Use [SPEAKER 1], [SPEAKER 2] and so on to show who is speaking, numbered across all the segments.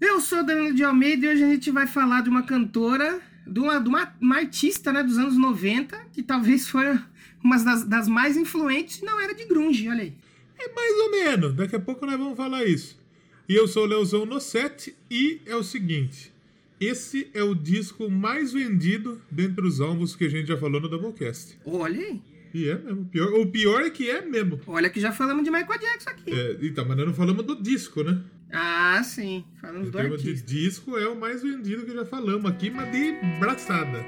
[SPEAKER 1] Eu sou Danilo de Almeida e hoje a gente vai falar de uma cantora, de uma, de uma, uma artista né, dos anos 90, que talvez foi uma das, das mais influentes, não era de grunge, olha aí.
[SPEAKER 2] É mais ou menos, daqui a pouco nós vamos falar isso. E eu sou o Leozão no set e é o seguinte, esse é o disco mais vendido dentre os álbuns que a gente já falou no Doublecast.
[SPEAKER 1] Olha aí.
[SPEAKER 2] E é mesmo. O pior, o pior é que é mesmo.
[SPEAKER 1] Olha que já falamos de Michael Jackson aqui.
[SPEAKER 2] É, então, mas nós não falamos do disco, né?
[SPEAKER 1] Ah, sim. Falamos
[SPEAKER 2] Em
[SPEAKER 1] do
[SPEAKER 2] de
[SPEAKER 1] artista.
[SPEAKER 2] disco, é o mais vendido que já falamos aqui, mas de braçada.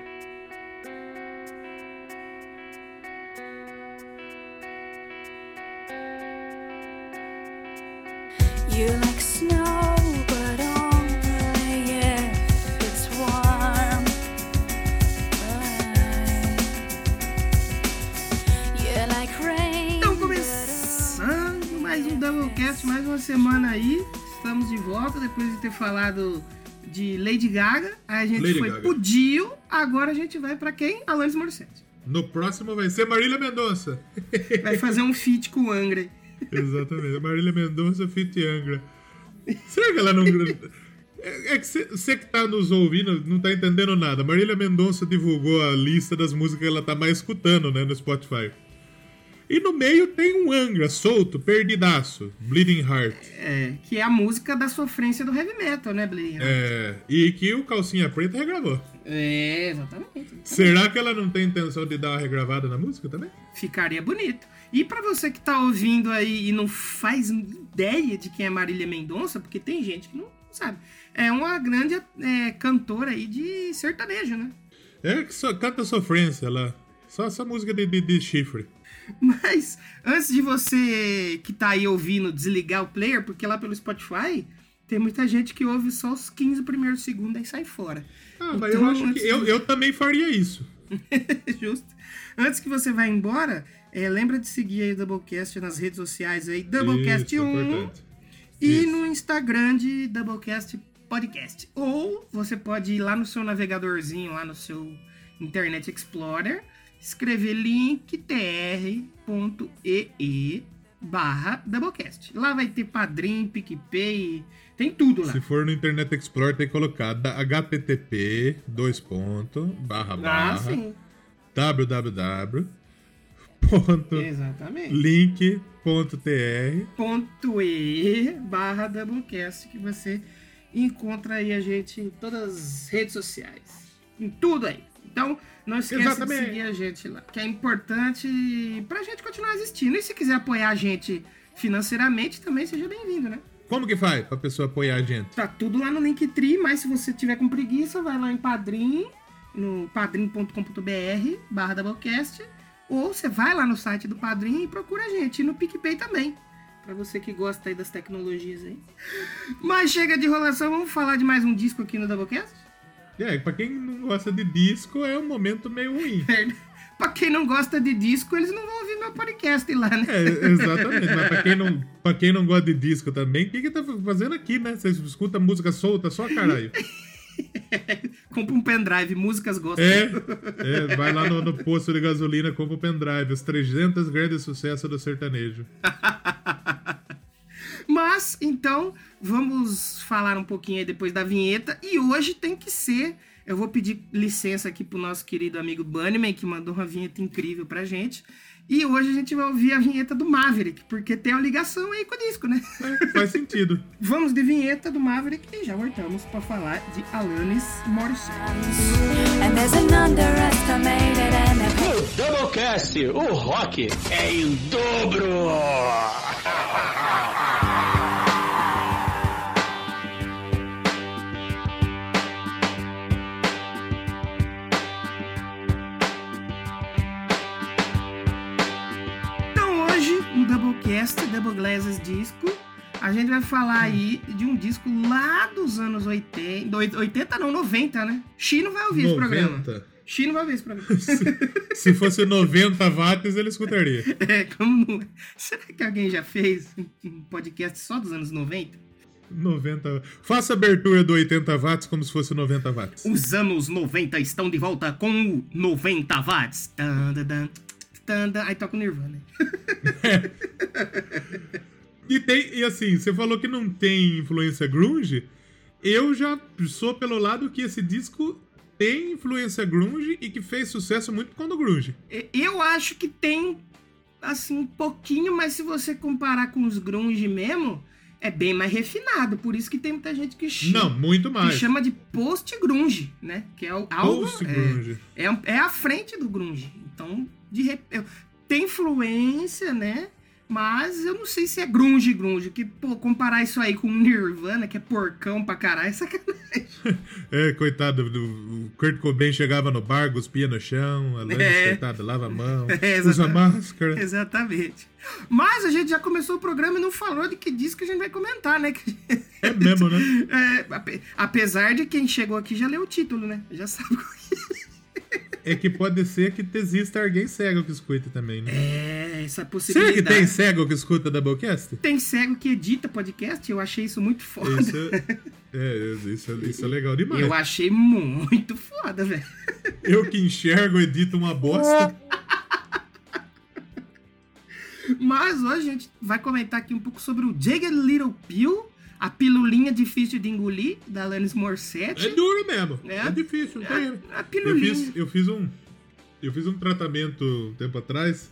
[SPEAKER 3] You like snow, but only if it's warm. You like rain.
[SPEAKER 1] Então, começando mais um Doublecast, mais uma semana aí. Estamos de volta depois de ter falado de Lady Gaga. Aí a gente
[SPEAKER 2] Lady
[SPEAKER 1] foi
[SPEAKER 2] Gaga.
[SPEAKER 1] pro Dio. Agora a gente vai pra quem? Alanis Morissette.
[SPEAKER 2] No próximo vai ser Marília Mendonça.
[SPEAKER 1] Vai fazer um feat com o Angra.
[SPEAKER 2] Exatamente. Marília Mendonça Fit Angra. Será que ela não. É é que você que tá nos ouvindo não tá entendendo nada. Marília Mendonça divulgou a lista das músicas que ela tá mais escutando, né, no Spotify. E no meio tem um Angra solto, perdidaço, Bleeding Heart.
[SPEAKER 1] É, que é a música da sofrência do heavy metal, né, Blaine?
[SPEAKER 2] É, e que o Calcinha Preta regravou.
[SPEAKER 1] É, exatamente.
[SPEAKER 2] Será que ela não tem intenção de dar uma regravada na música também?
[SPEAKER 1] Ficaria bonito. E pra você que tá ouvindo aí e não faz ideia de quem é Marília Mendonça, porque tem gente que não sabe, é uma grande é, cantora aí de sertanejo, né?
[SPEAKER 2] É que só canta sofrência lá. Só essa música de, de, de chifre.
[SPEAKER 1] Mas antes de você que tá aí ouvindo desligar o player, porque lá pelo Spotify tem muita gente que ouve só os 15 primeiros segundos e sai fora.
[SPEAKER 2] Ah, mas
[SPEAKER 1] Então,
[SPEAKER 2] eu acho que
[SPEAKER 1] antes
[SPEAKER 2] eu,
[SPEAKER 1] de-
[SPEAKER 2] eu também faria isso.
[SPEAKER 1] Justo. Antes que você vá embora, é, lembra de seguir aí o Doublecast nas redes sociais aí, Doublecast
[SPEAKER 2] Isso,
[SPEAKER 1] 1
[SPEAKER 2] importante.
[SPEAKER 1] e
[SPEAKER 2] Isso.
[SPEAKER 1] no Instagram de Doublecast Podcast. Ou você pode ir lá no seu navegadorzinho, lá no seu Internet Explorer, escrever linktr.ee barra Doublecast. Lá vai ter Padrim, PicPay, tem tudo lá.
[SPEAKER 2] Se for no Internet Explorer, tem que colocar http dois ponto, barra
[SPEAKER 1] Ah,
[SPEAKER 2] barra
[SPEAKER 1] sim.
[SPEAKER 2] www ponto
[SPEAKER 1] Exatamente.
[SPEAKER 2] link ponto tr
[SPEAKER 1] ponto e barra Doublecast que você encontra aí a gente em todas as redes sociais. Em tudo aí. Então, não esquece
[SPEAKER 2] Exatamente.
[SPEAKER 1] de seguir a gente lá, que é importante pra gente continuar existindo. E se quiser apoiar a gente financeiramente, também seja bem-vindo, né?
[SPEAKER 2] Como que faz pra pessoa apoiar a gente?
[SPEAKER 1] Tá tudo lá no Linktree, mas se você tiver com preguiça, vai lá em Padrim, no padrim.com.br barra Doublecast, ou você vai lá no site do Padrim e procura a gente, e no PicPay também, pra você que gosta aí das tecnologias aí. Mas chega de enrolação, vamos falar de mais um disco aqui no Doublecast?
[SPEAKER 2] É, pra quem não gosta de disco, é um momento meio ruim.
[SPEAKER 1] pra quem não gosta de disco, eles não vão ouvir meu podcast lá, né?
[SPEAKER 2] É, exatamente. Mas pra quem, não, pra quem não gosta de disco também, o que que tá fazendo aqui, né? Você escuta música solta só, caralho.
[SPEAKER 1] Compra um pendrive, músicas gostam.
[SPEAKER 2] É, é vai lá no, no posto de gasolina, compra o pendrive, os 300 grandes sucessos do sertanejo.
[SPEAKER 1] Mas, então, vamos falar um pouquinho aí depois da vinheta. E hoje tem que ser. Eu vou pedir licença aqui pro nosso querido amigo Bunnyman, que mandou uma vinheta incrível pra gente. E hoje a gente vai ouvir a vinheta do Maverick, porque tem uma ligação aí com o disco, né?
[SPEAKER 2] É, faz sentido.
[SPEAKER 1] Vamos de vinheta do Maverick e já voltamos pra falar de Alanis Morissette.
[SPEAKER 3] And there's an underestimated and a
[SPEAKER 4] No Doublecast, o rock é em dobro!
[SPEAKER 1] no Doublecast, Double Glasses Disco, a gente vai falar aí de um disco lá dos anos 80. 80 não, 90, né? Chino vai ouvir esse programa.
[SPEAKER 2] 90.
[SPEAKER 1] Chino vai ouvir esse programa.
[SPEAKER 2] Se fosse 90 watts, ele escutaria.
[SPEAKER 1] É, como não? Será que alguém já fez um podcast só dos anos 90?
[SPEAKER 2] 90. Faça abertura do 80 watts como se fosse 90 watts.
[SPEAKER 1] Os anos 90 estão de volta com o 90 watts. Tan, tan, tan, tan, tan. Aí toca o Nirvana.
[SPEAKER 2] E tem, e assim, você falou que não tem influência grunge. Eu já sou pelo lado que esse disco tem influência grunge e que fez sucesso muito quando grunge.
[SPEAKER 1] Eu acho que tem, assim, um pouquinho, mas se você comparar com os grunge mesmo, é bem mais refinado. Por isso que tem muita gente que chama,
[SPEAKER 2] Não, muito
[SPEAKER 1] que
[SPEAKER 2] mais.
[SPEAKER 1] chama de post-grunge, né? Que é o- algo...
[SPEAKER 2] Post
[SPEAKER 1] é,
[SPEAKER 2] grunge.
[SPEAKER 1] É, é a frente do grunge. Então, de rep... tem influência, né? Mas eu não sei se é grunge, grunge. Que, pô, comparar isso aí com o Nirvana, que é porcão pra caralho, é sacanagem.
[SPEAKER 2] É, coitado, do, o Kurt Cobain chegava no bar, cuspia no chão, a Alanis,
[SPEAKER 1] É.
[SPEAKER 2] coitado, lava a mão,
[SPEAKER 1] É,
[SPEAKER 2] usa
[SPEAKER 1] exatamente.
[SPEAKER 2] máscara.
[SPEAKER 1] Exatamente. Mas a gente já começou o programa e não falou de que disco a gente vai comentar, né? Que-
[SPEAKER 2] É mesmo, né?
[SPEAKER 1] É, ape- apesar de quem chegou aqui já leu o título, né? Já sabe qual que
[SPEAKER 2] É que pode ser que exista alguém cego que escuta também, né?
[SPEAKER 1] é essa
[SPEAKER 2] Será
[SPEAKER 1] possibilidade.
[SPEAKER 2] que tem cego que escuta Doublecast?
[SPEAKER 1] Tem cego que edita podcast, eu achei isso muito foda.
[SPEAKER 2] Isso é, é, isso, é- isso é legal demais.
[SPEAKER 1] Eu achei muito foda, velho.
[SPEAKER 2] Eu que enxergo, edito uma bosta.
[SPEAKER 1] Mas hoje a gente vai comentar aqui um pouco sobre o Jagged Little Pill, a pilulinha difícil de engolir, da Alanis Morissette.
[SPEAKER 2] É duro mesmo.
[SPEAKER 1] É.
[SPEAKER 2] É, difícil. Não tem...
[SPEAKER 1] a, a
[SPEAKER 2] eu,
[SPEAKER 1] pilulinha.
[SPEAKER 2] fiz, eu fiz um. Eu fiz um tratamento um tempo atrás.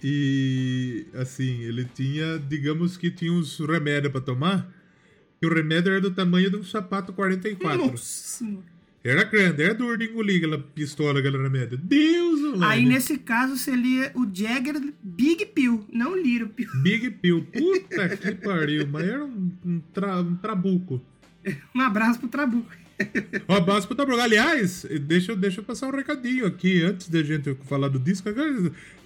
[SPEAKER 2] E assim, ele tinha, digamos que tinha uns remédios pra tomar. E o remédio era do tamanho de um sapato 44.
[SPEAKER 1] Nossa.
[SPEAKER 2] Era grande, era duro de engolir aquela pistola, aquele remédio. Deus, Olane.
[SPEAKER 1] Aí nesse caso lia o Jagged Big Pill, não Little Pill.
[SPEAKER 2] Big Pill. Puta que pariu, mas era um, um, tra- um trabuco.
[SPEAKER 1] Um abraço pro Trabuco.
[SPEAKER 2] Um abraço pro Tabrog. Aliás, deixa, eu- deixa eu passar um recadinho aqui antes da gente falar do disco.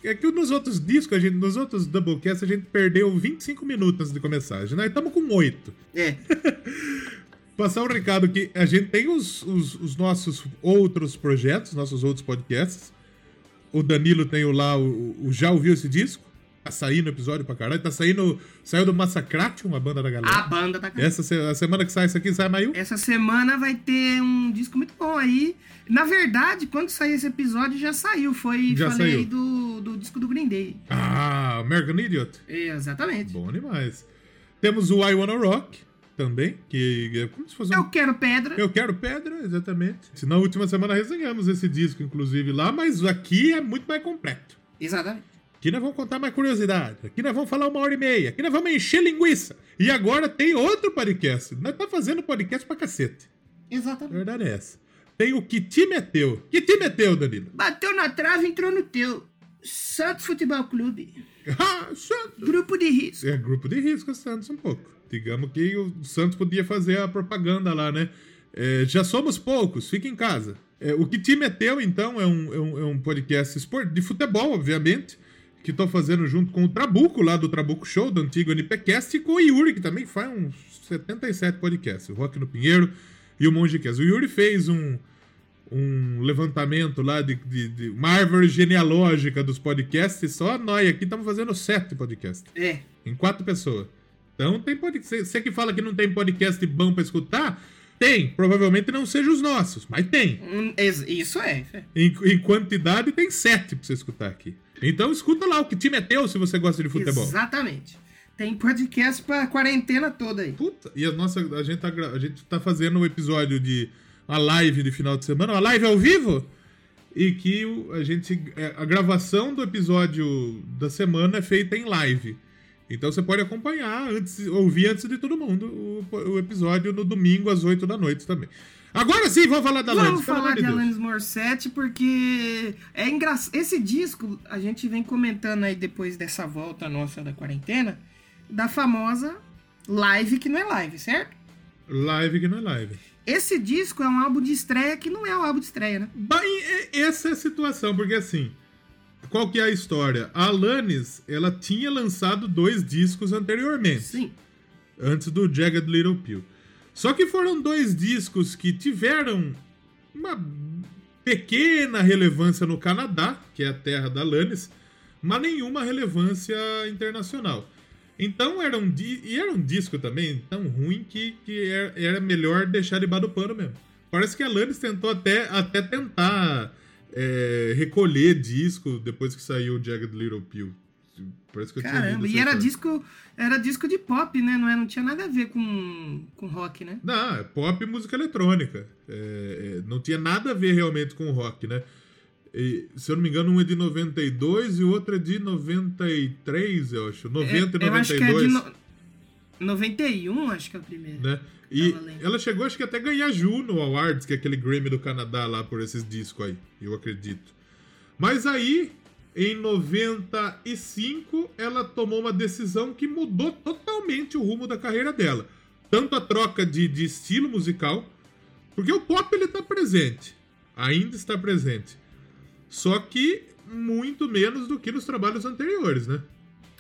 [SPEAKER 2] É que nos outros discos, a gente, nos outros Doublecast, a gente perdeu 25 minutos antes de começar. Nós estamos com 8.
[SPEAKER 1] É.
[SPEAKER 2] Passar um recado que a gente tem os, os, os nossos outros projetos, nossos outros podcasts. O Danilo tem o lá, o, o Já Ouviu Esse Disco? Tá saindo episódio pra caralho. Tá saindo. Saiu do Massacration, uma banda da galera.
[SPEAKER 1] A banda tá
[SPEAKER 2] Essa se- a semana que sai isso aqui, sai Maio?
[SPEAKER 1] Essa semana vai ter um disco muito bom aí. Na verdade, quando sair esse episódio, já saiu. Foi,
[SPEAKER 2] Já
[SPEAKER 1] falei
[SPEAKER 2] saiu.
[SPEAKER 1] Do, do disco do Green Day.
[SPEAKER 2] Ah, American Idiot.
[SPEAKER 1] Exatamente.
[SPEAKER 2] Bom demais. Temos o I Wanna Rock também, que é como se fosse um...
[SPEAKER 1] Eu quero pedra.
[SPEAKER 2] Eu Quero Pedra, exatamente. Na última semana resenhamos esse disco, inclusive, lá, mas aqui é muito mais completo.
[SPEAKER 1] Exatamente.
[SPEAKER 2] Aqui nós vamos contar mais curiosidade. Aqui nós vamos falar uma hora e meia. Aqui nós vamos encher linguiça. E agora tem outro podcast. Nós tá fazendo podcast pra cacete. A
[SPEAKER 1] Exatamente.
[SPEAKER 2] verdade é essa. Tem o Que Te Meteu. Que Te Meteu, Danilo?
[SPEAKER 1] Bateu na trave, entrou no teu. Santos Futebol Clube.
[SPEAKER 2] Ah, só-
[SPEAKER 1] Grupo de risco.
[SPEAKER 2] É grupo de risco, Santos, um pouco. Digamos que o Santos podia fazer a propaganda lá, né? É, já somos poucos, fica em casa. É, o que te meteu, então, é um, é um, é um podcast esport- de futebol, obviamente, que tô fazendo junto com o Trabuco, lá do Trabuco Show, do antigo NPcast, e com o Yuri, que também faz uns 77 podcasts, o Rock no Pinheiro e o Mongecast. O Yuri fez um, um levantamento lá de, de, de uma árvore genealógica dos podcasts, só nós aqui estamos fazendo sete podcasts.
[SPEAKER 1] É.
[SPEAKER 2] Em quatro pessoas. Então tem podcast. Você que fala que não tem podcast bom pra escutar, tem. Provavelmente não seja os nossos, mas tem.
[SPEAKER 1] Hum, ex- Isso é.
[SPEAKER 2] Em, em quantidade tem sete pra você escutar aqui. Então escuta lá o que time é teu se você gosta de futebol.
[SPEAKER 1] Exatamente. Tem podcast pra quarentena toda aí.
[SPEAKER 2] Puta, e a nossa. A gente, tá, a gente tá fazendo um episódio de. uma live de final de semana, uma live ao vivo. E que a gente. é, A gravação do episódio da semana é feita em live. Então você pode acompanhar, antes, ouvir antes de todo mundo o, o episódio no domingo às 8 da noite também. Agora sim, vamos falar da
[SPEAKER 1] Vamos
[SPEAKER 2] Alanis, pelo
[SPEAKER 1] falar de
[SPEAKER 2] Deus.
[SPEAKER 1] Alanis Morissette porque é engraçado. Esse disco a gente vem comentando aí depois dessa volta nossa da quarentena da famosa live que não é live, certo?
[SPEAKER 2] Live que não é live.
[SPEAKER 1] Esse disco é um álbum de estreia que não é um álbum de estreia, né?
[SPEAKER 2] E- Essa é a situação, porque assim, qual que é a história? A Alanis, ela tinha lançado dois discos anteriormente.
[SPEAKER 1] Sim.
[SPEAKER 2] antes do Jagged Little Pill. Só que foram dois discos que tiveram uma pequena relevância no Canadá, que é a terra da Alanis, mas nenhuma relevância internacional. Então era um, e era um disco também tão ruim que, que era, era melhor deixar debaixo do pano mesmo. Parece que a Alanis tentou até, até tentar é, recolher disco depois que saiu o Jagged Little Pill. Parece que eu tinha
[SPEAKER 1] Caramba,
[SPEAKER 2] lido
[SPEAKER 1] e era
[SPEAKER 2] história.
[SPEAKER 1] disco, era disco de pop, né? Não, é, não tinha nada a ver com, com rock, né?
[SPEAKER 2] Não, é pop e música eletrônica. É, é, não tinha nada a ver realmente com rock, né? E, se eu não me engano, um é de 92 e o outro é de 93, eu acho. 90 e
[SPEAKER 1] É, eu acho que é de
[SPEAKER 2] 92.
[SPEAKER 1] no... 91, acho que é o primeiro.
[SPEAKER 2] né? E ela chegou, acho que até ganhar Juno Awards, que é aquele Grammy do Canadá lá por esses discos aí, eu acredito. Mas aí, em 95, ela tomou uma decisão que mudou totalmente o rumo da carreira dela. Tanto a troca de, de estilo musical, porque o pop ele tá presente, ainda está presente. Só que muito menos do que nos trabalhos anteriores, né?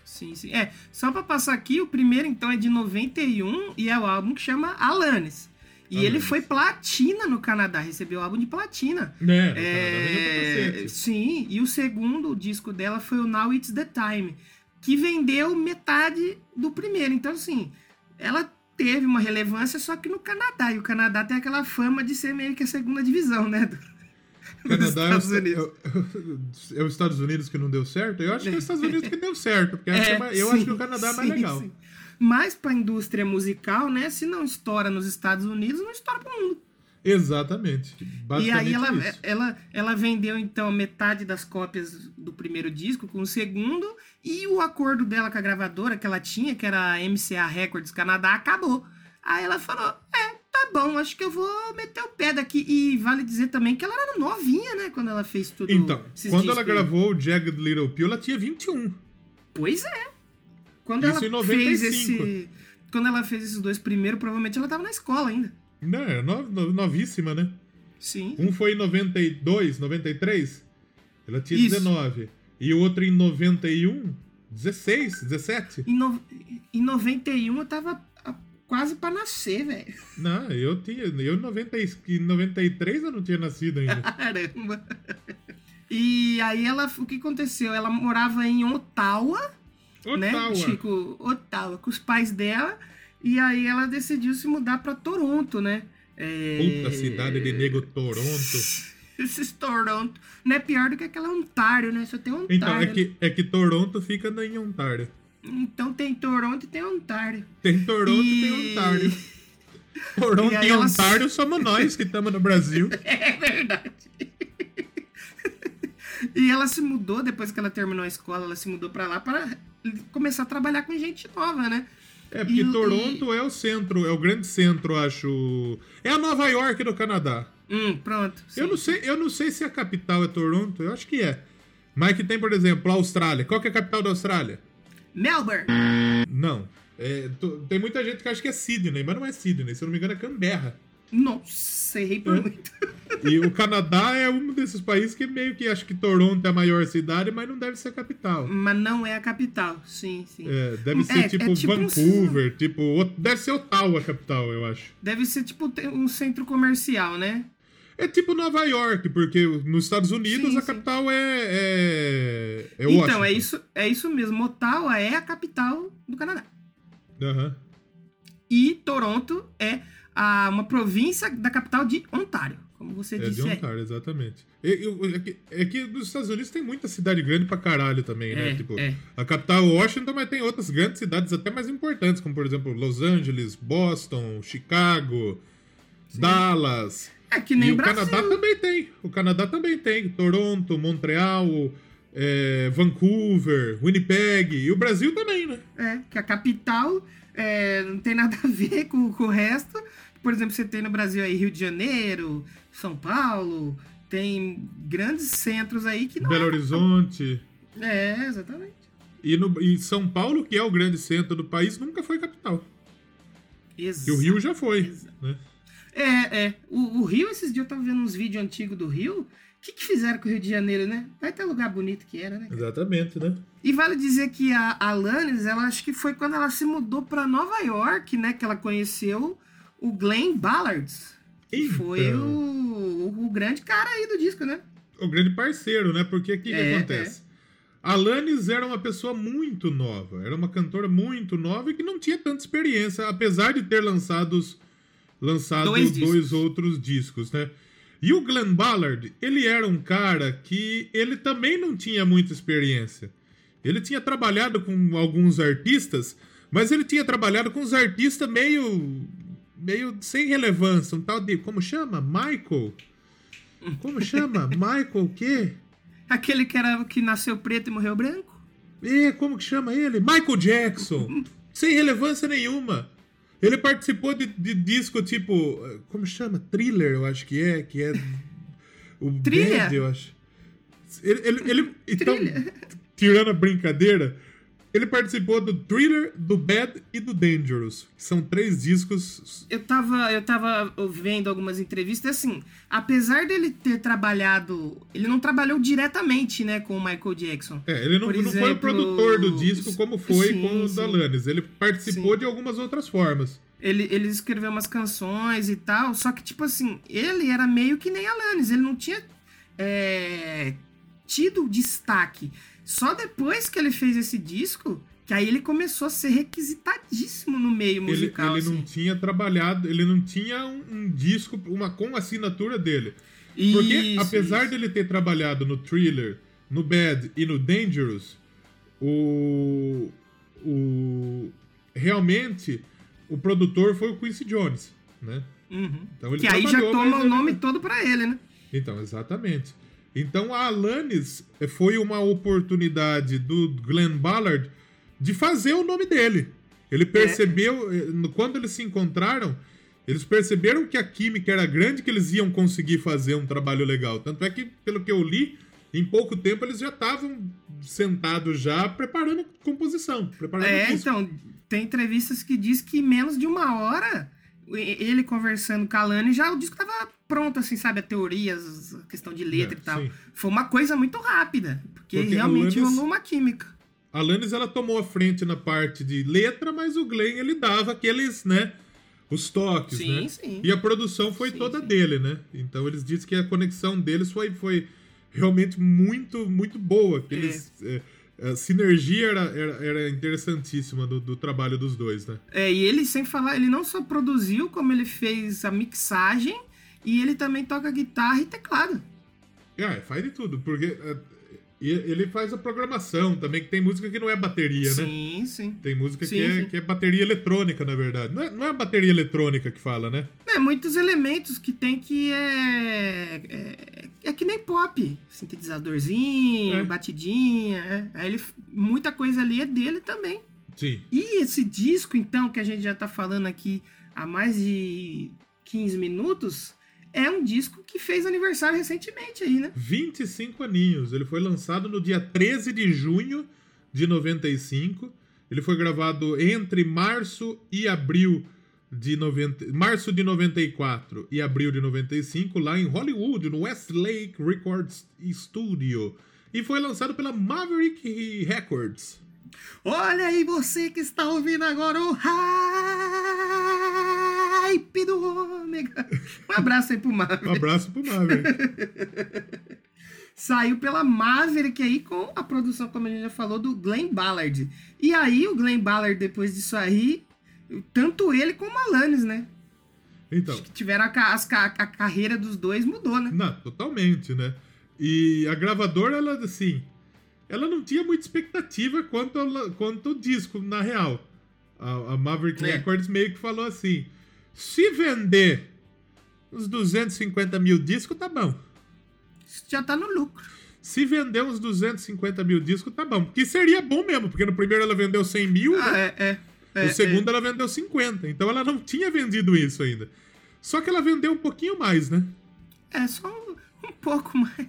[SPEAKER 1] Sim, sim. É, só pra passar aqui, o primeiro então é de 91 e é o álbum que chama Alanis. E ele foi platina no Canadá, recebeu o álbum de platina.
[SPEAKER 2] Né?
[SPEAKER 1] É,
[SPEAKER 2] cacete.
[SPEAKER 1] sim, e o segundo disco dela foi o Now It's the Time, que vendeu metade do primeiro. Então, assim, ela teve uma relevância só que no Canadá. E o Canadá tem aquela fama de ser meio que a segunda divisão, né? do-
[SPEAKER 2] Canadá é
[SPEAKER 1] Estados
[SPEAKER 2] os-
[SPEAKER 1] Unidos.
[SPEAKER 2] É, o- é os Estados Unidos que não deu certo? Eu acho que é os Estados Unidos que deu certo, porque
[SPEAKER 1] É,
[SPEAKER 2] eu, eu
[SPEAKER 1] sim,
[SPEAKER 2] acho que o Canadá é mais
[SPEAKER 1] sim,
[SPEAKER 2] legal.
[SPEAKER 1] sim. Mas pra indústria musical, né? Se não estoura nos Estados Unidos, não estoura pro mundo.
[SPEAKER 2] Exatamente.
[SPEAKER 1] E aí ela,
[SPEAKER 2] isso.
[SPEAKER 1] ela, ela vendeu, então, metade das cópias do primeiro disco com o segundo, e o acordo dela com a gravadora que ela tinha, que era a MCA Records Canadá, acabou. Aí ela falou, é, tá bom, acho que eu vou meter o pé daqui. E vale dizer também que ela era novinha, né, quando ela fez tudo
[SPEAKER 2] Então, quando ela gravou o Jagged Little Pill, ela tinha 21.
[SPEAKER 1] Pois é. Quando
[SPEAKER 2] Isso
[SPEAKER 1] ela
[SPEAKER 2] em
[SPEAKER 1] fez
[SPEAKER 2] 95.
[SPEAKER 1] esse... Quando ela fez esses dois primeiros, provavelmente ela tava na escola ainda.
[SPEAKER 2] Não, é no- no- novíssima, né?
[SPEAKER 1] Sim.
[SPEAKER 2] Um foi em 92, 93. Ela tinha
[SPEAKER 1] Isso.
[SPEAKER 2] 19. E o outro em 91, 16, 17.
[SPEAKER 1] Em, no... em 91 eu tava quase pra nascer, velho.
[SPEAKER 2] Não, eu tinha. Eu em 90 e- em 93 eu não tinha nascido ainda.
[SPEAKER 1] Caramba. E aí ela, o que aconteceu? Ela morava em Ottawa, né?
[SPEAKER 2] Ottawa.
[SPEAKER 1] Chico, Ottawa, com os pais dela. E aí ela decidiu se mudar pra Toronto, né? É...
[SPEAKER 2] Puta cidade de nego Toronto.
[SPEAKER 1] Esses Toronto. Não é pior do que aquela Ontário, né? Só tem Ontário.
[SPEAKER 2] Então, é
[SPEAKER 1] né?
[SPEAKER 2] que, é que Toronto fica em Ontário.
[SPEAKER 1] Então tem Toronto e tem Ontário.
[SPEAKER 2] Tem Toronto e tem
[SPEAKER 1] E-
[SPEAKER 2] Ontário. Toronto
[SPEAKER 1] E
[SPEAKER 2] e Ontário somos nós que estamos no Brasil.
[SPEAKER 1] É verdade. e ela se mudou, depois que ela terminou a escola, ela se mudou pra lá para começar a trabalhar com gente nova, né?
[SPEAKER 2] É porque
[SPEAKER 1] E-
[SPEAKER 2] Toronto é o centro, é o grande centro, acho. É a Nova York do Canadá.
[SPEAKER 1] Hum, pronto.
[SPEAKER 2] Eu
[SPEAKER 1] sim.
[SPEAKER 2] não sei, eu não sei se a capital é Toronto, eu acho que é. Mas que tem, por exemplo, a Austrália. Qual que é a capital da Austrália?
[SPEAKER 1] Melbourne.
[SPEAKER 2] Não. É, to- tem muita gente que acha que é Sydney, mas não é Sydney. Se eu não me engano, é Canberra.
[SPEAKER 1] Nossa, errei por
[SPEAKER 2] Hã?
[SPEAKER 1] muito.
[SPEAKER 2] E o Canadá é um desses países que meio que acha que Toronto é a maior cidade, mas não deve ser a capital.
[SPEAKER 1] Mas não é a capital. Sim, sim.
[SPEAKER 2] É, deve ser
[SPEAKER 1] É, é
[SPEAKER 2] tipo,
[SPEAKER 1] tipo um
[SPEAKER 2] Vancouver, tipo. Deve ser Ottawa a capital, eu acho.
[SPEAKER 1] Deve ser tipo um centro comercial, né?
[SPEAKER 2] É tipo Nova York, porque nos Estados Unidos
[SPEAKER 1] Sim,
[SPEAKER 2] a
[SPEAKER 1] sim.
[SPEAKER 2] capital é. É, é
[SPEAKER 1] então,
[SPEAKER 2] Washington.
[SPEAKER 1] é isso, é isso mesmo. Ottawa é a capital do Canadá.
[SPEAKER 2] Aham.
[SPEAKER 1] E Toronto é a, uma província da capital de Ontário, como você
[SPEAKER 2] É de
[SPEAKER 1] disse aí.
[SPEAKER 2] Ontário, exatamente. E- É que, é que nos Estados Unidos tem muita cidade grande pra caralho também, né?
[SPEAKER 1] É,
[SPEAKER 2] tipo,
[SPEAKER 1] é.
[SPEAKER 2] a capital é Washington, mas tem outras grandes cidades até mais importantes, como por exemplo Los Angeles, Boston, Chicago, Dallas.
[SPEAKER 1] É que nem
[SPEAKER 2] e o
[SPEAKER 1] Brasil.
[SPEAKER 2] Canadá também tem. O Canadá também tem. Toronto, Montreal, é, Vancouver, Winnipeg. E o Brasil também, né?
[SPEAKER 1] É, que a capital é, não tem nada a ver com, com o resto. Por exemplo, você tem no Brasil aí Rio de Janeiro, São Paulo, tem grandes centros aí que não
[SPEAKER 2] Belo Horizonte.
[SPEAKER 1] É, exatamente.
[SPEAKER 2] E, no, e São Paulo, que é o grande centro do país, nunca foi capital. E o Rio já foi.
[SPEAKER 1] Exato.
[SPEAKER 2] Né?
[SPEAKER 1] É, é. O, o Rio, esses dias eu tava vendo uns vídeos antigos do Rio. O que, que fizeram com o Rio de Janeiro, né? Vai ter lugar bonito que era, né?
[SPEAKER 2] Exatamente, né?
[SPEAKER 1] E vale dizer que a Alanis, ela acho que foi quando ela se mudou pra Nova York, né? Que ela conheceu o Glenn Ballard. Que
[SPEAKER 2] Então.
[SPEAKER 1] foi o, o, o grande cara aí do disco, né?
[SPEAKER 2] O grande parceiro, né? Porque o que, que
[SPEAKER 1] É,
[SPEAKER 2] acontece? A Alanis era uma pessoa muito nova, era uma cantora muito nova e que não tinha tanta experiência, apesar de ter lançados, lançado
[SPEAKER 1] Dois
[SPEAKER 2] dois, outros discos, né? E o Glenn Ballard, ele era um cara que ele também não tinha muita experiência. Ele tinha trabalhado com alguns artistas, mas ele tinha trabalhado com uns artistas meio. meio sem relevância. Um tal de. Como chama? Michael? Como chama? Michael o quê?
[SPEAKER 1] Aquele que, era, que nasceu preto e morreu branco?
[SPEAKER 2] É, como que chama ele? Michael Jackson. Sem relevância nenhuma. Ele participou de, de disco tipo. Como chama? Thriller, eu acho que é. Que é. O
[SPEAKER 1] Trilha?
[SPEAKER 2] Bad, eu acho. Ele, ele, ele- então, tirando a brincadeira, ele participou do Thriller, do Bad e do Dangerous. Que são três discos.
[SPEAKER 1] Eu tava, eu tava vendo algumas entrevistas, assim, apesar dele ter trabalhado, ele não trabalhou diretamente, né, com o Michael Jackson.
[SPEAKER 2] É, ele não,
[SPEAKER 1] Por
[SPEAKER 2] não foi o
[SPEAKER 1] exemplo,
[SPEAKER 2] produtor do disco como foi
[SPEAKER 1] sim,
[SPEAKER 2] com o
[SPEAKER 1] sim.
[SPEAKER 2] da Alanis. Ele participou
[SPEAKER 1] Sim.
[SPEAKER 2] de algumas outras formas.
[SPEAKER 1] Ele, ele escreveu umas canções e tal, só que, tipo assim, ele era meio que nem Alanis, ele não tinha é, tido destaque. Só depois que ele fez esse disco, que aí ele começou a ser requisitadíssimo no meio
[SPEAKER 2] Ele,
[SPEAKER 1] musical.
[SPEAKER 2] ele não
[SPEAKER 1] assim.
[SPEAKER 2] tinha trabalhado, ele não tinha um, um disco uma, com a assinatura dele. Porque
[SPEAKER 1] Isso,
[SPEAKER 2] apesar
[SPEAKER 1] isso.
[SPEAKER 2] dele ter trabalhado no Thriller, no Bad e no Dangerous, o, o realmente o produtor foi o Quincy Jones, né?
[SPEAKER 1] Uhum.
[SPEAKER 2] Então ele
[SPEAKER 1] Que aí já toma o
[SPEAKER 2] ele-
[SPEAKER 1] nome todo pra ele, né?
[SPEAKER 2] Então, exatamente. Então a Alanis foi uma oportunidade do Glenn Ballard de fazer o nome dele. Ele percebeu, eh, no- quando eles se encontraram, eles perceberam que a química era grande, que eles iam conseguir fazer um trabalho legal. Tanto é que, pelo que eu li, em pouco tempo eles já estavam sentados já preparando composição, preparando
[SPEAKER 1] É,
[SPEAKER 2] disco.
[SPEAKER 1] então, tem entrevistas que diz que em menos de uma hora, ele conversando com a Lani, já o disco tava pronto, assim, sabe? A teoria, a questão de letra
[SPEAKER 2] É,
[SPEAKER 1] e tal.
[SPEAKER 2] sim.
[SPEAKER 1] Foi uma coisa muito rápida, porque,
[SPEAKER 2] Porque
[SPEAKER 1] realmente
[SPEAKER 2] Alanis-
[SPEAKER 1] rolou uma química.
[SPEAKER 2] A Alanis ela tomou a frente na parte de letra, mas o Glenn ele dava aqueles, né, os toques,
[SPEAKER 1] Sim,
[SPEAKER 2] né?
[SPEAKER 1] sim.
[SPEAKER 2] E a produção foi
[SPEAKER 1] Sim,
[SPEAKER 2] toda dele, né? Então eles dizem que a conexão deles foi, foi realmente muito, muito boa. Que eles, é, a sinergia era, era, era interessantíssima do, do trabalho dos dois, né?
[SPEAKER 1] É, e ele, sem falar, ele não só produziu, como ele fez a mixagem, e ele também toca guitarra e teclado.
[SPEAKER 2] É, faz de tudo, porque é, ele faz a programação também, que tem música que não é bateria, né?
[SPEAKER 1] sim, sim.
[SPEAKER 2] Tem música
[SPEAKER 1] Sim,
[SPEAKER 2] que, é,
[SPEAKER 1] sim.
[SPEAKER 2] que é bateria eletrônica, na verdade. Não é, não é bateria eletrônica que fala, né?
[SPEAKER 1] É, muitos elementos que tem que é. É, é que nem pop. Sintetizadorzinho,
[SPEAKER 2] É.
[SPEAKER 1] batidinha. é. Aí ele, muita coisa ali é dele também.
[SPEAKER 2] Sim.
[SPEAKER 1] E esse disco, então, que a gente já tá falando aqui há mais de 15 minutos, é um disco que fez aniversário recentemente aí, né?
[SPEAKER 2] 25 aninhos. Ele foi lançado no dia 13 de junho de 95. Ele foi gravado entre março e abril de 90, março de 94 e abril de 95 lá em Hollywood, no Westlake Records Studio. E foi lançado pela Maverick Records.
[SPEAKER 1] Olha aí você que está ouvindo agora o hype do ômega. Um abraço aí pro
[SPEAKER 2] Um
[SPEAKER 1] Marvel.
[SPEAKER 2] abraço pro Maverick.
[SPEAKER 1] Saiu pela Maverick aí com a produção, como a gente já falou, do Glenn Ballard. E aí o Glenn Ballard, depois disso aí, tanto ele como a Alanis, né?
[SPEAKER 2] Então,
[SPEAKER 1] Que tiveram a, ca- a carreira dos dois mudou, né?
[SPEAKER 2] Não, totalmente, né? E a gravadora, ela, assim, ela não tinha muita expectativa quanto, ao- quanto o disco, na real. A, a Maverick
[SPEAKER 1] É.
[SPEAKER 2] Records meio que falou assim: se vender uns 250 mil discos, tá bom.
[SPEAKER 1] Isso já tá no lucro.
[SPEAKER 2] Se vender uns 250 mil discos, tá bom. Que seria bom mesmo, porque no primeiro ela vendeu 100 mil,
[SPEAKER 1] Ah,
[SPEAKER 2] né?
[SPEAKER 1] é, é. É,
[SPEAKER 2] no segundo ela vendeu 50. Então ela não tinha vendido isso ainda. Só que ela vendeu um pouquinho mais, né?
[SPEAKER 1] É, é só um, pouco mais.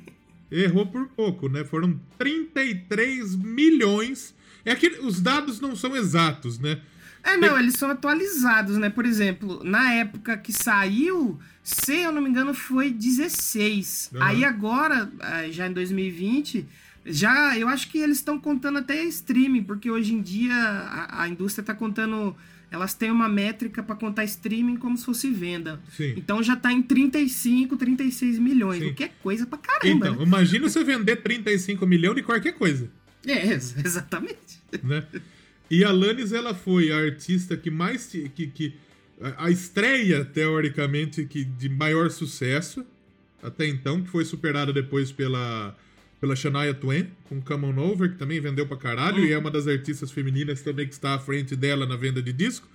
[SPEAKER 2] Errou por pouco, né? Foram 33 milhões. É que os dados não são exatos, né?
[SPEAKER 1] É, não, eles são atualizados, né? Por exemplo, na época que saiu, se eu não me engano, foi 16.
[SPEAKER 2] Aham.
[SPEAKER 1] Aí agora, ah, já em 2020, já eu acho que eles estão contando até streaming, porque hoje em dia a, a indústria tá contando. Elas têm uma métrica para contar streaming como se fosse venda.
[SPEAKER 2] Sim.
[SPEAKER 1] Então já tá em 35, 36 milhões,
[SPEAKER 2] Sim.
[SPEAKER 1] o que é coisa pra caramba.
[SPEAKER 2] Então,
[SPEAKER 1] né?
[SPEAKER 2] imagina você vender 35 milhões de qualquer coisa,
[SPEAKER 1] É, ex- exatamente.
[SPEAKER 2] né? E a Alanis, ela foi a artista que mais... Que, que, a a estreia, teoricamente, que de maior sucesso até então, que foi superada depois pela, pela Shania Twain, com Come On Over, que também vendeu pra caralho, e é uma das artistas femininas também que está à frente dela na venda de disco,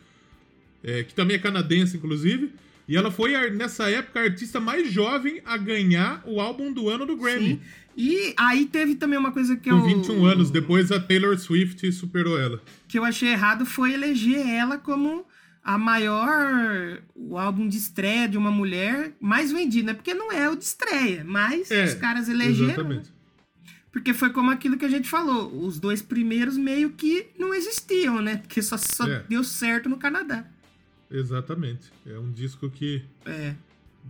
[SPEAKER 2] é, que também é canadense, inclusive. E ela foi, nessa época, a artista mais jovem a ganhar o álbum do ano do Grammy.
[SPEAKER 1] Sim. E aí teve também uma coisa que
[SPEAKER 2] Com
[SPEAKER 1] eu.
[SPEAKER 2] 21 anos, depois a Taylor Swift superou ela.
[SPEAKER 1] que eu achei errado foi eleger ela como a maior o álbum de estreia de uma mulher mais vendido, né? Porque não é o de estreia, mas
[SPEAKER 2] É,
[SPEAKER 1] os caras elegeram. né? Porque foi como aquilo que a gente falou, os dois primeiros meio que não existiam, né? Porque só, só
[SPEAKER 2] É.
[SPEAKER 1] deu certo no Canadá.
[SPEAKER 2] Exatamente. É um disco que,
[SPEAKER 1] É.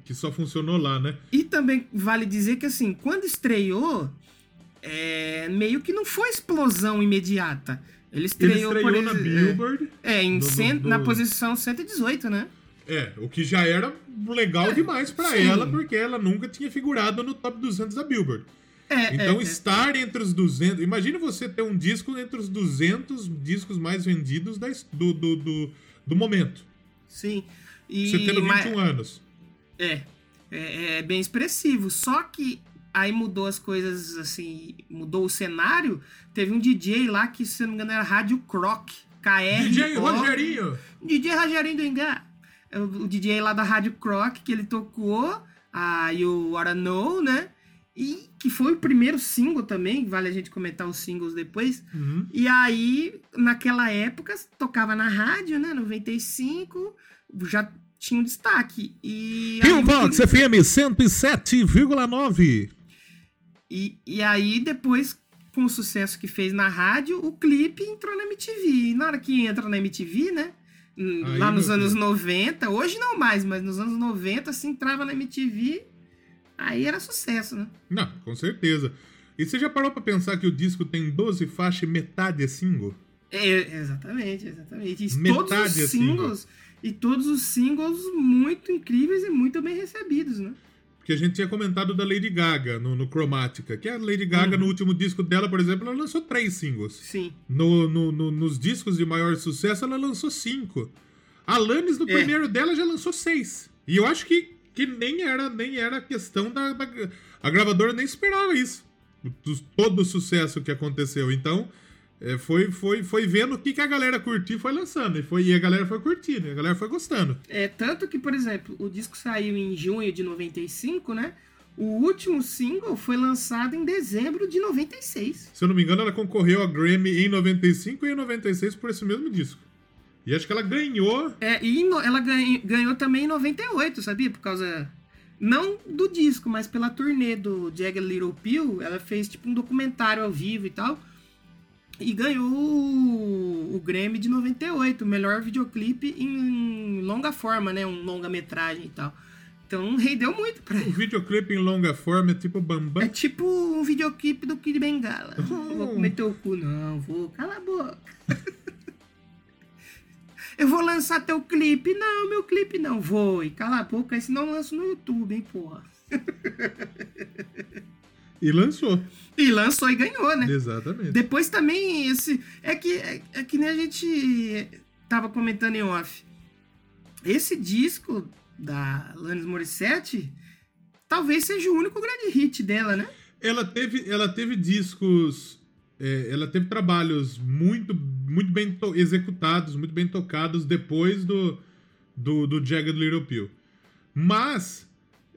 [SPEAKER 2] que só funcionou lá, né?
[SPEAKER 1] E também vale dizer que assim, quando estreou, é, meio que não foi explosão imediata. Ele
[SPEAKER 2] Ele
[SPEAKER 1] estreou,
[SPEAKER 2] estreou
[SPEAKER 1] por
[SPEAKER 2] na
[SPEAKER 1] ex-
[SPEAKER 2] Billboard.
[SPEAKER 1] É, em
[SPEAKER 2] do- do-
[SPEAKER 1] cen-
[SPEAKER 2] do-
[SPEAKER 1] na posição 118, né?
[SPEAKER 2] É, o que já era legal demais pra
[SPEAKER 1] É, sim.
[SPEAKER 2] ela, porque ela nunca tinha figurado no top 200 da Billboard.
[SPEAKER 1] É,
[SPEAKER 2] Então,
[SPEAKER 1] é, é.
[SPEAKER 2] estar entre os 200. Imagina você ter um disco entre os 200 discos mais vendidos da do, do, do, do momento.
[SPEAKER 1] Sim. E,
[SPEAKER 2] Você tendo 21
[SPEAKER 1] mas-
[SPEAKER 2] anos.
[SPEAKER 1] É, é, é bem expressivo. Só que aí mudou as coisas, assim, mudou o cenário. Teve um DJ lá que, se não me engano, era Rádio Croc. KR.
[SPEAKER 2] DJ Rogerinho!
[SPEAKER 1] DJ Rogerinho do Engá. É O, o DJ lá da Rádio Croc, que ele tocou, a You Wanna Know, né? E que foi o primeiro single também, vale a gente comentar os singles depois.
[SPEAKER 2] Uhum.
[SPEAKER 1] E aí, naquela época, tocava na rádio, né? 95, já tinha um destaque. E aí,
[SPEAKER 2] Pillbox FM 107,9.
[SPEAKER 1] E, e aí, depois, com o sucesso que fez na rádio, o clipe entrou na MTV. E na hora que entra na MTV, né?
[SPEAKER 2] Aí,
[SPEAKER 1] lá nos anos
[SPEAKER 2] Deus.
[SPEAKER 1] 90, hoje não mais, mas nos anos 90, se entrava na MTV, aí era sucesso, né?
[SPEAKER 2] Não, com certeza. E você já parou pra pensar que o disco tem 12 faixas e metade é single?
[SPEAKER 1] É, exatamente, exatamente. E
[SPEAKER 2] Metade
[SPEAKER 1] todos os
[SPEAKER 2] é
[SPEAKER 1] singles, e todos os singles muito incríveis e muito bem recebidos, né?
[SPEAKER 2] Porque a gente tinha comentado da Lady Gaga no, no Chromatica, que a Lady Gaga,
[SPEAKER 1] Uhum.
[SPEAKER 2] no último disco dela, por exemplo, ela lançou três singles.
[SPEAKER 1] Sim.
[SPEAKER 2] No, no- no- nos discos de maior sucesso, ela lançou cinco. A Alanis, no
[SPEAKER 1] É.
[SPEAKER 2] primeiro dela, já lançou seis. E eu acho que, que nem era nem era questão da, da- A gravadora nem esperava isso. Do- todo o sucesso que aconteceu. Então, é, foi, foi, foi vendo o que, que a galera curtiu e foi lançando. E, foi, e a galera foi curtindo, e a galera foi gostando.
[SPEAKER 1] É, tanto que, por exemplo, o disco saiu em junho de 95, né? O último single foi lançado em dezembro de 96.
[SPEAKER 2] Se eu não me engano, ela concorreu a Grammy em 95 e em 96 por esse mesmo disco. E acho que ela ganhou.
[SPEAKER 1] É, e ela ganha- ganhou também em 98, sabia? Por causa. Não do disco, mas pela turnê do Jagged Little Pill. Ela fez tipo um documentário ao vivo e tal. E ganhou o, o Grammy de 98, o melhor videoclipe em longa forma, né? Um longa-metragem e tal. Então rendeu muito pra ele.
[SPEAKER 2] videoclipe em longa forma é tipo
[SPEAKER 1] É
[SPEAKER 2] Bambam.
[SPEAKER 1] tipo um videoclipe do Kid Bengala. Não
[SPEAKER 2] Oh.
[SPEAKER 1] vou comer teu cu, não. Vou. Cala a boca. Eu vou lançar teu clipe. Não, meu clipe não. Vou. E cala a boca, senão eu lanço no YouTube, hein, porra.
[SPEAKER 2] E lançou.
[SPEAKER 1] E lançou e ganhou, né?
[SPEAKER 2] Exatamente.
[SPEAKER 1] Depois também esse. É que, é, é que nem a gente tava comentando em off. Esse disco da Alanis Morissette talvez seja o único grande hit dela, né?
[SPEAKER 2] Ela teve, ela teve discos. é, ela teve trabalhos muito, muito bem executados, muito bem tocados depois do, do, do Jagged Little Pill. Mas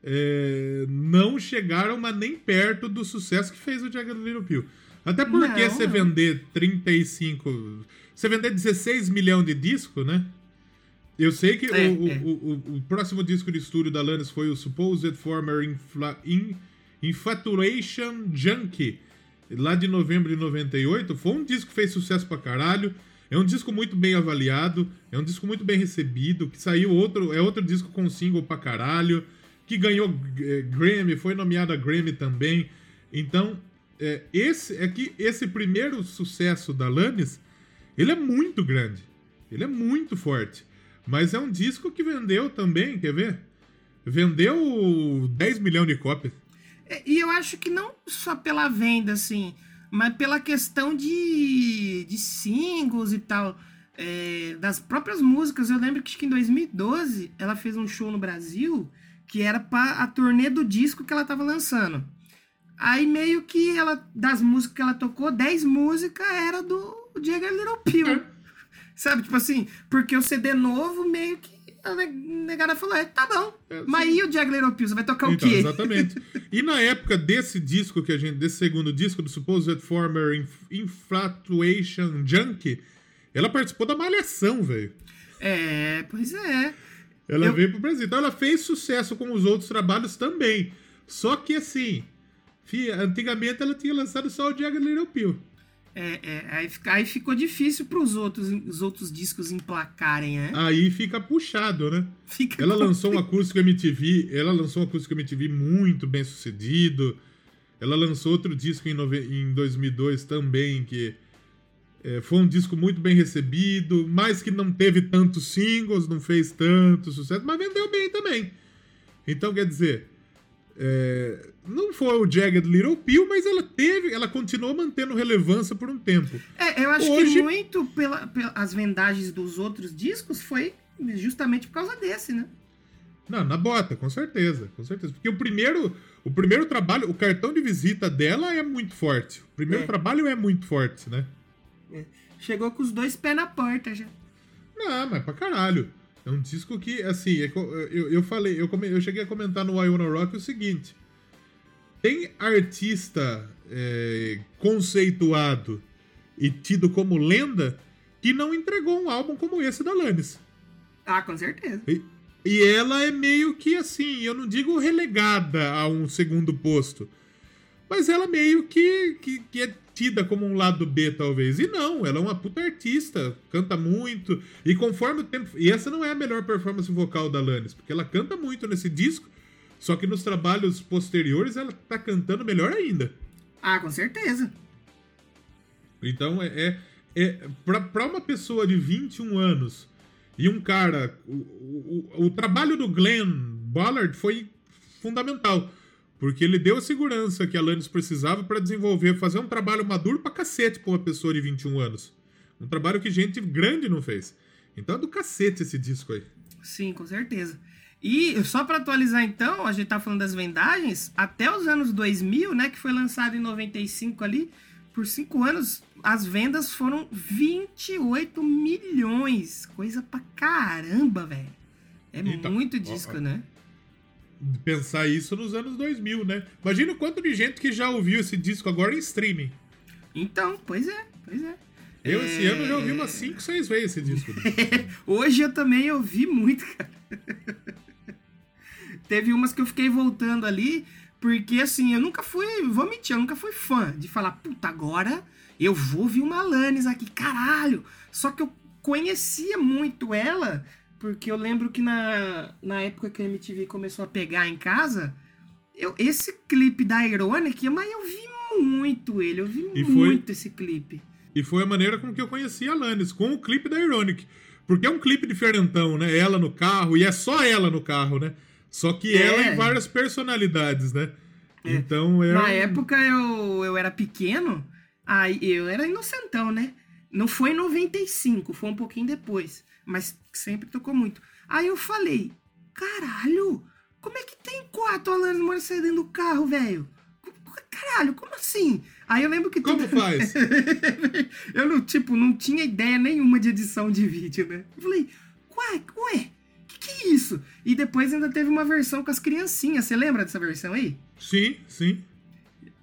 [SPEAKER 2] é, não chegaram mas nem perto do sucesso que fez o Jagged Little Pill. Até porque
[SPEAKER 1] Não,
[SPEAKER 2] você
[SPEAKER 1] não.
[SPEAKER 2] vender 35. Você vender 16 milhões de disco, né? Eu sei que
[SPEAKER 1] É,
[SPEAKER 2] o,
[SPEAKER 1] é.
[SPEAKER 2] o, o- o próximo disco de estúdio da Alanis foi o Supposed Former Infla- In- Infatuation Junkie, lá de novembro de 98. Foi um disco que fez sucesso pra caralho. É um disco muito bem avaliado, é um disco muito bem recebido, que saiu outro, é outro disco com single pra caralho, que ganhou eh, Grammy, foi nomeado a Grammy também. Então, é, esse é que esse primeiro sucesso da Alanis, ele é muito grande. Ele é muito forte. Mas é um disco que vendeu também, quer ver? Vendeu 10 milhões de cópias.
[SPEAKER 1] É, E eu acho que não só pela venda, assim, mas pela questão de, de singles e tal, é, das próprias músicas. Eu lembro que, que em 2012 ela fez um show no Brasil que era para a turnê do disco que ela tava lançando. Aí meio que ela, das músicas que ela tocou, 10 músicas era do Jagger Little Pill.
[SPEAKER 2] É.
[SPEAKER 1] Sabe, tipo assim, porque o CD novo meio que a ne- negada falou, é, tá bom.
[SPEAKER 2] É,
[SPEAKER 1] Mas e o Jagger Little Pill, você vai tocar
[SPEAKER 2] Então,
[SPEAKER 1] o quê?
[SPEAKER 2] exatamente. E na época desse disco que a gente, desse segundo disco do Supposed Former Inf- Infatuation Junkie, ela participou da Malhação, velho.
[SPEAKER 1] É, pois é.
[SPEAKER 2] Ela
[SPEAKER 1] Eu-
[SPEAKER 2] veio pro Brasil. Então ela fez sucesso com os outros trabalhos também. Só que assim, fi- antigamente ela tinha lançado só o Jagger Little Pill.
[SPEAKER 1] É, é, aí, fica- aí ficou difícil pros outros, os outros discos emplacarem, né?
[SPEAKER 2] Aí fica puxado, né?
[SPEAKER 1] Fica
[SPEAKER 2] Ela lançou um acústico MTV, ela lançou um acústico MTV muito bem sucedido. Ela lançou outro disco em, nove- em 2002 também, que é, foi um disco muito bem recebido, mas que não teve tantos singles, não fez tanto sucesso, mas vendeu bem também. Então, quer dizer, é, não foi o Jagged Little Pill, mas ela teve, ela continuou mantendo relevância por um tempo.
[SPEAKER 1] É, eu acho
[SPEAKER 2] Hoje-
[SPEAKER 1] que muito pela, pelas vendagens dos outros discos foi justamente por causa desse, né?
[SPEAKER 2] Não, na bota, com certeza, com certeza. Porque o primeiro, o primeiro trabalho, o cartão de visita dela é muito forte. O primeiro
[SPEAKER 1] É.
[SPEAKER 2] trabalho é muito forte, né?
[SPEAKER 1] Chegou com os dois pés na porta já.
[SPEAKER 2] Não, mas pra caralho. É um disco que, assim, é eu, eu falei, eu, come- eu cheguei a comentar no I Wanna Rock o seguinte: tem artista é, conceituado e tido como lenda que não entregou um álbum como esse da Lannis.
[SPEAKER 1] Ah, com certeza.
[SPEAKER 2] E, e ela é meio que assim, eu não digo relegada a um segundo posto, mas ela meio que, que, que é tida como um lado B, talvez. E não, ela é uma puta artista, canta muito, e conforme o tempo. E essa não é a melhor performance vocal da Lannis, porque ela canta muito nesse disco, só que nos trabalhos posteriores ela tá cantando melhor ainda.
[SPEAKER 1] Ah, com certeza.
[SPEAKER 2] Então é, é, é pra, pra uma pessoa de 21 anos e um cara. O, o, o- o trabalho do Glenn Ballard foi fundamental. Porque ele deu a segurança que a Lannis precisava para desenvolver, fazer um trabalho maduro pra cacete pra uma pessoa de 21 anos. Um trabalho que gente grande não fez. Então é do cacete esse disco aí.
[SPEAKER 1] Sim, com certeza. E só pra atualizar então, a gente tá falando das vendagens, até os anos 2000, né, que foi lançado em 95 ali, por cinco anos, as vendas foram 28 milhões. Coisa pra caramba, velho. É
[SPEAKER 2] Então,
[SPEAKER 1] muito
[SPEAKER 2] ó,
[SPEAKER 1] disco,
[SPEAKER 2] ó.
[SPEAKER 1] né?
[SPEAKER 2] Pensar isso nos anos 2000, né? Imagina o quanto de gente que já ouviu esse disco agora em streaming.
[SPEAKER 1] Então, pois é, pois é.
[SPEAKER 2] Eu esse
[SPEAKER 1] É,
[SPEAKER 2] ano já ouvi umas 5, 6 vezes esse disco.
[SPEAKER 1] Hoje eu também ouvi muito, cara. Teve umas que eu fiquei voltando ali, porque assim, eu nunca fui, vou mentir, eu nunca fui fã de falar, puta, agora eu vou ouvir uma Alanis aqui, caralho. Só que eu conhecia muito ela, porque eu lembro que na, na época que a MTV começou a pegar em casa, eu, esse clipe da Ironic, mas eu vi muito ele, eu vi
[SPEAKER 2] E foi-
[SPEAKER 1] muito esse clipe.
[SPEAKER 2] E foi a maneira com que eu conheci a Alanis, com o clipe da Ironic. Porque é um clipe diferentão, né? Ela no carro, e é só ela no carro, né? Só que
[SPEAKER 1] É.
[SPEAKER 2] ela em várias personalidades, né? Então é.
[SPEAKER 1] Na
[SPEAKER 2] um-
[SPEAKER 1] época eu, eu era pequeno, aí eu era inocentão, né? Não foi em 95, foi um pouquinho depois. Mas sempre tocou muito. Aí eu falei, caralho, como é que tem quatro Alanis Morissette dentro do carro, velho? Caralho, como assim? Aí eu lembro que
[SPEAKER 2] Como
[SPEAKER 1] tudo-
[SPEAKER 2] faz?
[SPEAKER 1] eu não, tipo, não tinha ideia nenhuma de edição de vídeo, né? Eu falei, ué, ué, que que é isso? E depois ainda teve uma versão com as criancinhas. Você lembra dessa versão aí?
[SPEAKER 2] Sim, sim.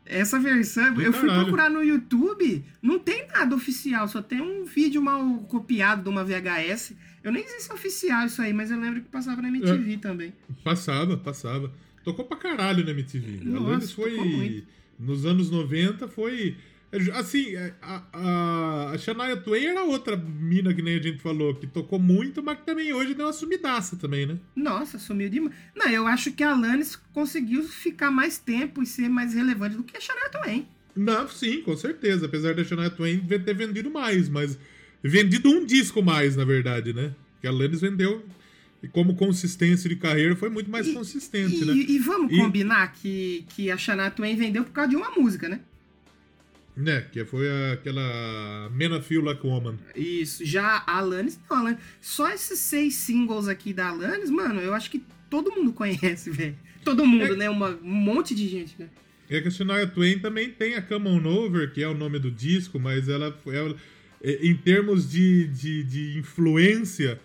[SPEAKER 1] Essa versão,
[SPEAKER 2] Do
[SPEAKER 1] eu fui
[SPEAKER 2] caralho.
[SPEAKER 1] procurar no YouTube, não tem nada oficial, só tem um vídeo mal copiado de uma VHS. Eu nem sei se é oficial isso aí, mas eu lembro que passava na
[SPEAKER 2] É.
[SPEAKER 1] MTV também.
[SPEAKER 2] Passava, passava. Tocou pra caralho na MTV.
[SPEAKER 1] Nossa,
[SPEAKER 2] a Alanis foi. Nos anos 90 foi. Assim, a, a, a Shania Twain era outra mina que nem a gente falou, que tocou muito, mas que também hoje deu uma sumidaça também, né?
[SPEAKER 1] Nossa, sumiu demais. Não, eu acho que a Alanis conseguiu ficar mais tempo e ser mais relevante do que a Shania Twain.
[SPEAKER 2] Não, sim, com certeza. Apesar da Shania Twain ter vendido mais, mas vendido um disco mais, na verdade, né? Que a Alanis vendeu, e como consistência de carreira, foi muito mais
[SPEAKER 1] E-
[SPEAKER 2] consistente,
[SPEAKER 1] E,
[SPEAKER 2] né?
[SPEAKER 1] e vamos
[SPEAKER 2] E-
[SPEAKER 1] combinar que, que a Shania Twain vendeu por causa de uma música, né?
[SPEAKER 2] Né, que foi aquela Men I Feel Like Woman.
[SPEAKER 1] Isso, já a Alanis, não, Alanis, só esses seis singles aqui da Alanis, mano, eu acho que todo mundo conhece, velho. Todo mundo,
[SPEAKER 2] É-
[SPEAKER 1] né? Uma, um monte de gente, né?
[SPEAKER 2] É que a Shania Twain também tem a Come On Over, que é o nome do disco, mas ela, ela é, em termos de, de, de influência,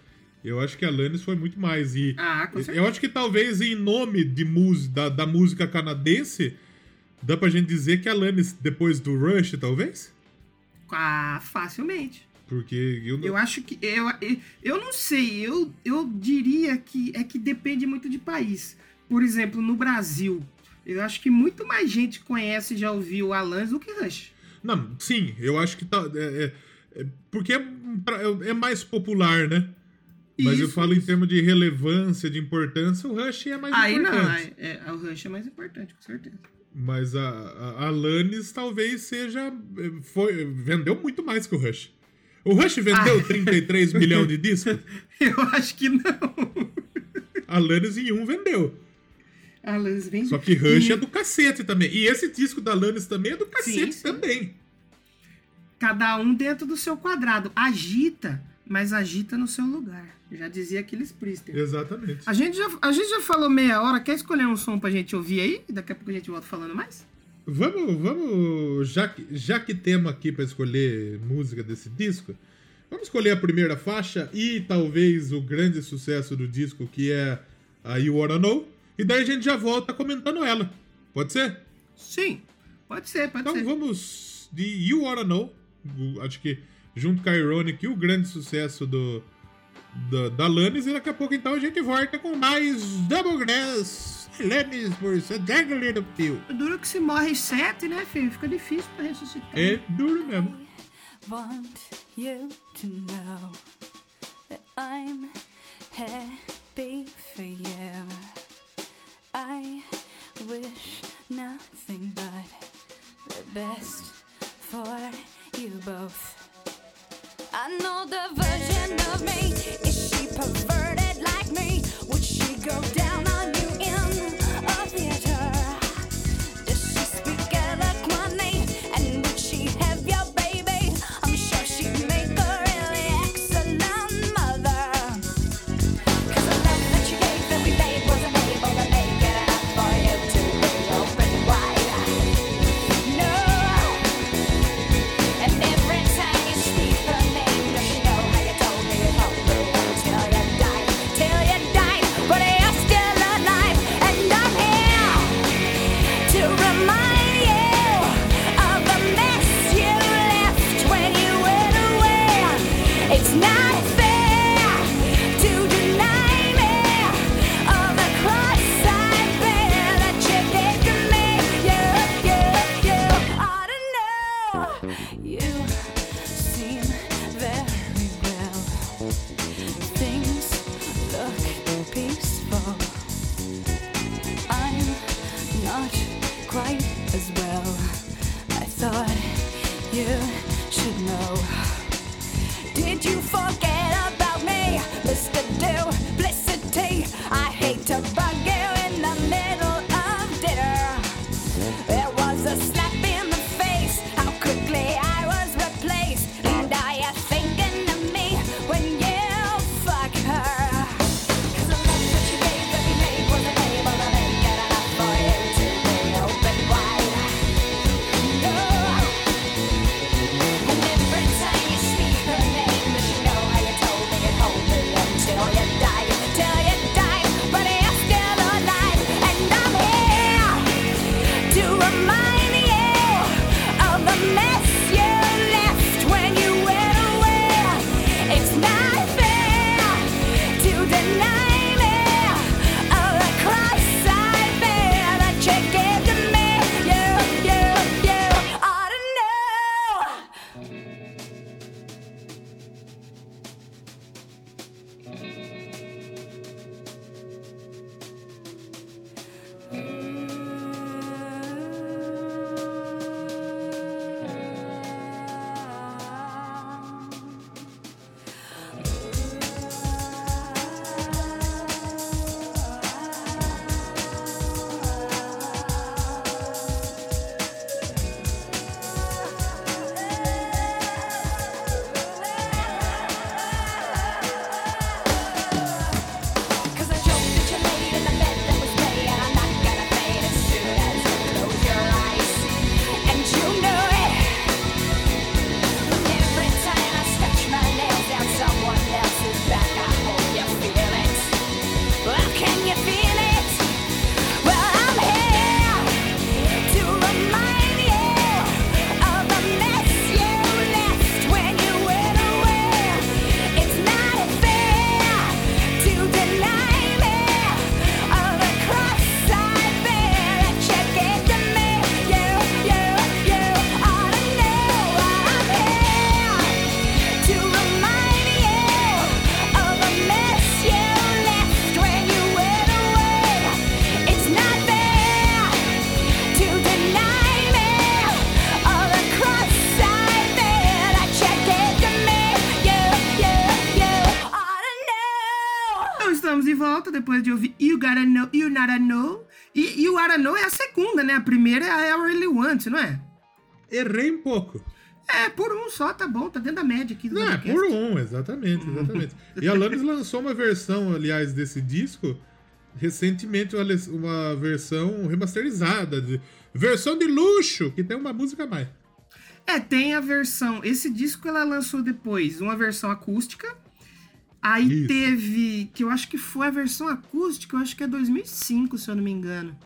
[SPEAKER 2] eu acho que a Alanis foi muito mais. E
[SPEAKER 1] Ah, com certeza.
[SPEAKER 2] eu acho que talvez em nome de música, da, da música canadense, dá pra gente dizer que a Alanis, depois do Rush, talvez?
[SPEAKER 1] Ah, facilmente.
[SPEAKER 2] Porque eu, não-
[SPEAKER 1] Eu acho que. Eu, eu, eu não sei, eu, eu diria que é que depende muito de país. Por exemplo, no Brasil, eu acho que muito mais gente conhece e já ouviu Alanis do que Rush.
[SPEAKER 2] Não, sim, eu acho que tá. é- é- é- porque é, pra- é mais popular, né? Mas eu
[SPEAKER 1] Isso,
[SPEAKER 2] falo em
[SPEAKER 1] isso.
[SPEAKER 2] termos de relevância, de importância, o Rush é mais
[SPEAKER 1] Aí não,
[SPEAKER 2] importante.
[SPEAKER 1] é, é, o Rush é mais importante, com certeza.
[SPEAKER 2] Mas a, a, Alanis talvez seja. é, Foi, vendeu muito mais que o Rush. O Rush vendeu
[SPEAKER 1] Ah.
[SPEAKER 2] 33 milhões de discos.
[SPEAKER 1] Eu acho que não.
[SPEAKER 2] A Alanis em um vendeu.
[SPEAKER 1] Alanis vem.
[SPEAKER 2] Só que Rush
[SPEAKER 1] e
[SPEAKER 2] é do cacete também. E esse disco da Alanis também é do cacete
[SPEAKER 1] sim.
[SPEAKER 2] também.
[SPEAKER 1] Cada um dentro do seu quadrado. Agita, mas agita no seu lugar. Já dizia aqueles Priester.
[SPEAKER 2] Exatamente.
[SPEAKER 1] A gente, já, a gente já falou meia hora. Quer escolher um som pra gente ouvir aí? Daqui a pouco a gente volta falando mais?
[SPEAKER 2] Vamos, vamos. Já que, já que temos aqui pra escolher música desse disco, vamos escolher a primeira faixa e talvez o grande sucesso do disco, que é a You Wanna Know. E daí a gente já volta comentando ela. Pode ser?
[SPEAKER 1] Sim. Pode ser, pode
[SPEAKER 2] Então
[SPEAKER 1] ser.
[SPEAKER 2] vamos de You Wanna Know. Acho que junto com a Ironic, o grande sucesso do, da, da Lannis. E daqui a pouco então a gente volta com mais Double Grass. Lannis por Sandra Little Pill.
[SPEAKER 1] Duro que se morre sete, né, filho? Fica difícil pra ressuscitar.
[SPEAKER 2] É duro mesmo.
[SPEAKER 3] want you to know that I'm happy for you. I wish nothing but the best for you both. I know the version of me. Is she perverted like me? Would she go down on you in a theater?
[SPEAKER 1] Segunda, né? A primeira é a I Really Want, não é?
[SPEAKER 2] Errei um pouco.
[SPEAKER 1] É, por um só, tá bom, tá dentro da média aqui
[SPEAKER 2] Não, é por um, exatamente, exatamente. e a Alanis lançou uma versão, aliás, desse disco, recentemente, uma versão remasterizada, de, versão de luxo, que tem uma música a mais.
[SPEAKER 1] É, tem a versão. Esse disco ela lançou depois, uma versão acústica. Aí
[SPEAKER 2] Isso.
[SPEAKER 1] teve, que eu acho que foi a versão acústica, eu acho que é 2005, se eu não me engano.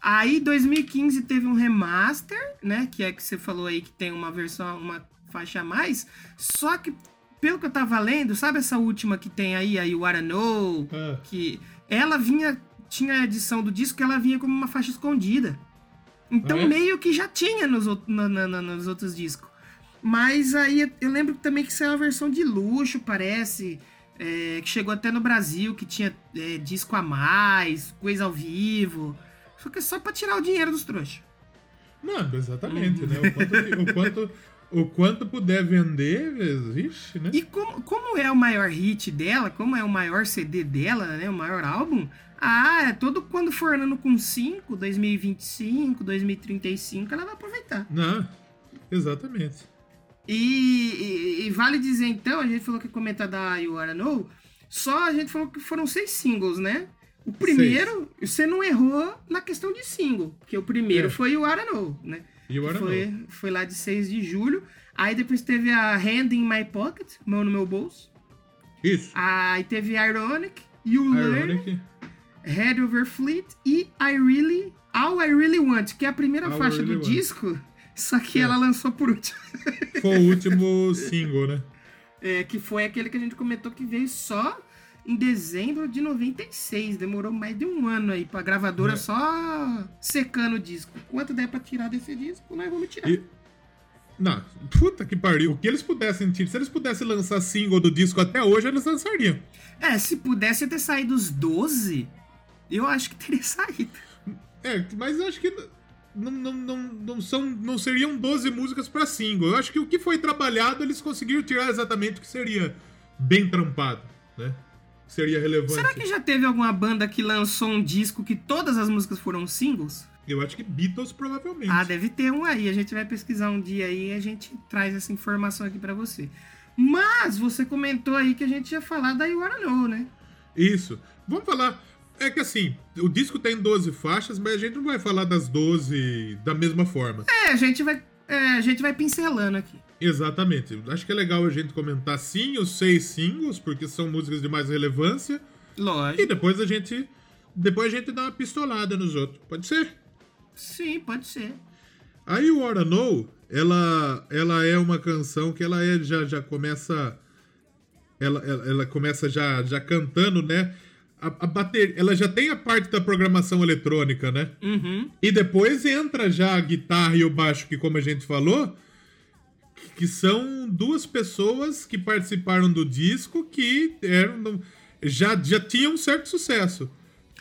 [SPEAKER 1] Aí 2015 teve um remaster, né, que é que você falou aí que tem uma versão, uma faixa a mais. Só que pelo que eu tava lendo, sabe essa última que tem aí, a You Wanna Know,
[SPEAKER 2] Ah.
[SPEAKER 1] que ela vinha, tinha a edição do disco que ela vinha como uma faixa escondida. Então
[SPEAKER 2] Ah, é?
[SPEAKER 1] meio que já tinha nos, out- na- na- na- nos outros discos. Mas aí eu lembro também que saiu uma versão de luxo, parece. é, que chegou até no Brasil, que tinha é, disco a mais, coisa ao vivo. Só que é só pra tirar o dinheiro dos trouxas.
[SPEAKER 2] Não, exatamente, né? O quanto, o, quanto, o quanto puder vender, vixe, né?
[SPEAKER 1] E como, como é o maior hit dela, como é o maior CD dela, né? O maior álbum, ah, é todo quando for ano com 5, 2025, 2035, ela vai aproveitar.
[SPEAKER 2] Não, exatamente.
[SPEAKER 1] E, e- e vale dizer então, a gente falou que comentar da You Wanna Know, só a gente falou que foram seis singles, né? O primeiro, você não errou na questão de single, porque o primeiro
[SPEAKER 2] É.
[SPEAKER 1] foi Wanna Know, né?
[SPEAKER 2] You Wanna
[SPEAKER 1] foi, foi lá de 6 de julho. Aí depois teve a Hand in My Pocket, mão no meu bolso.
[SPEAKER 2] Isso.
[SPEAKER 1] Aí teve Ironic, You Learn. Head Over Fleet e I Really, All I Really Want, que é a primeira
[SPEAKER 2] All
[SPEAKER 1] faixa
[SPEAKER 2] Really
[SPEAKER 1] do
[SPEAKER 2] Want.
[SPEAKER 1] disco, só que
[SPEAKER 2] É.
[SPEAKER 1] ela lançou por último.
[SPEAKER 2] Foi o último single, né?
[SPEAKER 1] É, que foi aquele que a gente comentou que veio só em dezembro de 96. Demorou mais de um ano aí pra gravadora
[SPEAKER 2] É.
[SPEAKER 1] só secando o disco. Quanto der pra tirar desse disco, nós vamos tirar.
[SPEAKER 2] E- Não, puta que pariu. O que eles pudessem tirar, se eles pudessem lançar single do disco até hoje, eles lançariam.
[SPEAKER 1] É, se pudesse ter saído os 12, eu acho que teria saído.
[SPEAKER 2] É, mas eu acho que não, não, não, não, são, não seriam 12 músicas pra single. Eu acho que o que foi trabalhado, eles conseguiram tirar exatamente o que seria bem trampado, né? Seria relevante.
[SPEAKER 1] Será que já teve alguma banda que lançou um disco que todas as músicas foram singles?
[SPEAKER 2] Eu acho que Beatles provavelmente.
[SPEAKER 1] Ah, deve ter um aí. A gente vai pesquisar um dia aí e a gente traz essa informação aqui pra você. Mas você comentou aí que a gente ia falar da You Wanna Know, né?
[SPEAKER 2] Isso. Vamos falar. É que assim, o disco tem 12 faixas, mas a gente não vai falar das 12 da mesma forma.
[SPEAKER 1] É, a gente vai, é, a gente vai pincelando aqui.
[SPEAKER 2] Exatamente. Acho que é legal a gente comentar sim os seis singles, porque são músicas de mais relevância. E
[SPEAKER 1] Lógico.
[SPEAKER 2] depois a gente. Depois a gente dá uma pistolada nos outros. Pode ser?
[SPEAKER 1] Sim, pode ser.
[SPEAKER 2] A You Wanna Know, ela, ela é uma canção que ela é, já, já começa. Ela, ela, ela começa já, já cantando, né? A, a bater, ela já tem a parte da programação eletrônica, né?
[SPEAKER 1] Uhum.
[SPEAKER 2] E depois entra já a guitarra e o baixo, que como a gente falou, que são duas pessoas que participaram do disco que eram, já, já tinham um certo sucesso.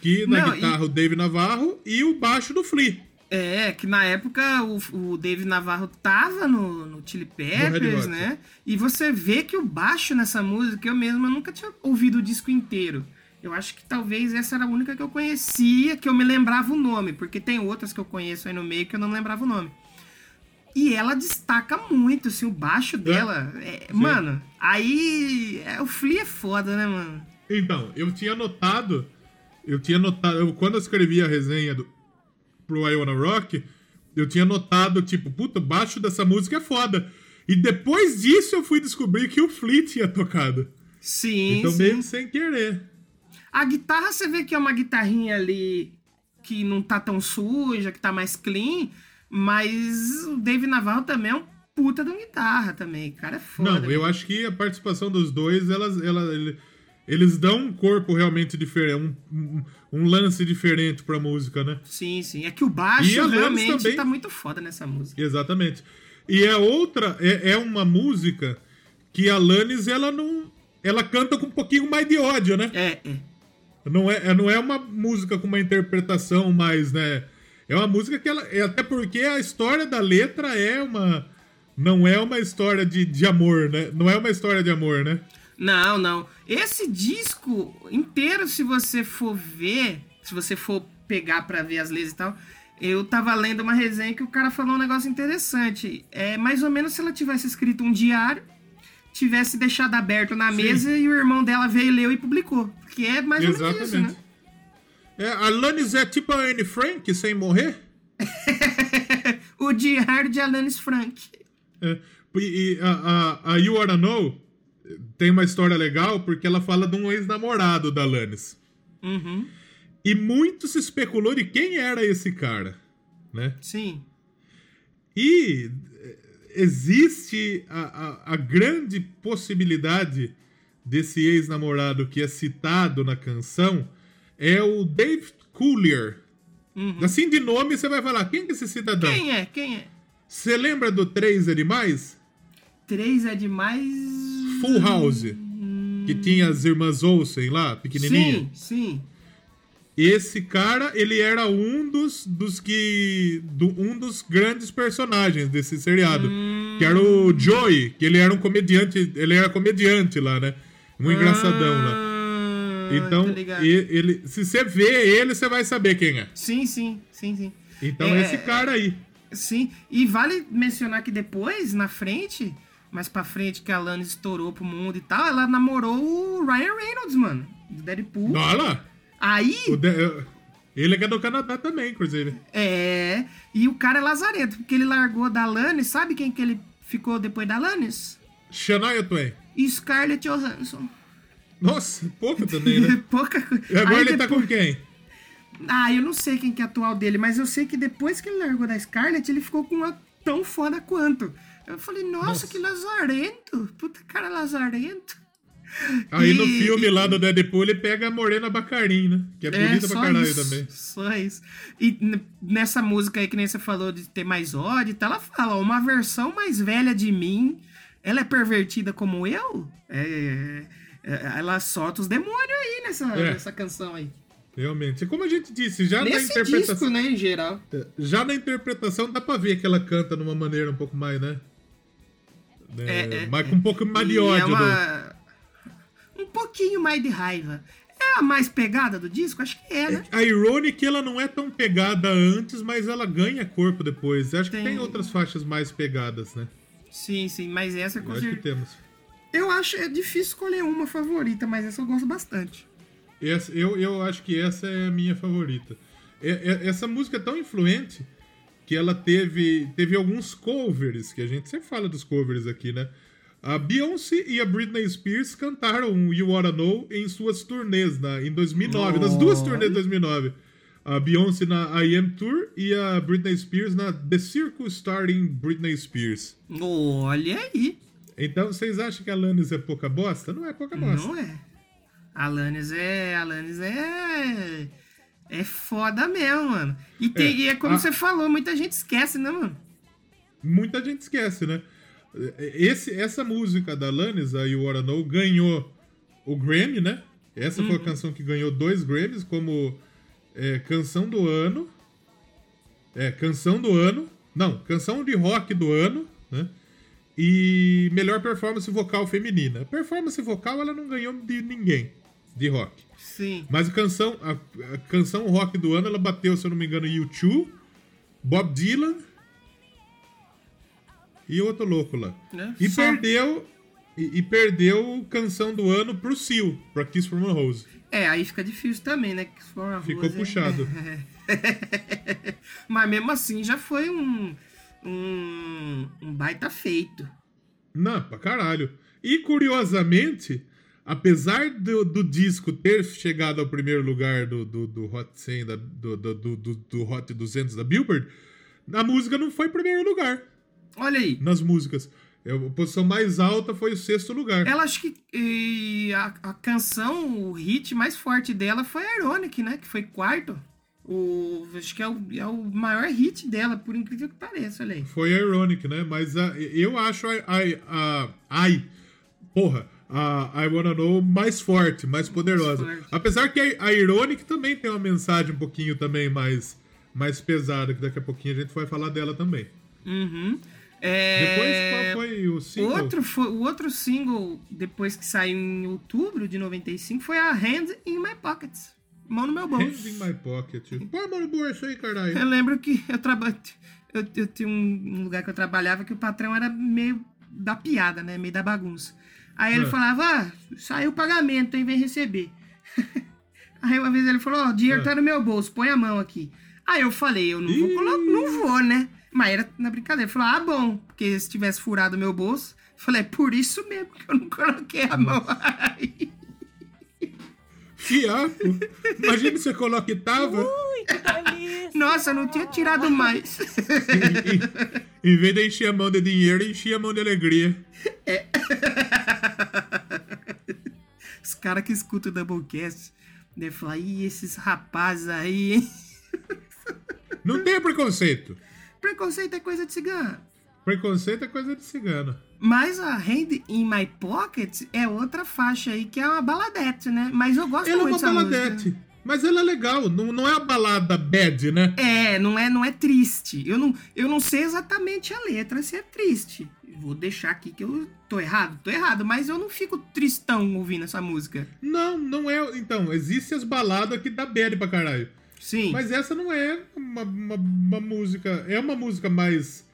[SPEAKER 2] Que na
[SPEAKER 1] Não,
[SPEAKER 2] guitarra o Dave Navarro e o baixo do Flea.
[SPEAKER 1] É, que na época o, o Dave Navarro tava no, no Chili Peppers,
[SPEAKER 2] Hot.
[SPEAKER 1] né? E você vê que o baixo nessa música, eu mesmo nunca tinha ouvido o disco inteiro. Eu acho que talvez essa era a única que eu conhecia, que eu me lembrava o nome, porque tem outras que eu conheço aí no meio que eu não lembrava o nome. E ela destaca muito, assim, o baixo dela. É, mano, aí. é, o Flea é foda, né, mano?
[SPEAKER 2] Então, eu tinha notado, eu tinha notado, eu, quando eu escrevi a resenha do, pro I Wanna Rock, eu tinha notado, tipo, puta, o baixo dessa música é foda. E depois disso eu fui descobrir que o Flea tinha tocado.
[SPEAKER 1] Sim,
[SPEAKER 2] então
[SPEAKER 1] sim.
[SPEAKER 2] meio sem querer.
[SPEAKER 1] A guitarra você vê que é uma guitarrinha ali que não tá tão suja, que tá mais clean, mas o Dave Navarro também é um puta de uma guitarra também, cara é foda.
[SPEAKER 2] Não, eu acho que a participação dos dois, elas, ela, ele- eles dão um corpo realmente diferente, um, um, lance diferente pra música, né?
[SPEAKER 1] Sim, sim. É que o baixo realmente
[SPEAKER 2] também.
[SPEAKER 1] tá muito foda nessa música.
[SPEAKER 2] Exatamente. E é outra, é, é uma música que a Lannis, ela não. Ela canta com um pouquinho mais de ódio, né?
[SPEAKER 1] É, é.
[SPEAKER 2] Não é, não é uma música com uma interpretação mais, né? É uma música que ela. É até porque a história da letra é uma. Não é uma história de, de amor, né? Não é uma história de amor, né?
[SPEAKER 1] Não, não. Esse disco inteiro, se você for ver, se você for pegar pra ver as letras e tal, eu tava lendo uma resenha que o cara falou um negócio interessante. É mais ou menos se ela tivesse escrito um diário, tivesse deixado aberto na
[SPEAKER 2] Sim.
[SPEAKER 1] mesa e o irmão dela veio, leu e publicou. Que é mais ou menos isso,
[SPEAKER 2] Exatamente.
[SPEAKER 1] né?
[SPEAKER 2] É, a Lannis é tipo a Anne Frank sem morrer?
[SPEAKER 1] o de Alanis Frank.
[SPEAKER 2] É, e e a, a, a You Wanna Know tem uma história legal porque ela fala de um ex-namorado da Lannis.
[SPEAKER 1] Uhum.
[SPEAKER 2] E muito se especulou de quem era esse cara, né?
[SPEAKER 1] Sim.
[SPEAKER 2] E eh, existe a, a, a grande possibilidade desse ex-namorado que é citado na canção é o Dave Coulier. Assim de nome você vai falar, quem que é esse cidadão?
[SPEAKER 1] Quem é? Quem é?
[SPEAKER 2] Você lembra do Três Animais?
[SPEAKER 1] Três é demais.
[SPEAKER 2] Full House. Que tinha as irmãs Olsen lá, pequenininha.
[SPEAKER 1] Sim, sim.
[SPEAKER 2] Esse cara, ele era um dos, dos que. do- um dos grandes personagens desse seriado. Que era o Joey, que ele era um comediante. Ele era comediante lá, né? Um engraçadão lá. Então, ele, se você vê ele, você vai saber quem é.
[SPEAKER 1] Sim, sim, sim, sim.
[SPEAKER 2] Então,
[SPEAKER 1] É,
[SPEAKER 2] esse cara aí.
[SPEAKER 1] Sim, e vale mencionar que depois, na frente, mais pra frente, que a Lana estourou pro mundo e tal, ela namorou o Ryan Reynolds, mano, do Deadpool.
[SPEAKER 2] Olha lá.
[SPEAKER 1] Aí,
[SPEAKER 2] de- ele é do Canadá também, inclusive.
[SPEAKER 1] é. E o cara é lazarento, porque ele largou da Alanis, sabe quem que ele ficou depois da Alanis?
[SPEAKER 2] Shania Twain.
[SPEAKER 1] Scarlett Johansson.
[SPEAKER 2] Nossa, pouco também, né?
[SPEAKER 1] Pouca coisa.
[SPEAKER 2] Agora
[SPEAKER 1] Aí
[SPEAKER 2] ele tá
[SPEAKER 1] depois-
[SPEAKER 2] com quem?
[SPEAKER 1] Ah, eu não sei quem que é atual dele, mas eu sei que depois que ele largou da Scarlett, ele ficou com uma tão foda quanto. Eu falei, nossa,
[SPEAKER 2] Nossa.
[SPEAKER 1] que lazarento. Puta cara lazarento.
[SPEAKER 2] Aí no
[SPEAKER 1] E-
[SPEAKER 2] filme lá do Deadpool ele pega a Morena Bacarin, né? Que é bonita pra caralho
[SPEAKER 1] isso,
[SPEAKER 2] também.
[SPEAKER 1] Só isso. E nessa música aí que nem você falou de ter mais ódio, e tal, ela fala, uma versão mais velha de mim, ela é pervertida como eu? É, é, ela solta os demônios aí nessa,
[SPEAKER 2] É.
[SPEAKER 1] nessa canção aí.
[SPEAKER 2] Realmente. E como a gente disse, já na
[SPEAKER 1] Nesse
[SPEAKER 2] interpretação.
[SPEAKER 1] disco, né, em geral.
[SPEAKER 2] Já na interpretação dá pra ver que ela canta de uma maneira um pouco mais, né? É,
[SPEAKER 1] É, é,
[SPEAKER 2] mas com um pouco mais de ódio.
[SPEAKER 1] é uma... Um pouquinho mais de raiva. É a mais pegada do disco? Acho que é, né?
[SPEAKER 2] A Ironic, ela não é tão pegada antes, mas ela ganha corpo depois. Acho que
[SPEAKER 1] Tem-
[SPEAKER 2] tem outras faixas mais pegadas, né?
[SPEAKER 1] Sim, sim, mas essa com
[SPEAKER 2] Acho que
[SPEAKER 1] certeza.
[SPEAKER 2] temos.
[SPEAKER 1] Eu acho é difícil escolher uma favorita, mas essa eu gosto bastante.
[SPEAKER 2] Essa, eu, eu acho que essa é a minha favorita. É- é- essa música é tão influente que ela teve, teve alguns covers, que a gente sempre fala dos covers aqui, né? A Beyoncé e a Britney Spears cantaram You Wanna Know em suas turnês na, em 2009, nas duas turnês de 2009. A Beyoncé na I Am Tour e a Britney Spears na The Circle Starring Britney Spears.
[SPEAKER 1] Olha aí.
[SPEAKER 2] Então, vocês acham que a Alanis é pouca bosta? Não é pouca bosta.
[SPEAKER 1] Não é. Alanis é. Alanis é. É foda mesmo, mano. E, tem,
[SPEAKER 2] É,
[SPEAKER 1] e é como
[SPEAKER 2] a-
[SPEAKER 1] você falou, muita gente esquece, né, mano?
[SPEAKER 2] muita gente esquece, né? Esse, essa música da Alanis, a You Wanna Know, ganhou o Grammy, né? Essa foi a canção que ganhou dois Grammys como é, canção do ano. É, canção do ano. Não, canção de rock do ano, né? E melhor performance vocal feminina. Performance vocal ela não ganhou de ninguém de rock.
[SPEAKER 1] Sim.
[SPEAKER 2] Mas a canção, a, a canção rock do ano, ela bateu, se eu não me engano, U2, Bob Dylan e outro louco lá.
[SPEAKER 1] É,
[SPEAKER 2] E
[SPEAKER 1] só.
[SPEAKER 2] perdeu e, e perdeu canção do ano pro Seal, pra Kiss from a Rose.
[SPEAKER 1] É, aí fica difícil também, né? que se for uma
[SPEAKER 2] Ficou
[SPEAKER 1] Rose, é-
[SPEAKER 2] puxado.
[SPEAKER 1] Mas mesmo assim já foi um. Um, um baita feito.
[SPEAKER 2] Não, pra caralho. E curiosamente, apesar do, do disco ter chegado ao primeiro lugar do, do, do Hot 100, da, do, do, do, do- Hot 200 da Billboard, a música não foi primeiro lugar.
[SPEAKER 1] Olha aí.
[SPEAKER 2] nas músicas. É, A posição mais alta foi o sexto lugar.
[SPEAKER 1] Ela acho que a, a canção, o hit mais forte dela foi a Ironic, né? Que foi quarto. O, acho que é o, é o maior hit dela, por incrível que pareça, olha aí.
[SPEAKER 2] Foi a Ironic, né? Mas a- eu acho a, a, a, ai, porra, a I Wanna Know mais forte, mais poderosa.
[SPEAKER 1] forte.
[SPEAKER 2] Apesar que a, a Ironic também tem uma mensagem um pouquinho também mais, mais pesada, que daqui a pouquinho a gente vai falar dela também.
[SPEAKER 1] Uhum.
[SPEAKER 2] Depois,
[SPEAKER 1] É,
[SPEAKER 2] qual foi o single?
[SPEAKER 1] Outro foi, o outro single, depois que saiu em outubro de 95, foi a Hand in My Pockets. Mão no meu bolso.
[SPEAKER 2] Hands in my pocket. Põe a mão no bolso aí, caralho.
[SPEAKER 1] Eu lembro que eu trabalho. Eu, eu tinha um, lugar que eu trabalhava que o patrão era meio da piada, né? Meio da bagunça. Aí ele
[SPEAKER 2] Ah.
[SPEAKER 1] falava, ah, saiu o pagamento, hein? Vem receber. Aí uma vez ele falou, ó, o dinheiro
[SPEAKER 2] Ah.
[SPEAKER 1] tá no meu bolso, põe a mão aqui. Aí eu falei, eu não vou
[SPEAKER 2] Ih.
[SPEAKER 1] colocar, não vou, né? Mas era na brincadeira. Ele falou, ah, bom, porque se tivesse furado o meu bolso, eu falei, é por isso mesmo que eu não coloquei a mão aí.
[SPEAKER 2] Fiapo. Imagina se você coloca que tava.
[SPEAKER 3] Ui, que delícia!
[SPEAKER 1] Nossa, eu não tinha tirado mais.
[SPEAKER 2] em, em- em vez de encher a mão de dinheiro, enchia a mão de alegria.
[SPEAKER 1] Os caras que escutam o Doublecast devem falar, ih, esses rapazes aí, hein?
[SPEAKER 2] Não tem preconceito.
[SPEAKER 1] Preconceito é coisa de cigano.
[SPEAKER 2] Preconceito é coisa de cigano.
[SPEAKER 1] Mas a Hand in My Pocket é outra faixa aí, que é uma baladete, né? Mas eu gosto
[SPEAKER 2] Ela é
[SPEAKER 1] muito
[SPEAKER 2] uma
[SPEAKER 1] dessa
[SPEAKER 2] baladete.
[SPEAKER 1] música.
[SPEAKER 2] Mas ela é legal. Não, não é a balada bad, né?
[SPEAKER 1] É, não é, não é triste. Eu não, eu não sei exatamente a letra se é triste. Vou deixar aqui que eu tô errado, tô errado, mas eu não fico tristão ouvindo essa música.
[SPEAKER 2] Não, não é. Então, existem as baladas que dá bad pra caralho.
[SPEAKER 1] Sim.
[SPEAKER 2] Mas essa não é uma, uma, uma música. É uma música mais,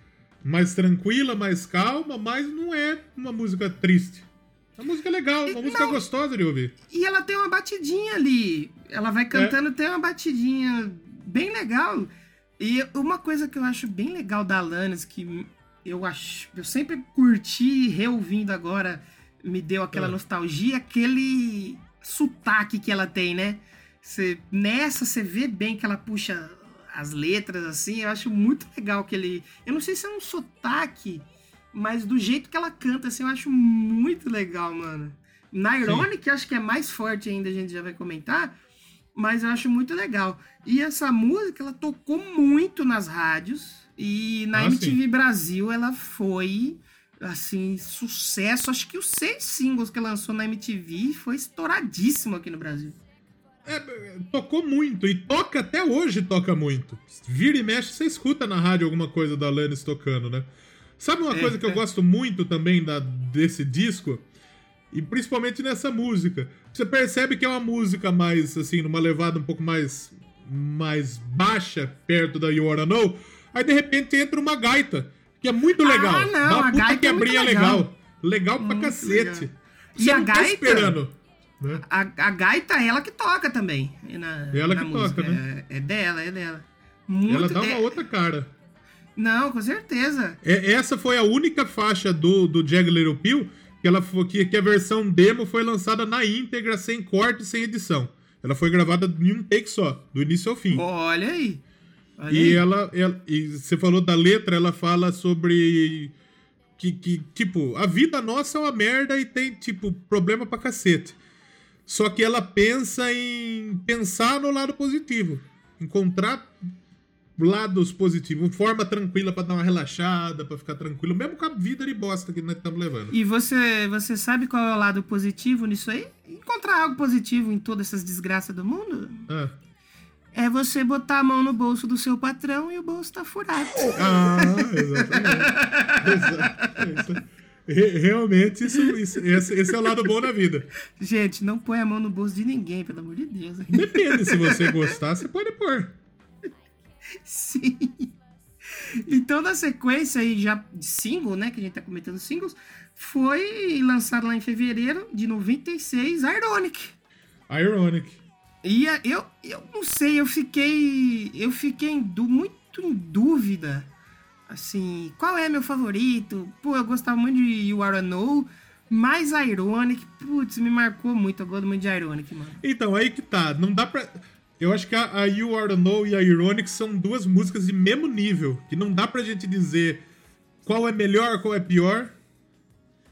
[SPEAKER 2] mais tranquila, mais calma, mas não é uma música triste. É uma música legal, uma música
[SPEAKER 1] Não.
[SPEAKER 2] gostosa de ouvir.
[SPEAKER 1] E ela tem uma batidinha ali. Ela vai cantando, tem uma batidinha bem legal. E uma coisa que eu acho bem legal da Alanis, que eu acho. Eu sempre curti reouvindo agora, me deu aquela
[SPEAKER 2] É.
[SPEAKER 1] nostalgia, aquele sotaque que ela tem, né? Cê, nessa você vê bem que ela puxa as letras assim, eu acho muito legal aquele. Eu não sei se é um sotaque, mas do jeito que ela canta, assim, eu acho muito legal, mano. Na Ironic, acho que é mais forte ainda, a gente já vai comentar, mas eu acho muito legal. E essa música, ela tocou muito nas rádios, e na
[SPEAKER 2] Ah,
[SPEAKER 1] MTV Brasil ela foi, assim, sucesso. Acho que os seis singles que lançou na MTV foi estouradíssimo aqui no Brasil.
[SPEAKER 2] É, é, tocou muito, e toca até hoje, toca muito. Vira e mexe, você escuta na rádio alguma coisa da Alanis tocando, né? Sabe uma
[SPEAKER 1] É,
[SPEAKER 2] coisa que eu
[SPEAKER 1] é.
[SPEAKER 2] gosto muito também da, desse disco? E principalmente nessa música. Você percebe que é uma música mais, assim, numa levada um pouco mais, mais baixa, perto da You Wanna Know. Aí de repente entra uma gaita, que é muito
[SPEAKER 1] Ah,
[SPEAKER 2] legal.
[SPEAKER 1] não,
[SPEAKER 2] Dá uma
[SPEAKER 1] a
[SPEAKER 2] puta
[SPEAKER 1] é muito
[SPEAKER 2] quebrinha
[SPEAKER 1] legal.
[SPEAKER 2] legal. Legal pra
[SPEAKER 1] Muito
[SPEAKER 2] cacete.
[SPEAKER 1] legal.
[SPEAKER 2] Você
[SPEAKER 1] E a
[SPEAKER 2] não tá
[SPEAKER 1] gaita-
[SPEAKER 2] esperando. Né?
[SPEAKER 1] A, a gaita é ela que toca também. Na,
[SPEAKER 2] Ela
[SPEAKER 1] na
[SPEAKER 2] que
[SPEAKER 1] música.
[SPEAKER 2] toca, né?
[SPEAKER 1] É, é dela, é dela. Muito
[SPEAKER 2] Ela dá uma
[SPEAKER 1] é-
[SPEAKER 2] outra cara.
[SPEAKER 1] Não, com certeza.
[SPEAKER 2] É, essa foi a única faixa do, do Jag Little Pill que, ela, que, que a versão demo foi lançada na íntegra, sem corte, sem edição. Ela foi gravada em um take só, do início ao fim.
[SPEAKER 1] Olha aí. Olha
[SPEAKER 2] e
[SPEAKER 1] aí.
[SPEAKER 2] ela, ela- e você falou da letra, ela fala sobre que, que, tipo, a vida nossa é uma merda e tem, tipo, problema pra cacete. Só que ela pensa em pensar no lado positivo. Encontrar lados positivos, forma tranquila pra dar uma relaxada, pra ficar tranquilo, mesmo com a vida de bosta que nós estamos levando.
[SPEAKER 1] E você, você sabe qual é o lado positivo nisso aí? Encontrar algo positivo em todas essas desgraças do mundo
[SPEAKER 2] Ah,
[SPEAKER 1] é você botar a mão no bolso do seu patrão e o bolso tá furado.
[SPEAKER 2] Ah, exatamente. Exato. Re- Realmente, isso, isso- esse, esse é o lado bom da vida.
[SPEAKER 1] Gente, não põe a mão no bolso de ninguém, pelo amor de Deus.
[SPEAKER 2] Depende, se você gostar, você pode pôr.
[SPEAKER 1] Sim. Então, na sequência aí, já de single, né? Que a gente tá comentando singles, foi lançado lá em fevereiro de 96, Ironic.
[SPEAKER 2] Ironic.
[SPEAKER 1] E eu, eu não sei, eu fiquei. Eu fiquei em muito em dúvida. Assim, qual é meu favorito? Pô, eu gostava muito de You Are Know, mas Ironic, putz, me marcou muito. Eu gosto muito de Ironic, mano.
[SPEAKER 2] Então, aí que tá. Não dá pra. Eu acho que a, a You Are Know e a Ironic são duas músicas de mesmo nível. Que não dá pra gente dizer qual é melhor, qual é pior.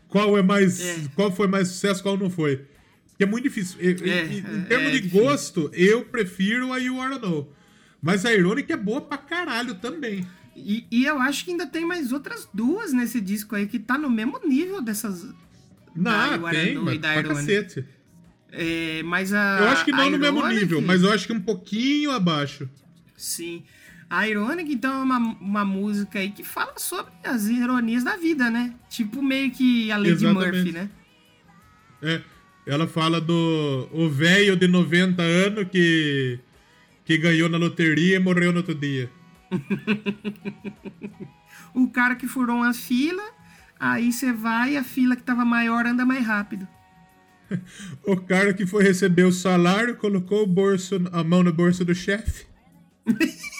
[SPEAKER 2] Qual é mais.
[SPEAKER 1] É.
[SPEAKER 2] Qual foi mais sucesso, qual não foi. Porque é muito difícil.
[SPEAKER 1] É,
[SPEAKER 2] em- em
[SPEAKER 1] é,
[SPEAKER 2] termos
[SPEAKER 1] é
[SPEAKER 2] de gosto, eu prefiro a You Are Know. Mas a Ironic é boa pra caralho também.
[SPEAKER 1] E, e eu acho que ainda tem mais outras duas nesse disco aí que tá no mesmo nível dessas.
[SPEAKER 2] Não, tem, mas
[SPEAKER 1] e da Ironic.
[SPEAKER 2] cacete.
[SPEAKER 1] É, mas a.
[SPEAKER 2] Eu acho que não
[SPEAKER 1] a
[SPEAKER 2] no mesmo
[SPEAKER 1] Ironic-
[SPEAKER 2] nível, mas eu acho que um pouquinho abaixo.
[SPEAKER 1] Sim. A Ironic, então, é uma, uma música aí que fala sobre as ironias da vida, né? Tipo meio que a Lady
[SPEAKER 2] Exatamente.
[SPEAKER 1] Murphy, né?
[SPEAKER 2] É, ela fala do o velho de 90 anos que, que ganhou na loteria e morreu no outro dia.
[SPEAKER 1] O cara que furou uma fila, aí você vai e a fila que tava maior anda mais rápido.
[SPEAKER 2] O cara que foi receber o salário colocou o bolso, a mão no bolso do chefe.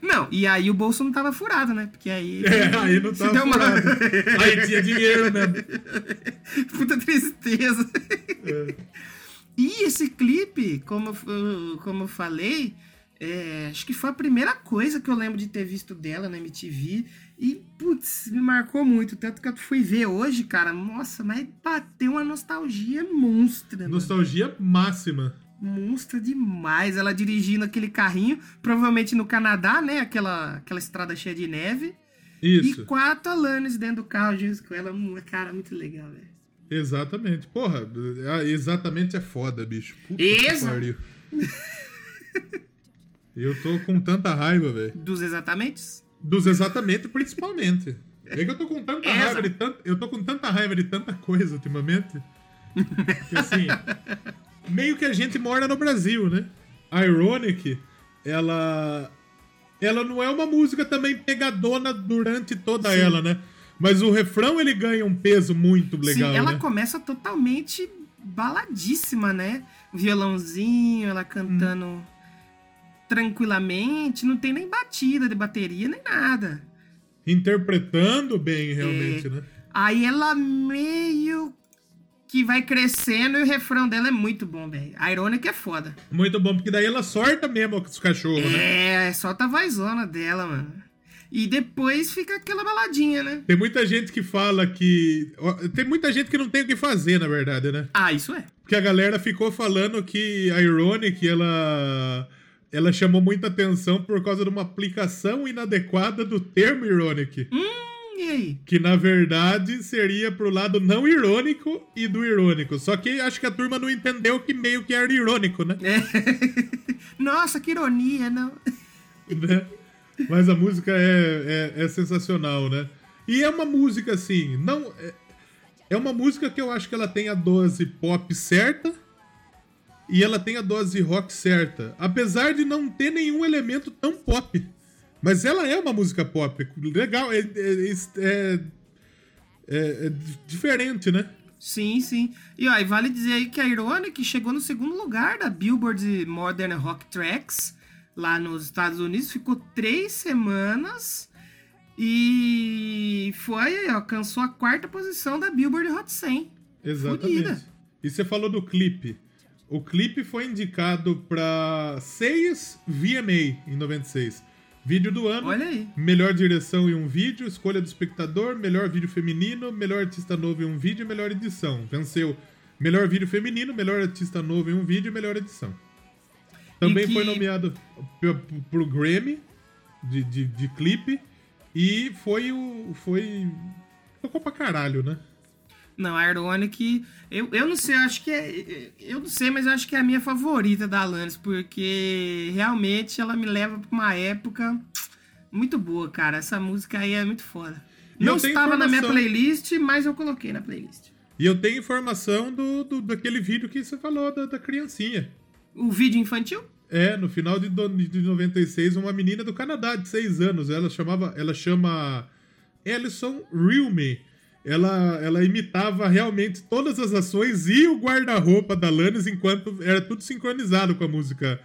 [SPEAKER 1] Não, e aí o bolso não tava furado, né? Porque aí.
[SPEAKER 2] É, aí não tava
[SPEAKER 1] uma-
[SPEAKER 2] furado. Aí tinha dinheiro mesmo.
[SPEAKER 1] Puta tristeza.
[SPEAKER 2] É.
[SPEAKER 1] E esse clipe, como, como eu falei, é, acho que foi a primeira coisa que eu lembro de ter visto dela na MTV. E, putz, me marcou muito. Tanto que eu fui ver hoje, cara. Nossa, mas bateu uma nostalgia monstra. mano.
[SPEAKER 2] Nostalgia máxima.
[SPEAKER 1] Monstra demais. Ela dirigindo aquele carrinho, provavelmente no Canadá, né? Aquela, aquela estrada cheia de neve.
[SPEAKER 2] Isso.
[SPEAKER 1] E quatro Alanis dentro do carro junto com ela. Uma cara muito legal, velho.
[SPEAKER 2] Exatamente. Porra, ah, exatamente é foda, bicho. Puta que
[SPEAKER 1] Exa-
[SPEAKER 2] pariu. Eu tô com tanta raiva, velho.
[SPEAKER 1] Dos exatamente?
[SPEAKER 2] Dos exatamente, principalmente. É que eu tô com tanta
[SPEAKER 1] Essa-
[SPEAKER 2] raiva de tanta. Eu tô com tanta raiva de tanta coisa ultimamente. Que assim. meio que a gente mora no Brasil, né? A Ironic, ela. Ela não é uma música também pegadona durante toda
[SPEAKER 1] Sim.
[SPEAKER 2] ela, né? Mas o refrão ele ganha um peso muito legal,
[SPEAKER 1] Sim, ela
[SPEAKER 2] né?
[SPEAKER 1] começa totalmente baladíssima, né? Violãozinho, ela cantando
[SPEAKER 2] Hum.
[SPEAKER 1] Tranquilamente, não tem nem batida de bateria, nem nada.
[SPEAKER 2] Interpretando bem, realmente,
[SPEAKER 1] É.
[SPEAKER 2] né?
[SPEAKER 1] Aí ela meio que vai crescendo e o refrão dela é muito bom, velho. A Irônica é foda.
[SPEAKER 2] Muito bom, porque daí ela sorta mesmo os cachorros, né?
[SPEAKER 1] É, solta a vozona dela, mano. E depois fica aquela baladinha, né?
[SPEAKER 2] Tem muita gente que fala que. Tem muita gente que não tem o que fazer, na verdade, né?
[SPEAKER 1] Ah, isso é.
[SPEAKER 2] Porque a galera ficou falando que a Ironic, ela. Ela chamou muita atenção por causa de uma aplicação inadequada do termo ironic.
[SPEAKER 1] Hum, e aí?
[SPEAKER 2] Que na verdade seria pro lado não irônico e do irônico. Só que acho que a turma não entendeu que meio que era irônico, né?
[SPEAKER 1] É. Nossa, que ironia, não.
[SPEAKER 2] né? Mas a música é, é, é sensacional, né? E é uma música assim, não é, é uma música que eu acho que ela tem a dose pop certa e ela tem a dose rock certa, apesar de não ter nenhum elemento tão pop. Mas ela é uma música pop, legal, é, é, é, é- é diferente, né?
[SPEAKER 1] Sim, sim. E ó, e vale dizer aí que a Ironic chegou no segundo lugar da Billboard Modern Rock Tracks lá nos Estados Unidos, ficou três semanas e foi, alcançou a quarta posição da Billboard Hot 100.
[SPEAKER 2] Exatamente.
[SPEAKER 1] Fodida.
[SPEAKER 2] E você falou do clipe. O clipe foi indicado para seis VMA em 96. Vídeo do ano,
[SPEAKER 1] Olha aí.
[SPEAKER 2] melhor direção em um vídeo, escolha do espectador, melhor vídeo feminino, melhor artista novo em um vídeo e melhor edição. Venceu melhor vídeo feminino, melhor artista novo em um vídeo e melhor edição. Também
[SPEAKER 1] que-
[SPEAKER 2] foi nomeado pro, pro Grammy de, de, de clipe e foi o. Foi. Tocou pra caralho, né?
[SPEAKER 1] Não, a Ironic, eu, eu não sei, eu acho que é. Eu não sei, mas eu acho que é a minha favorita da Alanis, porque realmente ela me leva pra uma época muito boa, cara. Essa música aí é muito foda.
[SPEAKER 2] E
[SPEAKER 1] não estava na minha playlist, mas eu coloquei na playlist.
[SPEAKER 2] E eu tenho informação do, do- daquele vídeo que você falou da, da criancinha.
[SPEAKER 1] O vídeo infantil?
[SPEAKER 2] É, no final de, de 96, uma menina do Canadá de 6 anos, ela chamava, ela chama Alison Rilme. Ela, ela imitava realmente todas as ações e o guarda-roupa da Lannis enquanto era tudo sincronizado com a música.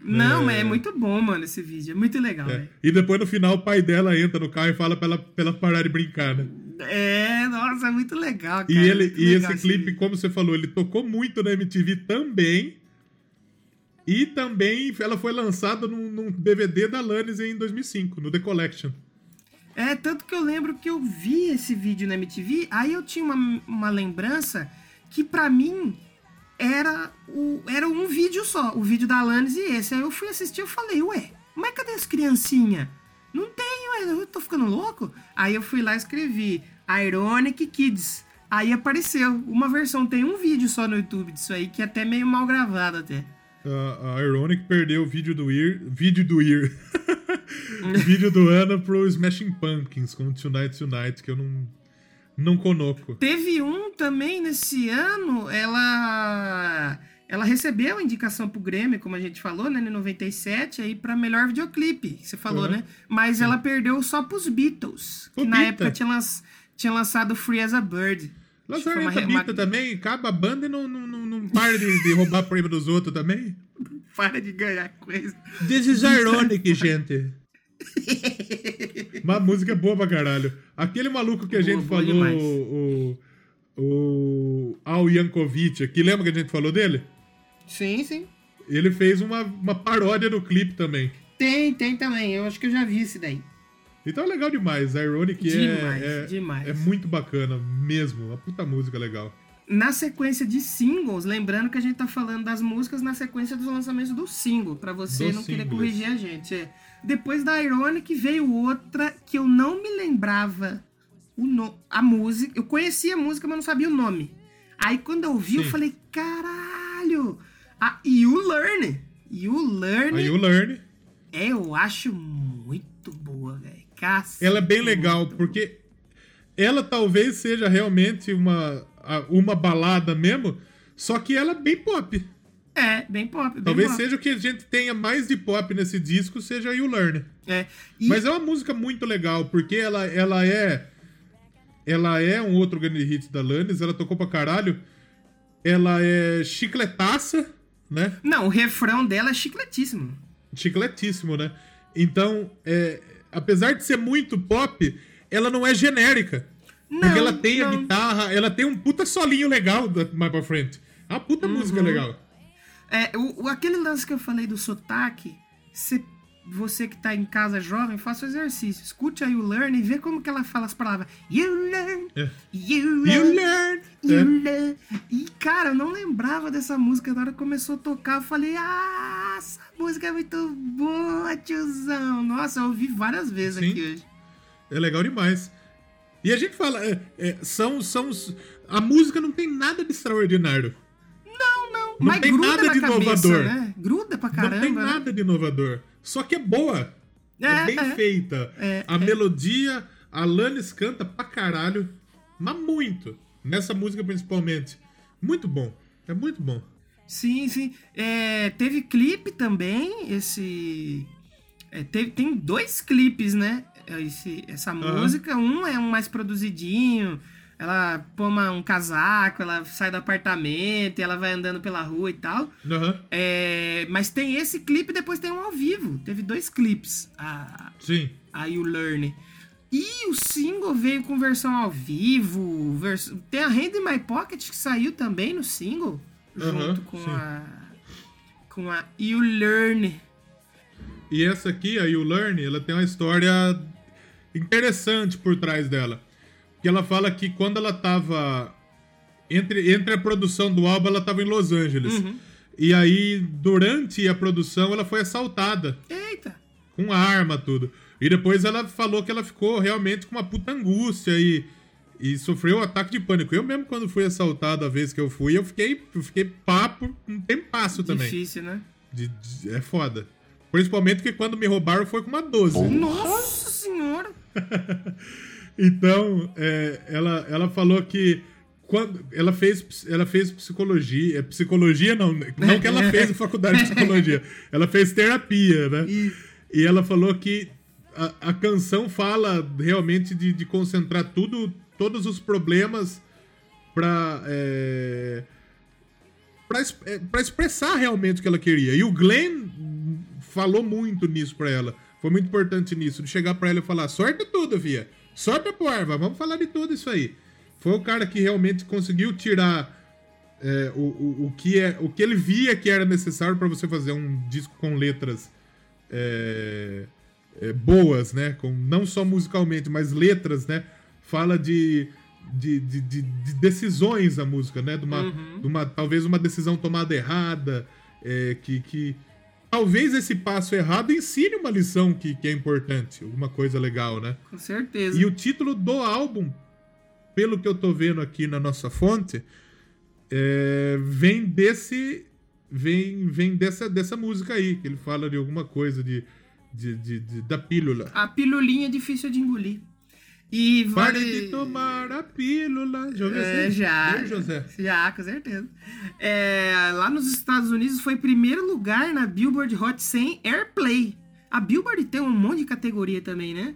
[SPEAKER 1] Não,
[SPEAKER 2] É.
[SPEAKER 1] é muito bom, mano, esse vídeo. É muito legal,
[SPEAKER 2] É.
[SPEAKER 1] velho.
[SPEAKER 2] E depois no final o pai dela entra no carro e fala pra ela, pra ela parar de brincar, né?
[SPEAKER 1] É, nossa, é muito legal, cara.
[SPEAKER 2] E, ele,
[SPEAKER 1] muito
[SPEAKER 2] e
[SPEAKER 1] legal
[SPEAKER 2] esse clipe,
[SPEAKER 1] vídeo.
[SPEAKER 2] como você falou, ele tocou muito na MTV também. E também ela foi lançada num, num DVD da Lannis em 2005, no The Collection.
[SPEAKER 1] É, tanto que eu lembro que eu vi esse vídeo na MTV, aí eu tinha uma, uma lembrança que pra mim era, o, era um vídeo só, o vídeo da Alanis e esse. Aí eu fui assistir e falei, ué, mas cadê as criancinhas? Não tem, ué, eu tô ficando louco? Aí eu fui lá e escrevi Ironic Kids. Aí apareceu uma versão, tem um vídeo só no YouTube disso aí, que é até meio mal gravado até.
[SPEAKER 2] A, a Ironic perdeu o vídeo do Ir. Vídeo do Ir. Vídeo do ano pro Smashing Pumpkins com Tonight Tonight, que eu não, não conoco.
[SPEAKER 1] Teve um também nesse ano, ela ela recebeu a indicação pro Grêmio, como a gente falou, né, em 97, aí pra melhor videoclipe, que você falou,
[SPEAKER 2] Uhum.
[SPEAKER 1] né? Mas ela perdeu só pros Beatles, que na
[SPEAKER 2] Bita.
[SPEAKER 1] época tinha, lan- tinha lançado Free as a Bird. Foi
[SPEAKER 2] Lançaram
[SPEAKER 1] uma
[SPEAKER 2] Bita também, acaba a banda e não, não para de, de roubar prêmio dos outros também.
[SPEAKER 1] Para de ganhar coisa.
[SPEAKER 2] This is ironic, gente. Uma música boa pra caralho. Aquele maluco que a
[SPEAKER 1] Boa,
[SPEAKER 2] gente
[SPEAKER 1] boa
[SPEAKER 2] falou,
[SPEAKER 1] demais.
[SPEAKER 2] o, o Al Yankovic, aqui, lembra que a gente falou dele?
[SPEAKER 1] Sim, sim.
[SPEAKER 2] Ele fez uma, uma paródia no clipe também.
[SPEAKER 1] Tem, tem também. Eu acho que eu já vi esse daí.
[SPEAKER 2] Então é legal demais. Ironic
[SPEAKER 1] Demais,
[SPEAKER 2] é, é,
[SPEAKER 1] demais.
[SPEAKER 2] é muito bacana mesmo. Uma puta música legal.
[SPEAKER 1] Na sequência de singles, lembrando que a gente tá falando das músicas na sequência dos lançamentos do single, pra você
[SPEAKER 2] Dos
[SPEAKER 1] não querer
[SPEAKER 2] singles.
[SPEAKER 1] corrigir a gente. é. Depois da Ironic veio outra que eu não me lembrava o no... a música. Eu conhecia a música, mas não sabia o nome. Aí quando eu ouvi, eu
[SPEAKER 2] Sim.
[SPEAKER 1] falei, caralho! A You Learn! You Learn,
[SPEAKER 2] A You Learn.
[SPEAKER 1] é, eu acho muito boa, velho.
[SPEAKER 2] Ela é bem legal,
[SPEAKER 1] muito
[SPEAKER 2] porque ela talvez seja realmente uma, uma balada mesmo, só que ela é bem pop.
[SPEAKER 1] É, bem pop. Bem
[SPEAKER 2] Talvez
[SPEAKER 1] pop.
[SPEAKER 2] seja o que a gente tenha mais de pop nesse disco, seja You Learn.
[SPEAKER 1] É. E
[SPEAKER 2] Mas é uma música muito legal, porque ela, ela é. Ela é um outro grande hit da Lannis, ela tocou pra caralho. Ela é chicletaça, né?
[SPEAKER 1] Não, o refrão dela é chicletíssimo.
[SPEAKER 2] Chicletíssimo, né? Então, é, apesar de ser muito pop, ela não é genérica. Porque
[SPEAKER 1] Não,
[SPEAKER 2] ela tem a
[SPEAKER 1] não.
[SPEAKER 2] guitarra, ela tem um puta solinho legal da- mais pra frente. É uma puta
[SPEAKER 1] Uhum.
[SPEAKER 2] música legal.
[SPEAKER 1] É, o, o- aquele lance que eu falei do sotaque, cê- você que tá em casa jovem, faça o exercício. Escute a You Learn e vê como que ela fala as palavras. You learn,
[SPEAKER 2] É.
[SPEAKER 1] you learn,
[SPEAKER 2] You learn!
[SPEAKER 1] you
[SPEAKER 2] É.
[SPEAKER 1] learn. E, cara, eu não lembrava dessa música. Na hora que começou a tocar, eu falei, ah, essa música é muito boa, tiozão. Nossa, eu ouvi várias vezes
[SPEAKER 2] Sim.
[SPEAKER 1] aqui hoje.
[SPEAKER 2] É legal demais. E a gente fala, é, é, são, são. A música não tem nada de extraordinário.
[SPEAKER 1] Não, não.
[SPEAKER 2] Não
[SPEAKER 1] mas
[SPEAKER 2] tem
[SPEAKER 1] gruda
[SPEAKER 2] nada
[SPEAKER 1] na
[SPEAKER 2] de
[SPEAKER 1] cabeça,
[SPEAKER 2] inovador.
[SPEAKER 1] né? Gruda pra caramba.
[SPEAKER 2] não tem
[SPEAKER 1] né?
[SPEAKER 2] nada de inovador. Só que é boa. É,
[SPEAKER 1] É,
[SPEAKER 2] bem
[SPEAKER 1] é.
[SPEAKER 2] feita.
[SPEAKER 1] É,
[SPEAKER 2] a melodia, a Alanis canta pra caralho. Mas muito. Nessa música principalmente. Muito bom. É muito bom.
[SPEAKER 1] Sim, sim. É, teve clipe também, esse. teve, tem dois clipes, né? Esse, essa música. Um é um mais produzidinho. Ela põe um casaco, ela sai do apartamento, ela vai andando pela rua e tal.
[SPEAKER 2] Aham.
[SPEAKER 1] É, mas tem esse clipe e depois tem um ao vivo. Teve dois clipes. A,
[SPEAKER 2] Sim.
[SPEAKER 1] a You Learn. E o single veio com versão ao vivo. vers- Tem a Hand in My Pocket que saiu também no single.
[SPEAKER 2] Aham,
[SPEAKER 1] junto com
[SPEAKER 2] sim.
[SPEAKER 1] a. Com a You Learn.
[SPEAKER 2] E essa aqui, a You Learn, ela tem uma história interessante por trás dela. Que ela fala que quando ela tava. Entre, entre a produção do álbum, ela tava em Los Angeles.
[SPEAKER 1] Uhum.
[SPEAKER 2] E aí, durante a produção, ela foi assaltada.
[SPEAKER 1] Eita!
[SPEAKER 2] Com arma, tudo. E depois ela falou que ela ficou realmente com uma puta angústia e, e sofreu um ataque de pânico. Eu mesmo, quando fui assaltado a vez que eu fui, eu fiquei, eu fiquei papo um tempasso também.
[SPEAKER 1] Difícil, né?
[SPEAKER 2] De- de- é foda. Principalmente que quando me roubaram foi com uma 12.
[SPEAKER 1] Nossa senhora!
[SPEAKER 2] Então, é, ela, ela falou que quando ela fez, ela fez psicologia. é, Psicologia não, não que ela fez faculdade de psicologia. Ela fez terapia, né?
[SPEAKER 1] Isso.
[SPEAKER 2] E ela falou que a, a canção fala realmente de, de concentrar tudo, todos os problemas pra, é, es- é, expressar realmente o que ela queria. E o Glenn falou muito nisso pra ela. Foi muito importante nisso, de chegar pra ela e falar: sorte tudo, via. Sorte a porva, vamos falar de tudo isso aí. Foi o cara que realmente conseguiu tirar é, o, o, o, que é, o que ele via que era necessário pra você fazer um disco com letras é, é, boas, né? Com, não só musicalmente, mas letras, né? Fala de, de, de, de- de decisões a música, né? De uma, de uma- talvez uma decisão tomada errada, é, que, que talvez esse passo errado ensine uma lição que, que é importante, alguma coisa legal, né?
[SPEAKER 1] Com certeza.
[SPEAKER 2] E o título do álbum, pelo que eu tô vendo aqui na nossa fonte, é, vem desse. Vem, vem dessa, dessa música aí, que ele fala de alguma coisa de, de, de- de- da pílula.
[SPEAKER 1] A pilulinha é difícil de engolir. E
[SPEAKER 2] Pare
[SPEAKER 1] vale...
[SPEAKER 2] de tomar a pílula. Já ouviu
[SPEAKER 1] É, já.
[SPEAKER 2] José?
[SPEAKER 1] Já, com certeza. É, lá nos Estados Unidos foi primeiro lugar na Billboard Hot 100 Airplay. A Billboard tem um monte de categoria também, né?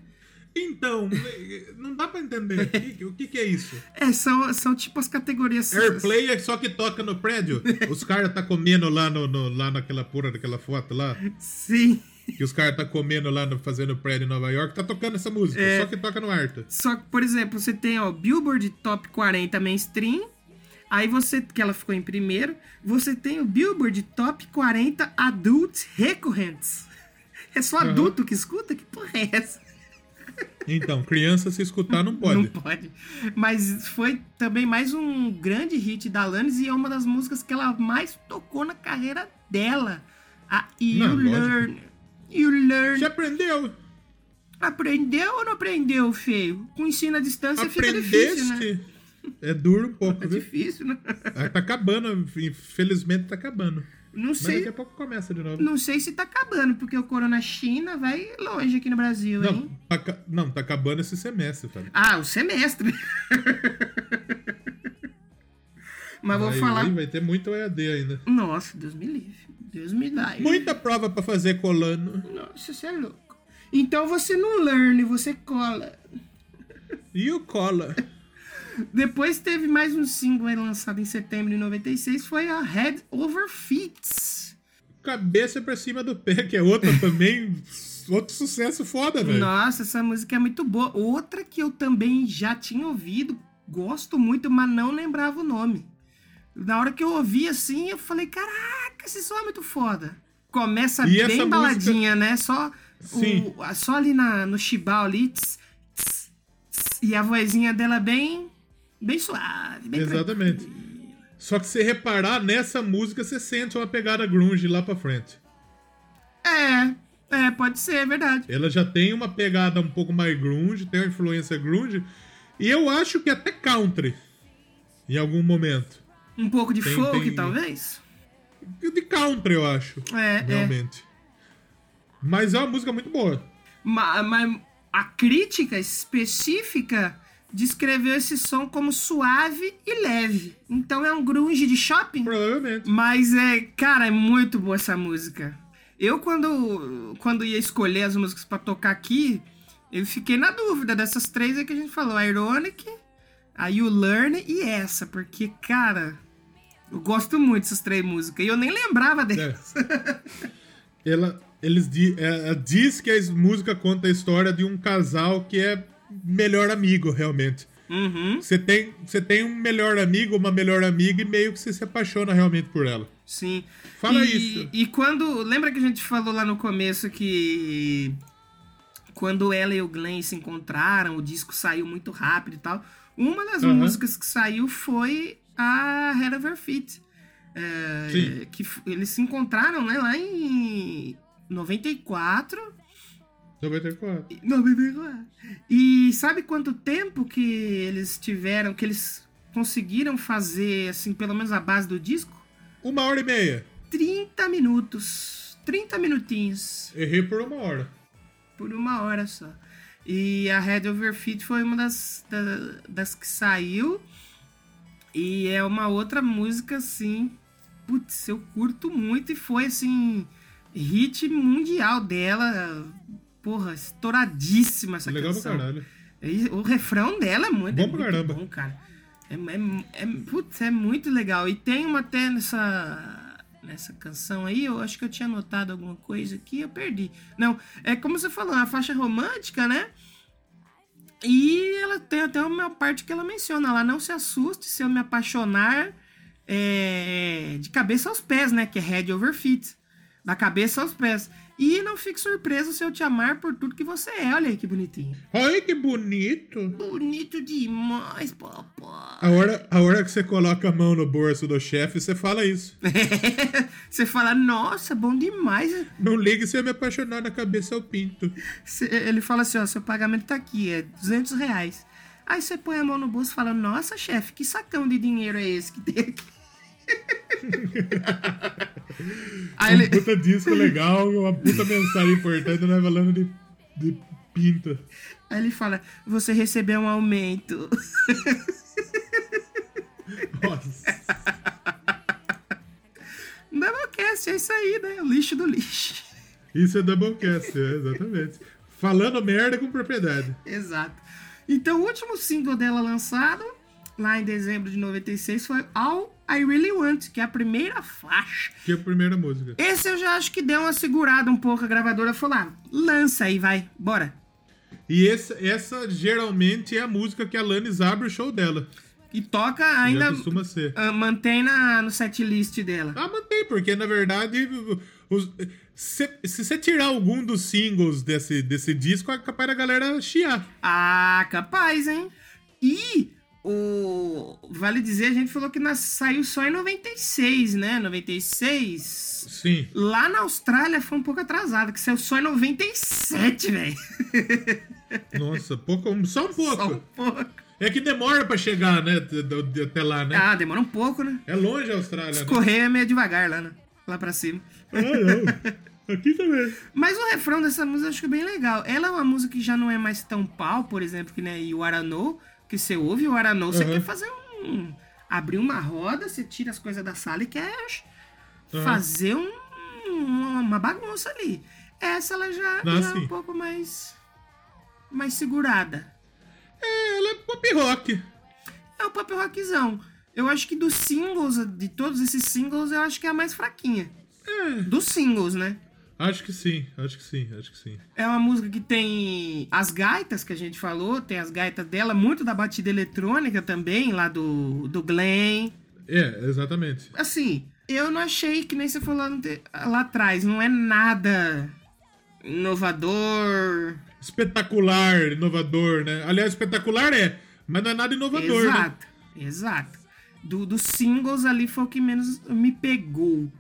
[SPEAKER 2] Então, não dá pra entender. O que, o que que é isso?
[SPEAKER 1] É, são, são tipo as categorias.
[SPEAKER 2] Airplay é só que toca no prédio. Os caras tá comendo lá, no, no- lá naquela porra daquela foto lá.
[SPEAKER 1] Sim.
[SPEAKER 2] Que os caras tá comendo lá no, fazendo prédio em Nova York. Tá tocando essa música.
[SPEAKER 1] É.
[SPEAKER 2] Só que toca no Arta.
[SPEAKER 1] Só que, por exemplo, você tem ó, Billboard Top 40 Mainstream. Aí você, que ela ficou em primeiro, você tem o Billboard Top 40 Adult Recorrents. É só
[SPEAKER 2] Aham.
[SPEAKER 1] adulto que escuta? Que porra é essa?
[SPEAKER 2] Então, criança se escutar não pode.
[SPEAKER 1] Não pode. Mas foi também mais um grande hit da Alanis e é uma das músicas que ela mais tocou na carreira dela. A You
[SPEAKER 2] Não, lógico.
[SPEAKER 1] You Learn.
[SPEAKER 2] Já aprendeu?
[SPEAKER 1] Aprendeu ou não aprendeu, feio? Com ensino à distância fica difícil, né?
[SPEAKER 2] Aprendeste? É duro um pouco,
[SPEAKER 1] É
[SPEAKER 2] viu?
[SPEAKER 1] difícil, né?
[SPEAKER 2] Tá acabando, infelizmente tá acabando.
[SPEAKER 1] Não
[SPEAKER 2] Mas
[SPEAKER 1] sei,
[SPEAKER 2] daqui a pouco começa de novo.
[SPEAKER 1] não sei se tá acabando, porque o Corona China vai longe aqui no Brasil,
[SPEAKER 2] Não,
[SPEAKER 1] hein?
[SPEAKER 2] tá, não, tá acabando esse semestre, Fábio.
[SPEAKER 1] Ah, o semestre. Mas vou falar.
[SPEAKER 2] Vai ter muito EAD ainda.
[SPEAKER 1] Nossa, Deus me livre. Deus me dá.
[SPEAKER 2] Muita prova pra fazer colando.
[SPEAKER 1] Nossa, você é louco. Então você não learn, você cola.
[SPEAKER 2] E o cola?
[SPEAKER 1] Depois teve mais um single lançado em setembro de 96, foi a Head Over Feet.
[SPEAKER 2] Cabeça pra cima do pé, que é outra também. outro sucesso foda, velho.
[SPEAKER 1] Nossa, essa música é muito boa. Outra que eu também já tinha ouvido, gosto muito, mas não lembrava o nome. Na hora que eu ouvi assim, eu falei, caraca, esse som é muito foda. Começa
[SPEAKER 2] E
[SPEAKER 1] bem
[SPEAKER 2] música-
[SPEAKER 1] baladinha, né? Só,
[SPEAKER 2] Sim.
[SPEAKER 1] o, só ali na, no chibal ali. tss, tss, tss, e a vozinha dela bem, bem suave. Bem
[SPEAKER 2] Exatamente. Só que se reparar, nessa música você sente uma pegada grunge lá pra frente.
[SPEAKER 1] É, é, pode ser, é verdade.
[SPEAKER 2] Ela já tem uma pegada um pouco mais grunge, tem uma influência grunge. E eu acho que até country. Em algum momento.
[SPEAKER 1] Um pouco de
[SPEAKER 2] Tem-
[SPEAKER 1] folk,
[SPEAKER 2] tem-
[SPEAKER 1] talvez.
[SPEAKER 2] De country, eu acho.
[SPEAKER 1] É, é.
[SPEAKER 2] Realmente. Mas é uma música muito boa.
[SPEAKER 1] Ma- Mas a crítica específica descreveu esse som como suave e leve. Então é um grunge de shopping.
[SPEAKER 2] Provavelmente.
[SPEAKER 1] Mas é, cara, é muito boa essa música. Eu quando quando ia escolher as músicas pra tocar aqui, eu fiquei na dúvida dessas três aí que a gente falou, a Ironic, a You Learn e essa, porque cara, eu gosto muito dessas três músicas e eu nem lembrava delas.
[SPEAKER 2] É. Ela, eles ela diz que a música conta a história de um casal que é melhor amigo, realmente.
[SPEAKER 1] Uhum.
[SPEAKER 2] Você tem, você tem um melhor amigo, uma melhor amiga e meio que você se apaixona realmente por ela.
[SPEAKER 1] Sim.
[SPEAKER 2] Fala
[SPEAKER 1] e,
[SPEAKER 2] isso.
[SPEAKER 1] E quando. Lembra que a gente falou lá no começo que. Quando ela e o Glenn se encontraram, o disco saiu muito rápido e tal. Uma das
[SPEAKER 2] Aham.
[SPEAKER 1] músicas que saiu foi a Head Over Feet. É, que eles se encontraram né, lá em 94.
[SPEAKER 2] 94.
[SPEAKER 1] 94. E sabe quanto tempo que eles tiveram, que eles conseguiram fazer, assim, pelo menos a base do disco?
[SPEAKER 2] Uma hora e meia.
[SPEAKER 1] 30 minutos. 30 minutinhos.
[SPEAKER 2] Errei por uma hora.
[SPEAKER 1] Por uma hora só. E a Head Over Feet foi uma das, da- das que saiu. E é uma outra música, assim. Putz, eu curto muito. E foi, assim. Hit mundial dela. Porra, estouradíssima essa
[SPEAKER 2] Legal pra
[SPEAKER 1] canção.
[SPEAKER 2] caralho.
[SPEAKER 1] E O refrão dela é muito,
[SPEAKER 2] Bom
[SPEAKER 1] é
[SPEAKER 2] pra
[SPEAKER 1] muito
[SPEAKER 2] caramba.
[SPEAKER 1] bom, cara. É, é, é, putz, é muito legal. E tem uma até nessa, nessa canção aí, eu acho que eu tinha anotado alguma coisa aqui, eu perdi. Não, é como você falou, uma faixa romântica, né? E ela tem até uma parte que ela menciona lá, não se assuste se eu me apaixonar é, de cabeça aos pés, né? Que é head over feet. Da cabeça aos pés. E não fique surpreso se eu te amar por tudo que você é. Olha aí que bonitinho.
[SPEAKER 2] Olha que bonito.
[SPEAKER 1] Bonito demais, papai.
[SPEAKER 2] A hora, a hora que você coloca a mão no bolso do chefe, você fala isso.
[SPEAKER 1] Você fala, nossa, bom demais.
[SPEAKER 2] Não ligue se eu me apaixonar na cabeça ao pinto.
[SPEAKER 1] Ele fala assim, ó, seu pagamento tá aqui, é 200 reais. Aí você põe a mão no bolso e fala, nossa, chefe, que sacão de dinheiro é esse que tem aqui? Aí
[SPEAKER 2] Um
[SPEAKER 1] ele,
[SPEAKER 2] puta disco legal, uma puta mensagem importante, nós falando de, de pinta.
[SPEAKER 1] aí ele fala: Você recebeu um aumento.
[SPEAKER 2] Nossa.
[SPEAKER 1] Doublecast, é isso aí, né? O lixo do lixo.
[SPEAKER 2] Isso é Doublecast, é, exatamente. Falando merda com propriedade.
[SPEAKER 1] Exato. Então, o último single dela lançado, lá em dezembro de 96, foi All I Really Want, que é a primeira faixa.
[SPEAKER 2] Que é a primeira música.
[SPEAKER 1] Esse eu já acho que deu uma segurada um pouco. A gravadora falou: ah, lança aí, vai, bora.
[SPEAKER 2] E essa, essa geralmente é a música que a Alanis abre o show dela.
[SPEAKER 1] E toca ainda.
[SPEAKER 2] costuma ser.
[SPEAKER 1] ah, mantém na, no setlist dela.
[SPEAKER 2] Ah, mantém, porque na verdade, os- se, se você tirar algum dos singles desse, desse disco, é capaz da galera chiar.
[SPEAKER 1] Ah, capaz, hein? E o. Vale dizer, a gente falou que nas- saiu só em 96, né? 96.
[SPEAKER 2] Sim.
[SPEAKER 1] Lá na Austrália foi um pouco atrasado, que saiu só em 97, velho.
[SPEAKER 2] Nossa, pouco, só um pouco.
[SPEAKER 1] Só um pouco.
[SPEAKER 2] É que demora pra chegar, né? Até lá, né?
[SPEAKER 1] Ah, demora um pouco, né?
[SPEAKER 2] É longe a Austrália, né?
[SPEAKER 1] Correr é meio devagar lá, né? Lá pra cima.
[SPEAKER 2] Ah, não. Aqui também.
[SPEAKER 1] Mas o refrão dessa música eu acho que é bem legal. Ela é uma música que já não é mais tão pau, por exemplo, que nem o Aranou, que você ouve o Aranou, você
[SPEAKER 2] Aham.
[SPEAKER 1] quer fazer um. abrir uma roda, você tira as coisas da sala e quer
[SPEAKER 2] Aham.
[SPEAKER 1] fazer um, uma bagunça ali. Essa ela já,
[SPEAKER 2] Ah,
[SPEAKER 1] já é um pouco mais. mais segurada.
[SPEAKER 2] É, ela é pop rock.
[SPEAKER 1] É o pop rockzão. Eu acho que dos singles, de todos esses singles, eu acho que é a mais fraquinha.
[SPEAKER 2] É,
[SPEAKER 1] Dos singles, né?
[SPEAKER 2] Acho que sim, acho que sim, acho que sim.
[SPEAKER 1] É uma música que tem as gaitas que a gente falou, tem as gaitas dela, muito da batida eletrônica também, lá do, do Glenn.
[SPEAKER 2] É, exatamente.
[SPEAKER 1] Assim, eu não achei, que nem você falou lá atrás, não é nada inovador.
[SPEAKER 2] Espetacular, inovador, né? Aliás, espetacular é, mas não é nada inovador, né?
[SPEAKER 1] exato, exato. Do, dos singles ali foi o que menos me pegou.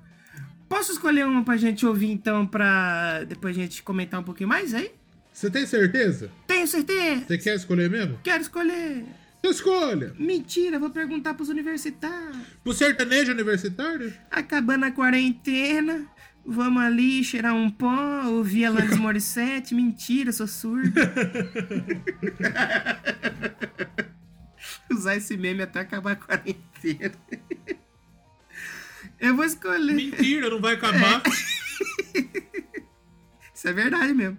[SPEAKER 1] Posso escolher uma pra gente ouvir então, pra depois a gente comentar um pouquinho mais aí?
[SPEAKER 2] Você tem certeza?
[SPEAKER 1] Tenho certeza!
[SPEAKER 2] Você quer escolher mesmo?
[SPEAKER 1] Quero escolher!
[SPEAKER 2] Então escolha.
[SPEAKER 1] Mentira, vou perguntar pros universitários.
[SPEAKER 2] Pro sertanejo universitário?
[SPEAKER 1] Acabando a quarentena, vamos ali cheirar um pó, ouvir Alanis Morissette. Mentira, sou surdo. Usar esse meme até acabar a quarentena. Eu vou escolher.
[SPEAKER 2] Mentira, não vai acabar.
[SPEAKER 1] Isso é verdade mesmo.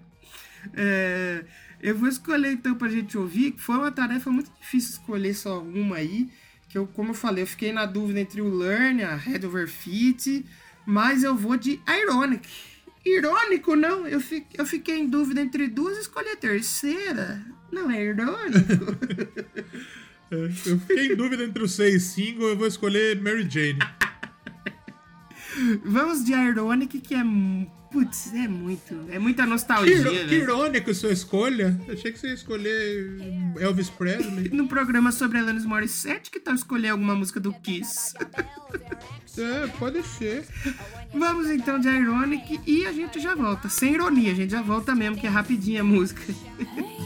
[SPEAKER 1] É, eu vou escolher então pra gente ouvir, foi uma tarefa muito difícil escolher só uma aí. Que eu, como eu falei, eu fiquei na dúvida entre o Learn, a Head Over Feet, mas eu vou de Ironic. Irônico, não? Eu, fi, eu fiquei em dúvida entre duas e escolhi a terceira. Não é irônico?
[SPEAKER 2] É, eu fiquei em dúvida entre os seis singles, eu vou escolher Mary Jane.
[SPEAKER 1] Vamos de Ironic, que é. Putz, é muito. É muita nostalgia,
[SPEAKER 2] Que, que
[SPEAKER 1] velho.
[SPEAKER 2] irônico sua escolha. Achei que você ia escolher Elvis Presley.
[SPEAKER 1] No programa sobre Alanis Morissette, que tal escolher alguma música do Kiss?
[SPEAKER 2] É, pode ser.
[SPEAKER 1] Vamos então de Ironic e a gente já volta. Sem ironia, a gente já volta mesmo, que é rapidinha a música.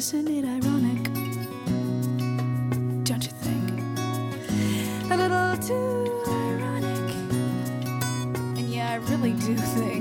[SPEAKER 3] isn't it ironic? Don't you think? A little too ironic. And yeah, I really do think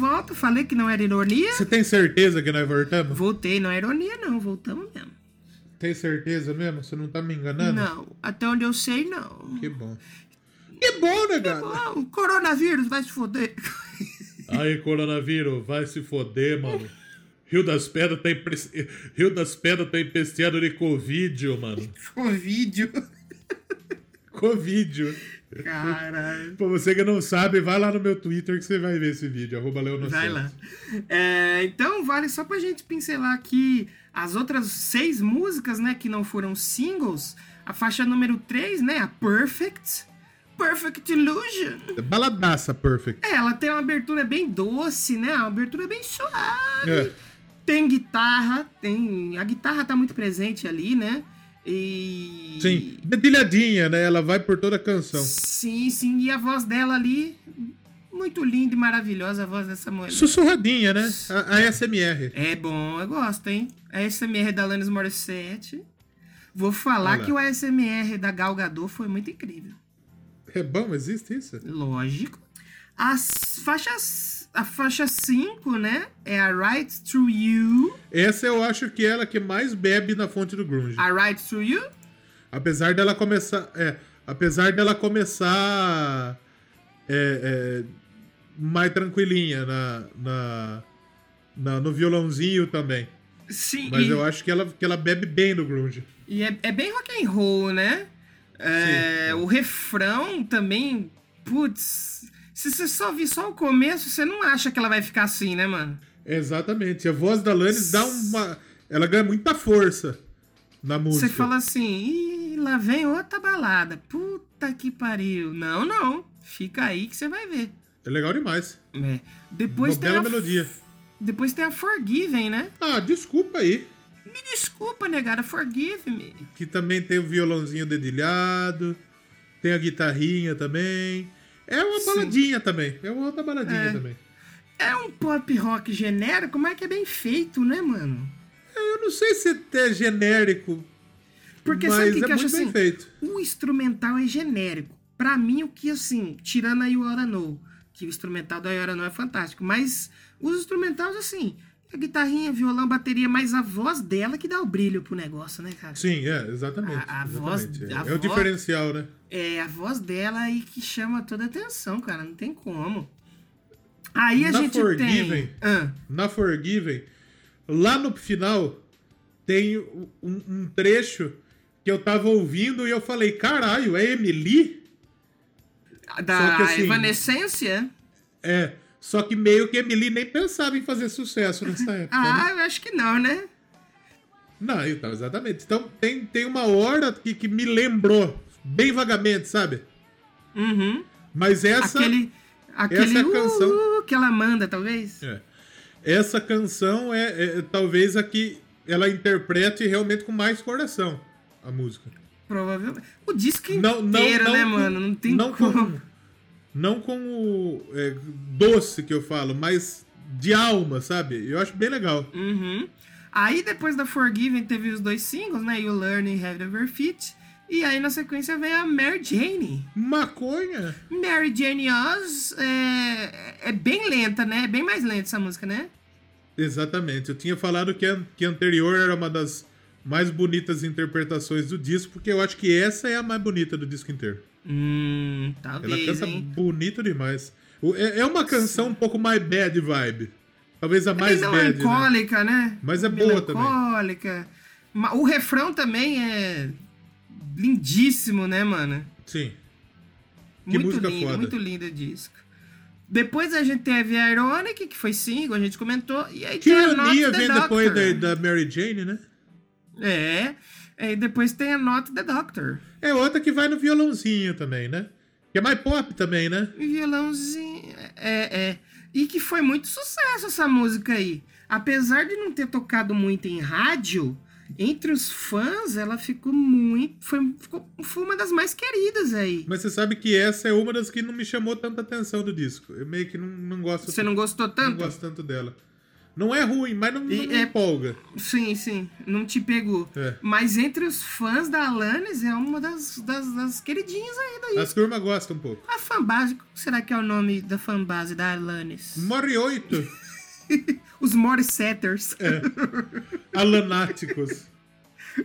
[SPEAKER 1] volta. Falei que não era ironia.
[SPEAKER 2] Você tem certeza que nós voltamos?
[SPEAKER 1] Voltei, não é ironia, não. Voltamos mesmo.
[SPEAKER 2] Tem certeza mesmo? Você não tá me enganando?
[SPEAKER 1] Não, até onde eu sei, não.
[SPEAKER 2] Que bom. Que bom, né, cara?
[SPEAKER 1] Ah, o coronavírus vai se foder.
[SPEAKER 2] Aí, coronavírus, vai se foder, mano. Rio das Pedras tá, impre... Rio das Pedras tá empesteado de Covid, mano.
[SPEAKER 1] Covid.
[SPEAKER 2] Covid.
[SPEAKER 1] Caralho.
[SPEAKER 2] Pra você que não sabe, vai lá no meu Twitter que você vai ver esse vídeo. Arroba
[SPEAKER 1] Vai lá. É, então, vale só pra gente pincelar aqui as outras seis músicas, né, que não foram singles. A faixa número 3, né, a Perfect. Perfect Illusion.
[SPEAKER 2] Baladaça Perfect.
[SPEAKER 1] É, ela tem uma abertura bem doce, né? Uma abertura bem suave.
[SPEAKER 2] É.
[SPEAKER 1] Tem guitarra, tem. A guitarra tá muito presente ali, né? E.
[SPEAKER 2] Sim, dedilhadinha, né? Ela vai por toda a canção.
[SPEAKER 1] Sim, sim. E a voz dela ali, muito linda e maravilhosa a voz dessa mulher.
[SPEAKER 2] Sussurradinha, né? A, a SMR.
[SPEAKER 1] É bom, eu gosto, hein? A SMR da Alanis Morissette. Vou falar que o ASMR da Gal Gadot foi muito incrível.
[SPEAKER 2] É bom, existe isso?
[SPEAKER 1] Lógico. As faixas. A faixa 5, né? É a Right Through You.
[SPEAKER 2] Essa eu acho que é ela que mais bebe na fonte do grunge.
[SPEAKER 1] A Right Through You.
[SPEAKER 2] Apesar dela começar. É, apesar dela começar. É, é, mais tranquilinha na, na, na- no violãozinho também.
[SPEAKER 1] Sim,
[SPEAKER 2] Mas
[SPEAKER 1] e,
[SPEAKER 2] eu acho que ela, que ela bebe bem no grunge.
[SPEAKER 1] e é, é bem rock and roll, né? É, o refrão também. Putz. Se você só vir só o começo, você não acha que ela vai ficar assim, né, mano?
[SPEAKER 2] Exatamente. A voz da Lannis dá uma. Ela ganha muita força na música.
[SPEAKER 1] Você fala assim, Ih, lá vem outra balada. Puta que pariu. Não, não. Fica aí que você vai ver.
[SPEAKER 2] É legal demais.
[SPEAKER 1] É. Depois
[SPEAKER 2] Uma
[SPEAKER 1] tem
[SPEAKER 2] bela
[SPEAKER 1] a,
[SPEAKER 2] melodia.
[SPEAKER 1] Depois tem a Forgiven, né?
[SPEAKER 2] Ah, desculpa aí.
[SPEAKER 1] Me desculpa, negada, forgive me.
[SPEAKER 2] Que também tem o violãozinho dedilhado. Tem a guitarrinha também. É uma
[SPEAKER 1] Sim.
[SPEAKER 2] baladinha também. É uma outra baladinha
[SPEAKER 1] É.
[SPEAKER 2] também.
[SPEAKER 1] É um pop rock genérico, mas que é bem feito, né, mano?
[SPEAKER 2] Eu não sei se é genérico,
[SPEAKER 1] Porque
[SPEAKER 2] mas
[SPEAKER 1] sabe o que,
[SPEAKER 2] é
[SPEAKER 1] que eu acho assim?
[SPEAKER 2] feito.
[SPEAKER 1] O instrumental é genérico. Pra mim, o que assim, tirando a Oughta Know, que o instrumental da Oughta Know é fantástico, mas os instrumentais, assim, a guitarrinha, violão, bateria, mas a voz dela que dá o brilho pro negócio, né, cara?
[SPEAKER 2] Sim, é, exatamente.
[SPEAKER 1] A- a voz-
[SPEAKER 2] exatamente.
[SPEAKER 1] a
[SPEAKER 2] é o
[SPEAKER 1] voz-
[SPEAKER 2] diferencial, né?
[SPEAKER 1] É a voz dela aí que chama toda a atenção, cara, não tem como. Aí a
[SPEAKER 2] Na
[SPEAKER 1] gente
[SPEAKER 2] Forgiven.
[SPEAKER 1] tem. Ah,
[SPEAKER 2] Na Forgiven, lá no final, tem um, um trecho que eu tava ouvindo e eu falei, caralho, é Emily? Só
[SPEAKER 1] da
[SPEAKER 2] que assim-
[SPEAKER 1] Evanescência?
[SPEAKER 2] É, só que meio que Emily nem pensava em fazer sucesso nessa época. né?
[SPEAKER 1] Ah, eu acho que não, né?
[SPEAKER 2] Não, então, exatamente. Então tem, tem uma hora que, que me lembrou, bem vagamente, sabe?
[SPEAKER 1] Uhum.
[SPEAKER 2] Mas essa.
[SPEAKER 1] aquele. Aquele
[SPEAKER 2] essa canção-
[SPEAKER 1] uh, que ela manda, talvez.
[SPEAKER 2] É. Essa canção é, é talvez a que ela interprete realmente com mais coração a música.
[SPEAKER 1] Provavelmente. O disco
[SPEAKER 2] Não, não,
[SPEAKER 1] inteiro,
[SPEAKER 2] não
[SPEAKER 1] né, mano? Não tem
[SPEAKER 2] não
[SPEAKER 1] como.
[SPEAKER 2] Com, não com o é, doce que eu falo, mas de alma, sabe? Eu acho bem legal.
[SPEAKER 1] Uhum. Aí depois da Forgiven teve os dois singles, né? You Learn e Have Never Fit. E aí na sequência vem a Mary Jane.
[SPEAKER 2] Maconha?
[SPEAKER 1] Mary Jane Oz é, é bem lenta, né? É bem mais lenta essa música, né?
[SPEAKER 2] Exatamente. Eu tinha falado que a, que a anterior era uma das mais bonitas interpretações do disco, porque eu acho que essa é a mais bonita do disco inteiro.
[SPEAKER 1] Hum,
[SPEAKER 2] Ela
[SPEAKER 1] talvez,
[SPEAKER 2] canta
[SPEAKER 1] hein?
[SPEAKER 2] bonito demais. É, é uma canção um pouco mais bad vibe. Talvez a mais
[SPEAKER 1] Bem
[SPEAKER 2] bad, né?
[SPEAKER 1] melancólica, né?
[SPEAKER 2] Mas é boa também.
[SPEAKER 1] Melancólica. O refrão também é lindíssimo, né, mano?
[SPEAKER 2] Sim. Que
[SPEAKER 1] muito
[SPEAKER 2] música
[SPEAKER 1] lindo,
[SPEAKER 2] foda.
[SPEAKER 1] muito lindo o disco. Depois a gente teve a Ironic, que foi single, a gente comentou. E aí
[SPEAKER 2] Que ironia vem
[SPEAKER 1] Doctor.
[SPEAKER 2] depois da, da Mary Jane, né?
[SPEAKER 1] É. E depois tem a Not the Doctor.
[SPEAKER 2] É outra que vai no violãozinho também, né? Que é mais pop também, né?
[SPEAKER 1] Violãozinho. É, é. E que foi muito sucesso essa música aí. Apesar de não ter tocado muito em rádio, entre os fãs ela ficou muito. Foi, ficou, foi uma das mais queridas aí.
[SPEAKER 2] Mas você sabe que essa é uma das que não me chamou tanta atenção do disco. Eu meio que não, não gosto
[SPEAKER 1] Você não gostou
[SPEAKER 2] não
[SPEAKER 1] tanto?
[SPEAKER 2] gosto tanto dela. Não é ruim, mas não,
[SPEAKER 1] E é-
[SPEAKER 2] empolga.
[SPEAKER 1] Sim, sim. Não te pegou.
[SPEAKER 2] É.
[SPEAKER 1] Mas entre os fãs da Alanis é uma das, das, das queridinhas aí daí.
[SPEAKER 2] As turmas gostam um pouco.
[SPEAKER 1] A fanbase, qual será que é o nome da fanbase da Alanis?
[SPEAKER 2] More 8,
[SPEAKER 1] Os Morsetters.
[SPEAKER 2] É. Alanáticos.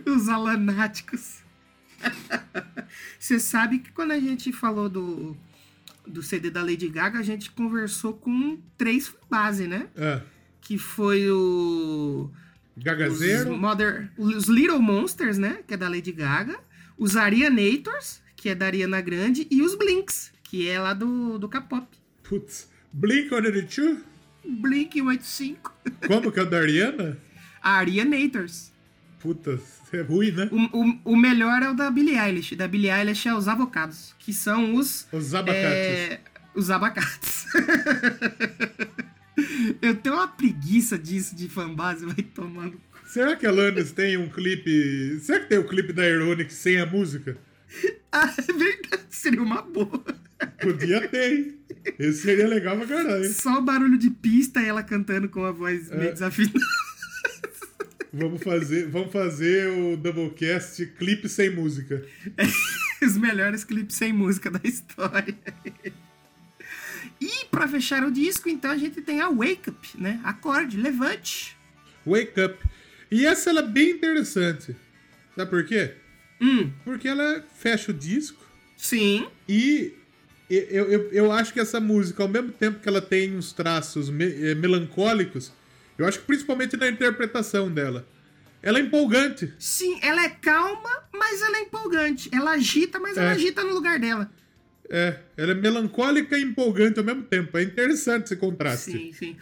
[SPEAKER 1] Os alanáticos. Você sabe que quando a gente falou do, do CD da Lady Gaga, a gente conversou com três fanbase, né?
[SPEAKER 2] É.
[SPEAKER 1] Que foi o. Os,
[SPEAKER 2] Gagazeiro.
[SPEAKER 1] Mother, os Little Monsters, né? Que é da Lady Gaga. Os Arianators, que é da Ariana Grande. E os Blinks, que é lá do, do K-pop.
[SPEAKER 2] Putz. Blink 182?
[SPEAKER 1] Blink 185.
[SPEAKER 2] Como que é o da Ariana?
[SPEAKER 1] Arianators.
[SPEAKER 2] Puta, é ruim, né?
[SPEAKER 1] O, o, o melhor é o da Billie Eilish. Da Billie Eilish é os avocados, que são os.
[SPEAKER 2] Os abacates.
[SPEAKER 1] é, os abacates. Eu tenho uma preguiça disso de fanbase, vai tomando.
[SPEAKER 2] Será que a Alanis tem um clipe. Será que tem o clipe da Ironic sem a música?
[SPEAKER 1] Ah, é verdade, seria uma boa.
[SPEAKER 2] Podia ter, hein? Esse seria legal pra caralho.
[SPEAKER 1] Só o barulho de pista e ela cantando com a voz
[SPEAKER 2] É.
[SPEAKER 1] meio desafinada.
[SPEAKER 2] Vamos fazer, vamos fazer o Doublecast clipe sem música.
[SPEAKER 1] Os melhores clipes sem música da história. E pra fechar o disco, então a gente tem a Wake Up, né? Acorde, levante.
[SPEAKER 2] Wake Up. E essa ela é bem interessante. Sabe por quê?
[SPEAKER 1] Hum,
[SPEAKER 2] Porque ela fecha o disco
[SPEAKER 1] sim.
[SPEAKER 2] e eu, eu, eu acho que essa música, ao mesmo tempo que ela tem uns traços me- eh, melancólicos, eu acho que principalmente na interpretação dela, ela é empolgante.
[SPEAKER 1] Sim, ela é calma, mas ela é empolgante. Ela agita, mas ela
[SPEAKER 2] É.
[SPEAKER 1] agita no lugar dela.
[SPEAKER 2] É, ela é melancólica e empolgante ao mesmo tempo. É interessante esse contraste.
[SPEAKER 1] Sim, sim.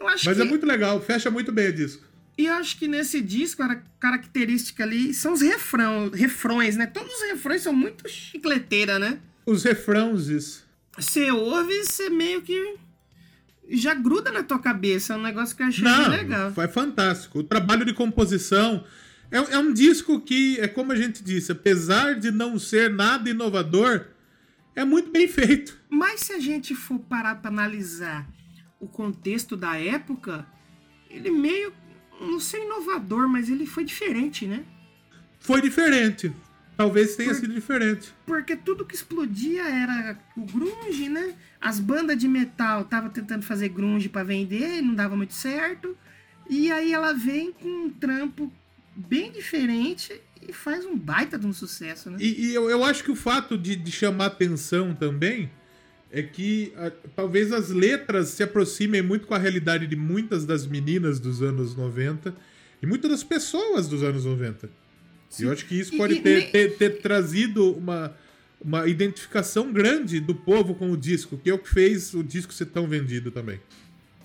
[SPEAKER 2] Mas
[SPEAKER 1] que,
[SPEAKER 2] é muito legal, fecha muito bem o disco.
[SPEAKER 1] E eu acho que nesse disco, a característica ali são os refrão, refrões, né? Todos os refrões são muito chicleteira, né?
[SPEAKER 2] Os refrãos.
[SPEAKER 1] Você ouve e você meio que já gruda na tua cabeça. É um negócio que eu achei
[SPEAKER 2] Não,
[SPEAKER 1] legal.
[SPEAKER 2] é fantástico. O trabalho de composição é, é um disco que, é como a gente disse, apesar de não ser nada inovador, é muito bem feito.
[SPEAKER 1] Mas se a gente for parar pra analisar o contexto da época, ele meio, não sei inovador, mas ele foi diferente, né?
[SPEAKER 2] Foi diferente. Talvez tenha
[SPEAKER 1] Por-
[SPEAKER 2] sido diferente.
[SPEAKER 1] Porque tudo que explodia era o grunge, né? As bandas de metal estavam tentando fazer grunge pra vender e não dava muito certo. E aí ela vem com um trampo bem diferente e faz um baita de um sucesso, né?
[SPEAKER 2] E, e eu, eu acho que o fato de, de chamar atenção também é que ah, talvez as letras se aproximem muito com a realidade de muitas das meninas dos anos 90 e muitas das pessoas dos anos 90. E eu acho que isso
[SPEAKER 1] E-
[SPEAKER 2] pode
[SPEAKER 1] e
[SPEAKER 2] ter,
[SPEAKER 1] nem-
[SPEAKER 2] ter, ter trazido uma, uma identificação grande do povo com o disco, que é o que fez o disco ser tão vendido também.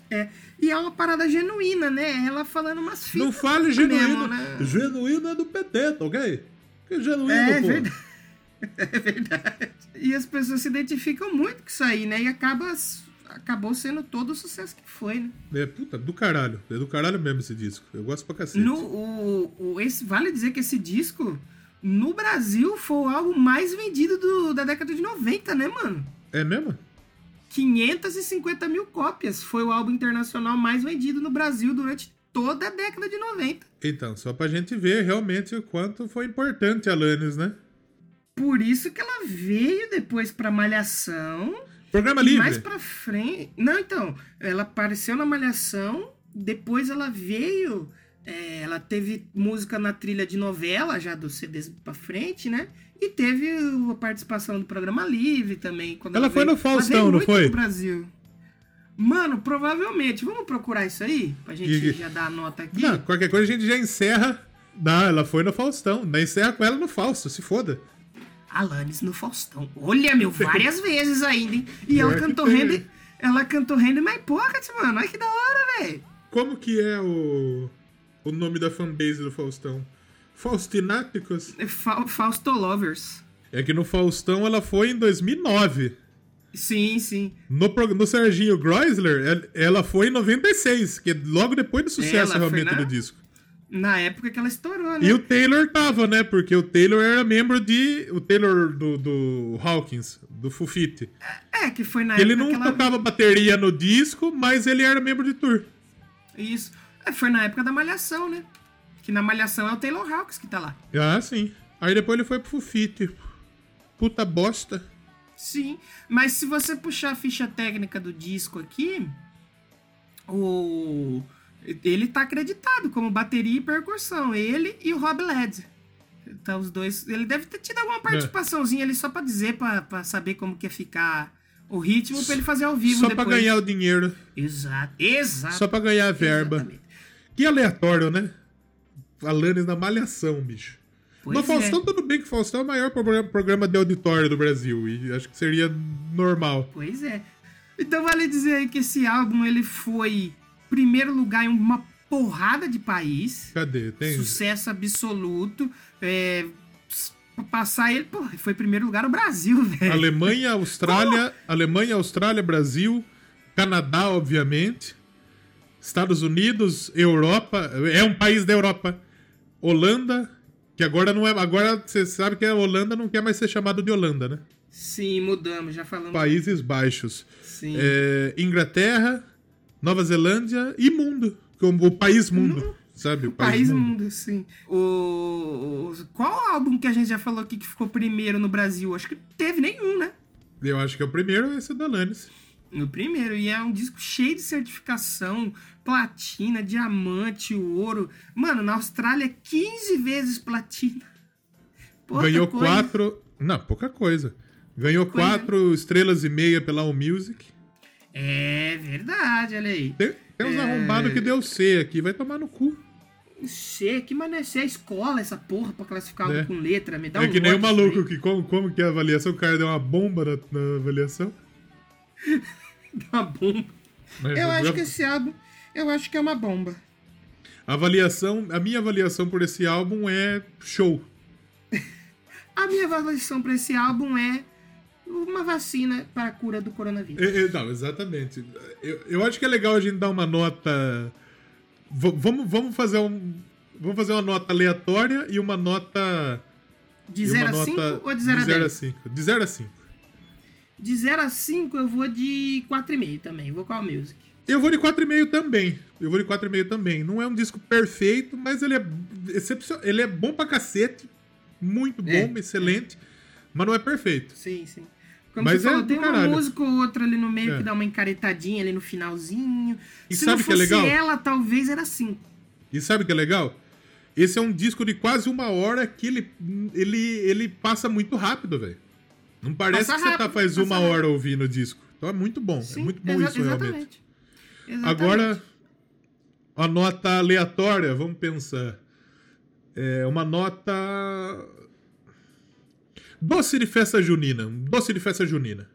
[SPEAKER 1] É. E é uma parada genuína, né? Ela falando umas fitas.
[SPEAKER 2] Não fale genuíno.
[SPEAKER 1] mesmo, né?
[SPEAKER 2] Genuíno é do PT, tá ok? Que genuíno,
[SPEAKER 1] É
[SPEAKER 2] pô.
[SPEAKER 1] verdade. É verdade. E as pessoas se identificam muito com isso aí, né? E acaba, acabou sendo todo o sucesso que foi, né?
[SPEAKER 2] É, puta, do caralho. É do caralho mesmo esse disco. Eu gosto pra cacete.
[SPEAKER 1] No, o, o- esse, vale dizer que esse disco, no Brasil, foi o álbum mais vendido do- da década de 90, né, mano?
[SPEAKER 2] É mesmo?
[SPEAKER 1] 550 mil cópias. Foi o álbum internacional mais vendido no Brasil durante toda a década de 90.
[SPEAKER 2] Então, só pra gente ver realmente o quanto foi importante a Alanis, né?
[SPEAKER 1] Por isso que ela veio depois pra Malhação.
[SPEAKER 2] Programa livre.
[SPEAKER 1] mais pra frente. Não, então. Ela apareceu na Malhação. Depois ela veio. é, ela teve música na trilha de novela, já dos CDs pra frente, né? E teve a participação do programa Livre também. Quando
[SPEAKER 2] Ela foi
[SPEAKER 1] veio.
[SPEAKER 2] no Faustão,
[SPEAKER 1] Ela
[SPEAKER 2] não foi?
[SPEAKER 1] pro Brasil. Mano, provavelmente. Vamos procurar isso aí? Pra gente
[SPEAKER 2] E-
[SPEAKER 1] já dar a nota aqui?
[SPEAKER 2] Não, qualquer coisa a gente já encerra. Não, ela foi no Faustão. Não encerra com ela no Fausto, se foda.
[SPEAKER 1] Alanis no Faustão. Olha, meu, várias vezes ainda, hein? E ela cantou Randy.
[SPEAKER 2] né?
[SPEAKER 1] Ela cantou Randy My Pocket, mano. Olha que da hora, velho.
[SPEAKER 2] Como que é o, o nome da fanbase do Faustão? Faustináticos?
[SPEAKER 1] É Fa Fausto Lovers.
[SPEAKER 2] É que no Faustão ela foi em 2009.
[SPEAKER 1] Sim, sim.
[SPEAKER 2] No, no Serginho Groisler, el- ela foi em 96, que é logo depois do sucesso
[SPEAKER 1] Ela
[SPEAKER 2] realmente
[SPEAKER 1] na-
[SPEAKER 2] do disco.
[SPEAKER 1] Na época que ela estourou, né?
[SPEAKER 2] E o Taylor tava, né? Porque o Taylor era membro de. O Taylor do, do Hawkins, do Fufite.
[SPEAKER 1] É, que foi na
[SPEAKER 2] Ele
[SPEAKER 1] época
[SPEAKER 2] não
[SPEAKER 1] que ela...
[SPEAKER 2] tocava bateria no disco, mas ele era membro de tour.
[SPEAKER 1] Isso. É, foi na época da Malhação, né? Que na Malhação é o Taylor Hawkins que tá lá.
[SPEAKER 2] Ah, sim. Aí depois ele foi pro Fufite. Puta bosta.
[SPEAKER 1] Sim, mas se você puxar a ficha técnica do disco aqui, o ele tá acreditado como bateria e percussão, ele e o Rob Led. Tá os dois, ele deve ter tido alguma participaçãozinha ali só pra dizer pra, pra saber como que ia ficar o ritmo pra ele fazer ao vivo
[SPEAKER 2] Só pra ganhar o dinheiro.
[SPEAKER 1] Exato, exato.
[SPEAKER 2] Só pra ganhar a verba.
[SPEAKER 1] Exatamente.
[SPEAKER 2] Que aleatório, né? Alanis na malhação, bicho.
[SPEAKER 1] Pois
[SPEAKER 2] no Faustão,
[SPEAKER 1] é.
[SPEAKER 2] tudo bem que o Faustão é o maior programa- de auditório do Brasil. E acho que seria normal.
[SPEAKER 1] Pois é. Então vale dizer aí que esse álbum ele foi primeiro lugar em uma porrada de país.
[SPEAKER 2] Cadê? Tem.
[SPEAKER 1] Sucesso absoluto. É, passar ele, pô, foi primeiro lugar no Brasil, velho.
[SPEAKER 2] Alemanha, Austrália, Alemanha, Austrália, Brasil, Canadá, obviamente, Estados Unidos, Europa, é um país da Europa, Holanda, que agora não é, agora você sabe que a Holanda não quer mais ser chamado de Holanda, né?
[SPEAKER 1] Sim, mudamos, já falamos.
[SPEAKER 2] Países Baixos,
[SPEAKER 1] Sim.
[SPEAKER 2] É, Inglaterra, Nova Zelândia e mundo, como o país mundo, sabe? O
[SPEAKER 1] País mundo, sim. O... Qual álbum que a gente já falou aqui que ficou primeiro no Brasil? Acho que teve nenhum, né?
[SPEAKER 2] Eu acho que é o primeiro esse da Alanis.
[SPEAKER 1] No primeiro. E é um disco cheio de certificação, platina, diamante, ouro. Mano, na Austrália, 15 vezes platina. Pouca
[SPEAKER 2] Ganhou
[SPEAKER 1] coisa.
[SPEAKER 2] quatro. Não, pouca coisa. Ganhou quatro estrelas e meia pela All Music.
[SPEAKER 1] É verdade, olha aí.
[SPEAKER 2] Tem, tem uns
[SPEAKER 1] É.
[SPEAKER 2] arrombados que deu C aqui, vai tomar no cu.
[SPEAKER 1] C, que mané, C é escola essa porra pra classificar
[SPEAKER 2] É.
[SPEAKER 1] algo com letra, me dá
[SPEAKER 2] é
[SPEAKER 1] um
[SPEAKER 2] que nem o maluco que como, como que é a avaliação, o cara deu uma bomba na, na avaliação.
[SPEAKER 1] uma bomba.
[SPEAKER 2] Mas
[SPEAKER 1] Eu acho que esse álbum, eu acho que é uma bomba.
[SPEAKER 2] A avaliação, a minha avaliação por esse álbum é show.
[SPEAKER 1] A minha avaliação pra esse álbum é uma vacina para a cura do coronavírus.
[SPEAKER 2] É, é, não, exatamente. Eu, eu acho que é legal a gente dar uma nota. V- vamos, vamos fazer um. Vamos fazer uma nota aleatória e uma nota.
[SPEAKER 1] De
[SPEAKER 2] e
[SPEAKER 1] 0
[SPEAKER 2] uma
[SPEAKER 1] a 5
[SPEAKER 2] nota
[SPEAKER 1] ou de 0 a
[SPEAKER 2] de 0 a
[SPEAKER 1] 10?
[SPEAKER 2] 5. De 0 a 5.
[SPEAKER 1] De 0 a 5 eu vou de 4,5 também, Vocal Music.
[SPEAKER 2] Eu vou de 4,5 também. Eu vou de 4,5 também. Não é um disco perfeito, mas ele é excepcional. Ele é bom pra cacete. Muito bom,
[SPEAKER 1] É,
[SPEAKER 2] excelente. Mas não é perfeito.
[SPEAKER 1] Sim, sim. Como
[SPEAKER 2] Mas
[SPEAKER 1] você
[SPEAKER 2] é
[SPEAKER 1] falou,
[SPEAKER 2] do
[SPEAKER 1] tem uma
[SPEAKER 2] caralho.
[SPEAKER 1] música ou outra ali no meio
[SPEAKER 2] É.
[SPEAKER 1] que dá uma encaretadinha ali no finalzinho.
[SPEAKER 2] E
[SPEAKER 1] Se
[SPEAKER 2] sabe
[SPEAKER 1] não
[SPEAKER 2] que é
[SPEAKER 1] fosse
[SPEAKER 2] legal?
[SPEAKER 1] ela, talvez era 5.
[SPEAKER 2] E sabe o que é legal? Esse é um disco de quase uma hora que ele, ele, ele passa muito rápido, velho. Não parece
[SPEAKER 1] Passa
[SPEAKER 2] que você tá
[SPEAKER 1] rápido,
[SPEAKER 2] faz uma
[SPEAKER 1] rápido.
[SPEAKER 2] hora ouvindo o disco. Então é muito bom. é muito bom isso realmente.
[SPEAKER 1] Exatamente.
[SPEAKER 2] Agora, a nota aleatória, vamos pensar. É uma nota. Doce de festa junina. Doce de festa junina.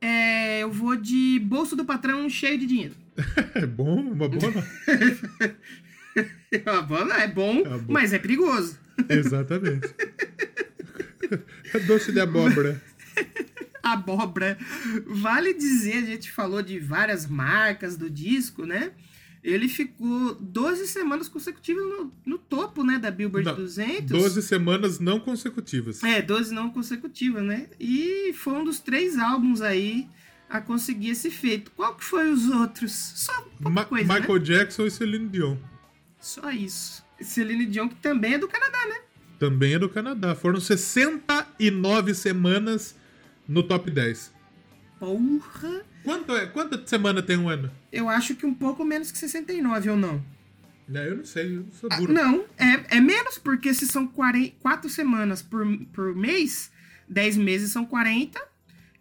[SPEAKER 1] É, eu vou de bolso do patrão cheio de dinheiro.
[SPEAKER 2] É bom, uma boa.
[SPEAKER 1] É bom, é bom,
[SPEAKER 2] É bom.
[SPEAKER 1] mas é perigoso.
[SPEAKER 2] Exatamente. Doce de abóbora.
[SPEAKER 1] Abóbora. Vale dizer, a gente falou de várias marcas do disco, né? Ele ficou 12 semanas consecutivas no, no topo, né, da Billboard
[SPEAKER 2] Não,
[SPEAKER 1] 200.
[SPEAKER 2] 12 semanas não consecutivas.
[SPEAKER 1] É, 12 não consecutivas, né? E foi um dos três álbuns aí a conseguir esse feito. Qual que foi os outros? Só pouca
[SPEAKER 2] Ma-
[SPEAKER 1] coisa,
[SPEAKER 2] Michael
[SPEAKER 1] né?
[SPEAKER 2] Jackson e Celine Dion.
[SPEAKER 1] Só isso. Celine Dion, que também é do Canadá, né?
[SPEAKER 2] Também é do Canadá. Foram 60 69 semanas no top 10.
[SPEAKER 1] Porra!
[SPEAKER 2] Quanto é? Quanta semana tem um ano?
[SPEAKER 1] Eu acho que um pouco menos que 69, ou não?
[SPEAKER 2] É, eu não sei, eu sou
[SPEAKER 1] Ah,
[SPEAKER 2] duro.
[SPEAKER 1] não, é, é menos, porque se são 40, 4 semanas por, por mês, 10 meses são 40,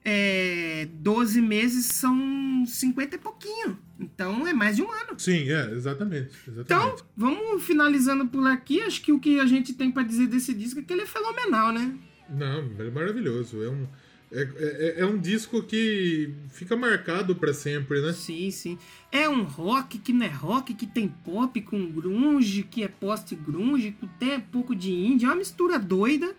[SPEAKER 1] é, 12 meses são 50 e pouquinho. Então é mais de um ano.
[SPEAKER 2] Sim, é, exatamente.
[SPEAKER 1] Então,
[SPEAKER 2] exatamente.
[SPEAKER 1] vamos finalizando por aqui. Acho que o que a gente tem pra dizer desse disco é que ele é fenomenal, né?
[SPEAKER 2] Não, é maravilhoso. É um, é, é, é um disco que fica marcado pra sempre, né?
[SPEAKER 1] Sim, sim. É um rock que não é rock, que tem pop com grunge, que é post-grunge, que tem um pouco de indie. É uma mistura doida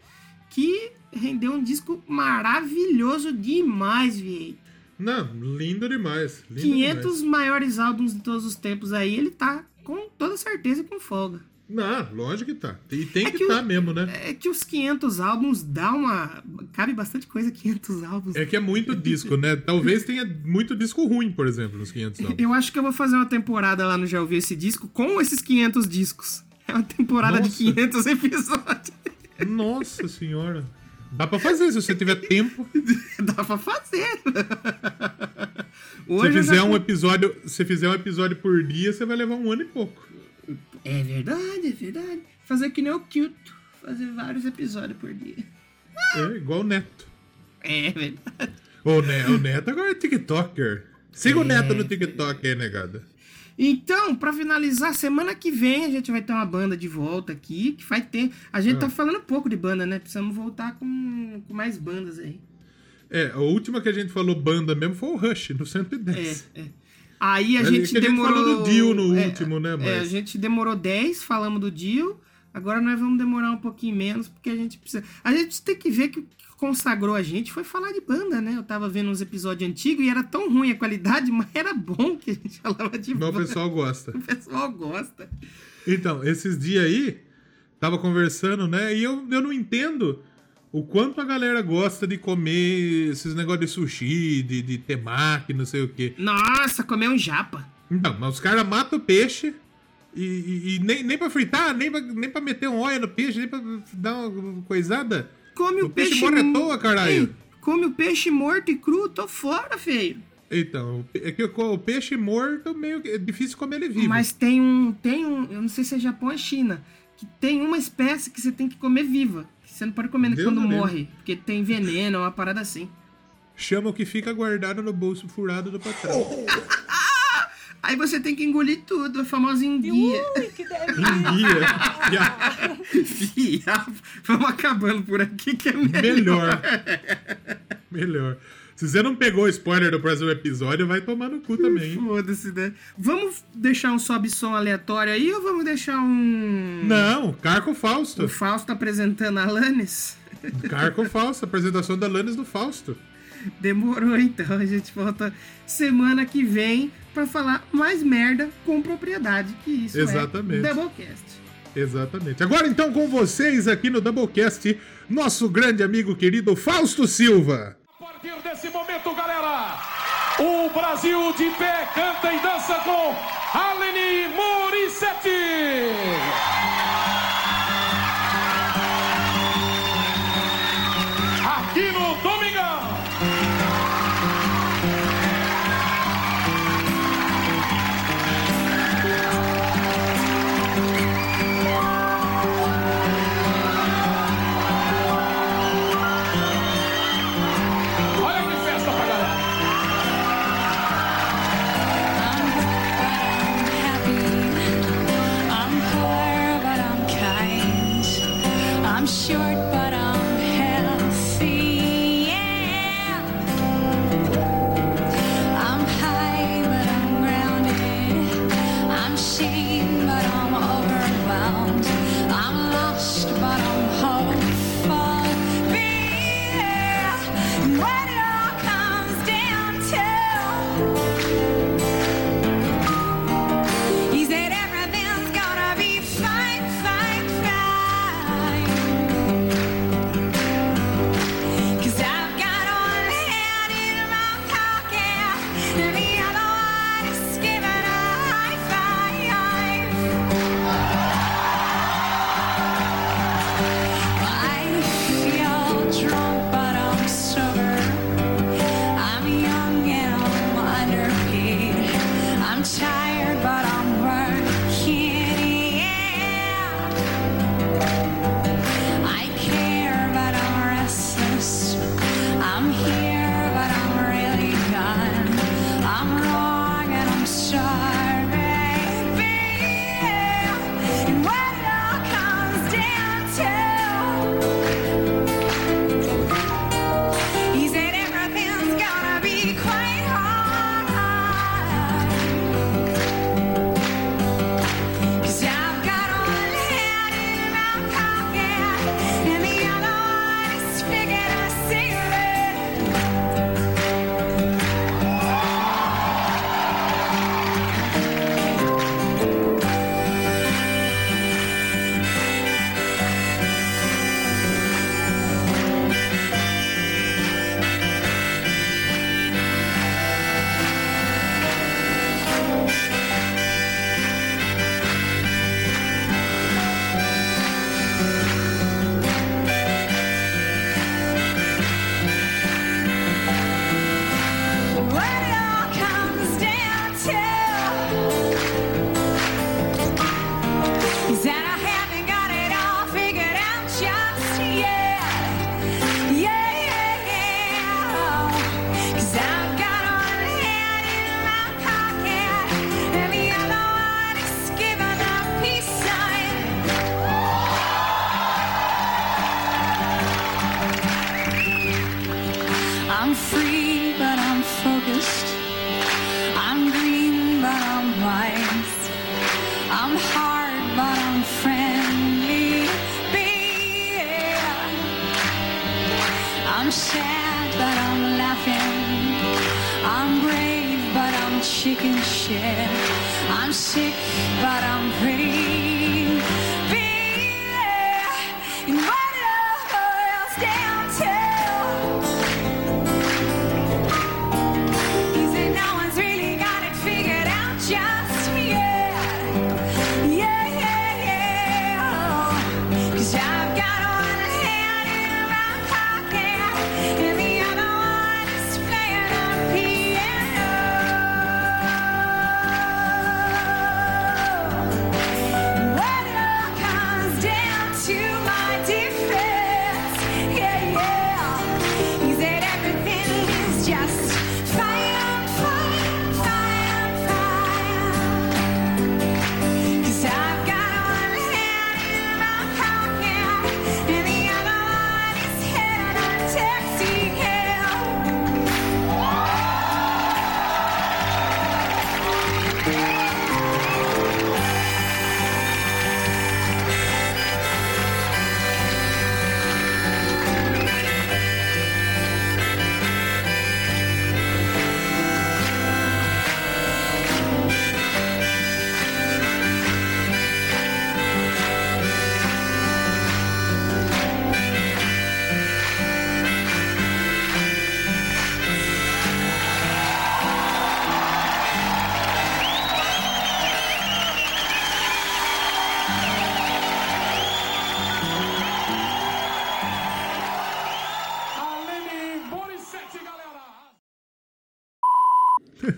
[SPEAKER 1] que rendeu um disco maravilhoso demais, Vieira.
[SPEAKER 2] Não, lindo demais. Lindo
[SPEAKER 1] 500
[SPEAKER 2] demais.
[SPEAKER 1] maiores álbuns de todos os tempos aí, ele tá com toda certeza com folga.
[SPEAKER 2] Não, lógico que tá. E tem
[SPEAKER 1] É
[SPEAKER 2] que
[SPEAKER 1] que o-
[SPEAKER 2] tá mesmo, né?
[SPEAKER 1] É que os 500 álbuns dá uma... Cabe bastante coisa 500 álbuns.
[SPEAKER 2] É que é muito disco, né? Talvez tenha muito disco ruim, por exemplo, nos 500 álbuns.
[SPEAKER 1] Eu acho que eu vou fazer uma temporada lá no Já Ouviu Esse Disco com esses 500 discos. É uma temporada de
[SPEAKER 2] Nossa.
[SPEAKER 1] 500 episódios.
[SPEAKER 2] Nossa senhora. Dá pra fazer se você tiver tempo.
[SPEAKER 1] Dá pra fazer.
[SPEAKER 2] Se
[SPEAKER 1] Hoje eu
[SPEAKER 2] fizer
[SPEAKER 1] já-
[SPEAKER 2] um episódio, se fizer um episódio por dia, você vai levar um ano e pouco.
[SPEAKER 1] É verdade, é verdade. Fazer que nem o Cute. Fazer vários episódios por dia.
[SPEAKER 2] É igual o Neto.
[SPEAKER 1] É verdade.
[SPEAKER 2] O, Ne- o Neto agora é TikToker. Siga o Neto no TikTok aí, negada.
[SPEAKER 1] Então, pra finalizar, semana que vem a gente vai ter uma banda de volta aqui, que vai ter. A gente tá falando pouco de banda, né? Precisamos voltar com, com mais bandas aí.
[SPEAKER 2] É, a última que a gente falou banda mesmo foi o Rush, no 110.
[SPEAKER 1] É, é. Aí a
[SPEAKER 2] Mas é
[SPEAKER 1] gente
[SPEAKER 2] que a gente
[SPEAKER 1] demorou.
[SPEAKER 2] falou do Dio no
[SPEAKER 1] é,
[SPEAKER 2] último, né,
[SPEAKER 1] É, a
[SPEAKER 2] mas-
[SPEAKER 1] gente demorou 10, falamos do Dio. Agora nós vamos demorar um pouquinho menos, porque a gente precisa. A gente tem que ver que o que consagrou a gente foi falar de banda, né? Eu tava vendo uns episódios antigos e era tão ruim a qualidade, mas era bom que a gente falava de
[SPEAKER 2] Mas o
[SPEAKER 1] banda.
[SPEAKER 2] pessoal gosta.
[SPEAKER 1] O pessoal gosta.
[SPEAKER 2] Então, esses dias aí, tava conversando, né? E eu, eu não entendo o quanto a galera gosta de comer esses negócios de sushi, de, de temaki, não sei o quê.
[SPEAKER 1] Nossa, comer um japa.
[SPEAKER 2] Então, mas os caras matam o peixe e, e- e nem, nem pra fritar, nem pra, nem pra meter um óleo no peixe, nem pra dar uma coisada.
[SPEAKER 1] Come o,
[SPEAKER 2] O peixe
[SPEAKER 1] peixe.
[SPEAKER 2] morre à toa, caralho.
[SPEAKER 1] Ei, come o peixe morto e cru, tô fora, feio.
[SPEAKER 2] Então, é que o peixe morto meio que é difícil comer ele vivo.
[SPEAKER 1] Mas tem um, tem um, eu não sei se é Japão ou China, que tem uma espécie que você tem que comer viva. Você não pode comer
[SPEAKER 2] Deus
[SPEAKER 1] quando morre, porque tem veneno, uma parada assim.
[SPEAKER 2] Chama o que fica guardado no bolso furado do patrão.
[SPEAKER 1] Aí você tem que engolir tudo, a famosa enguia.
[SPEAKER 3] Ui, que delícia.
[SPEAKER 2] Enguia.
[SPEAKER 1] Fia, Vamos acabando por aqui que é melhor.
[SPEAKER 2] Melhor. Melhor. Se você não pegou o spoiler do próximo episódio, vai tomar no cu também.
[SPEAKER 1] Foda-se, né? Vamos deixar um sobe-som aleatório aí ou vamos deixar um.
[SPEAKER 2] Não, Carco Fausto.
[SPEAKER 1] O Fausto apresentando a Alanis?
[SPEAKER 2] Carco Fausto, apresentação da Lannis do Fausto.
[SPEAKER 1] Demorou então, a gente volta semana que vem pra falar mais merda com propriedade, que isso
[SPEAKER 2] Exatamente.
[SPEAKER 1] é Doublecast.
[SPEAKER 2] Exatamente. Agora então com vocês aqui no Doublecast, nosso grande amigo querido Fausto Silva.
[SPEAKER 5] A partir desse momento, galera, o Brasil de pé canta e dança com Aleni Morissetti.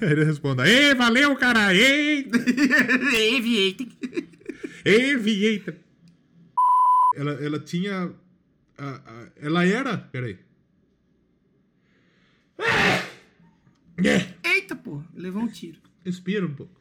[SPEAKER 2] Ele responde: Ei, valeu, cara! Ei!
[SPEAKER 1] Aviator!
[SPEAKER 2] Aviator! Ela, ela tinha. A, a, ela era. Peraí. Ah! Yeah.
[SPEAKER 1] Eita, pô! Levou um tiro.
[SPEAKER 2] Inspira um pouco.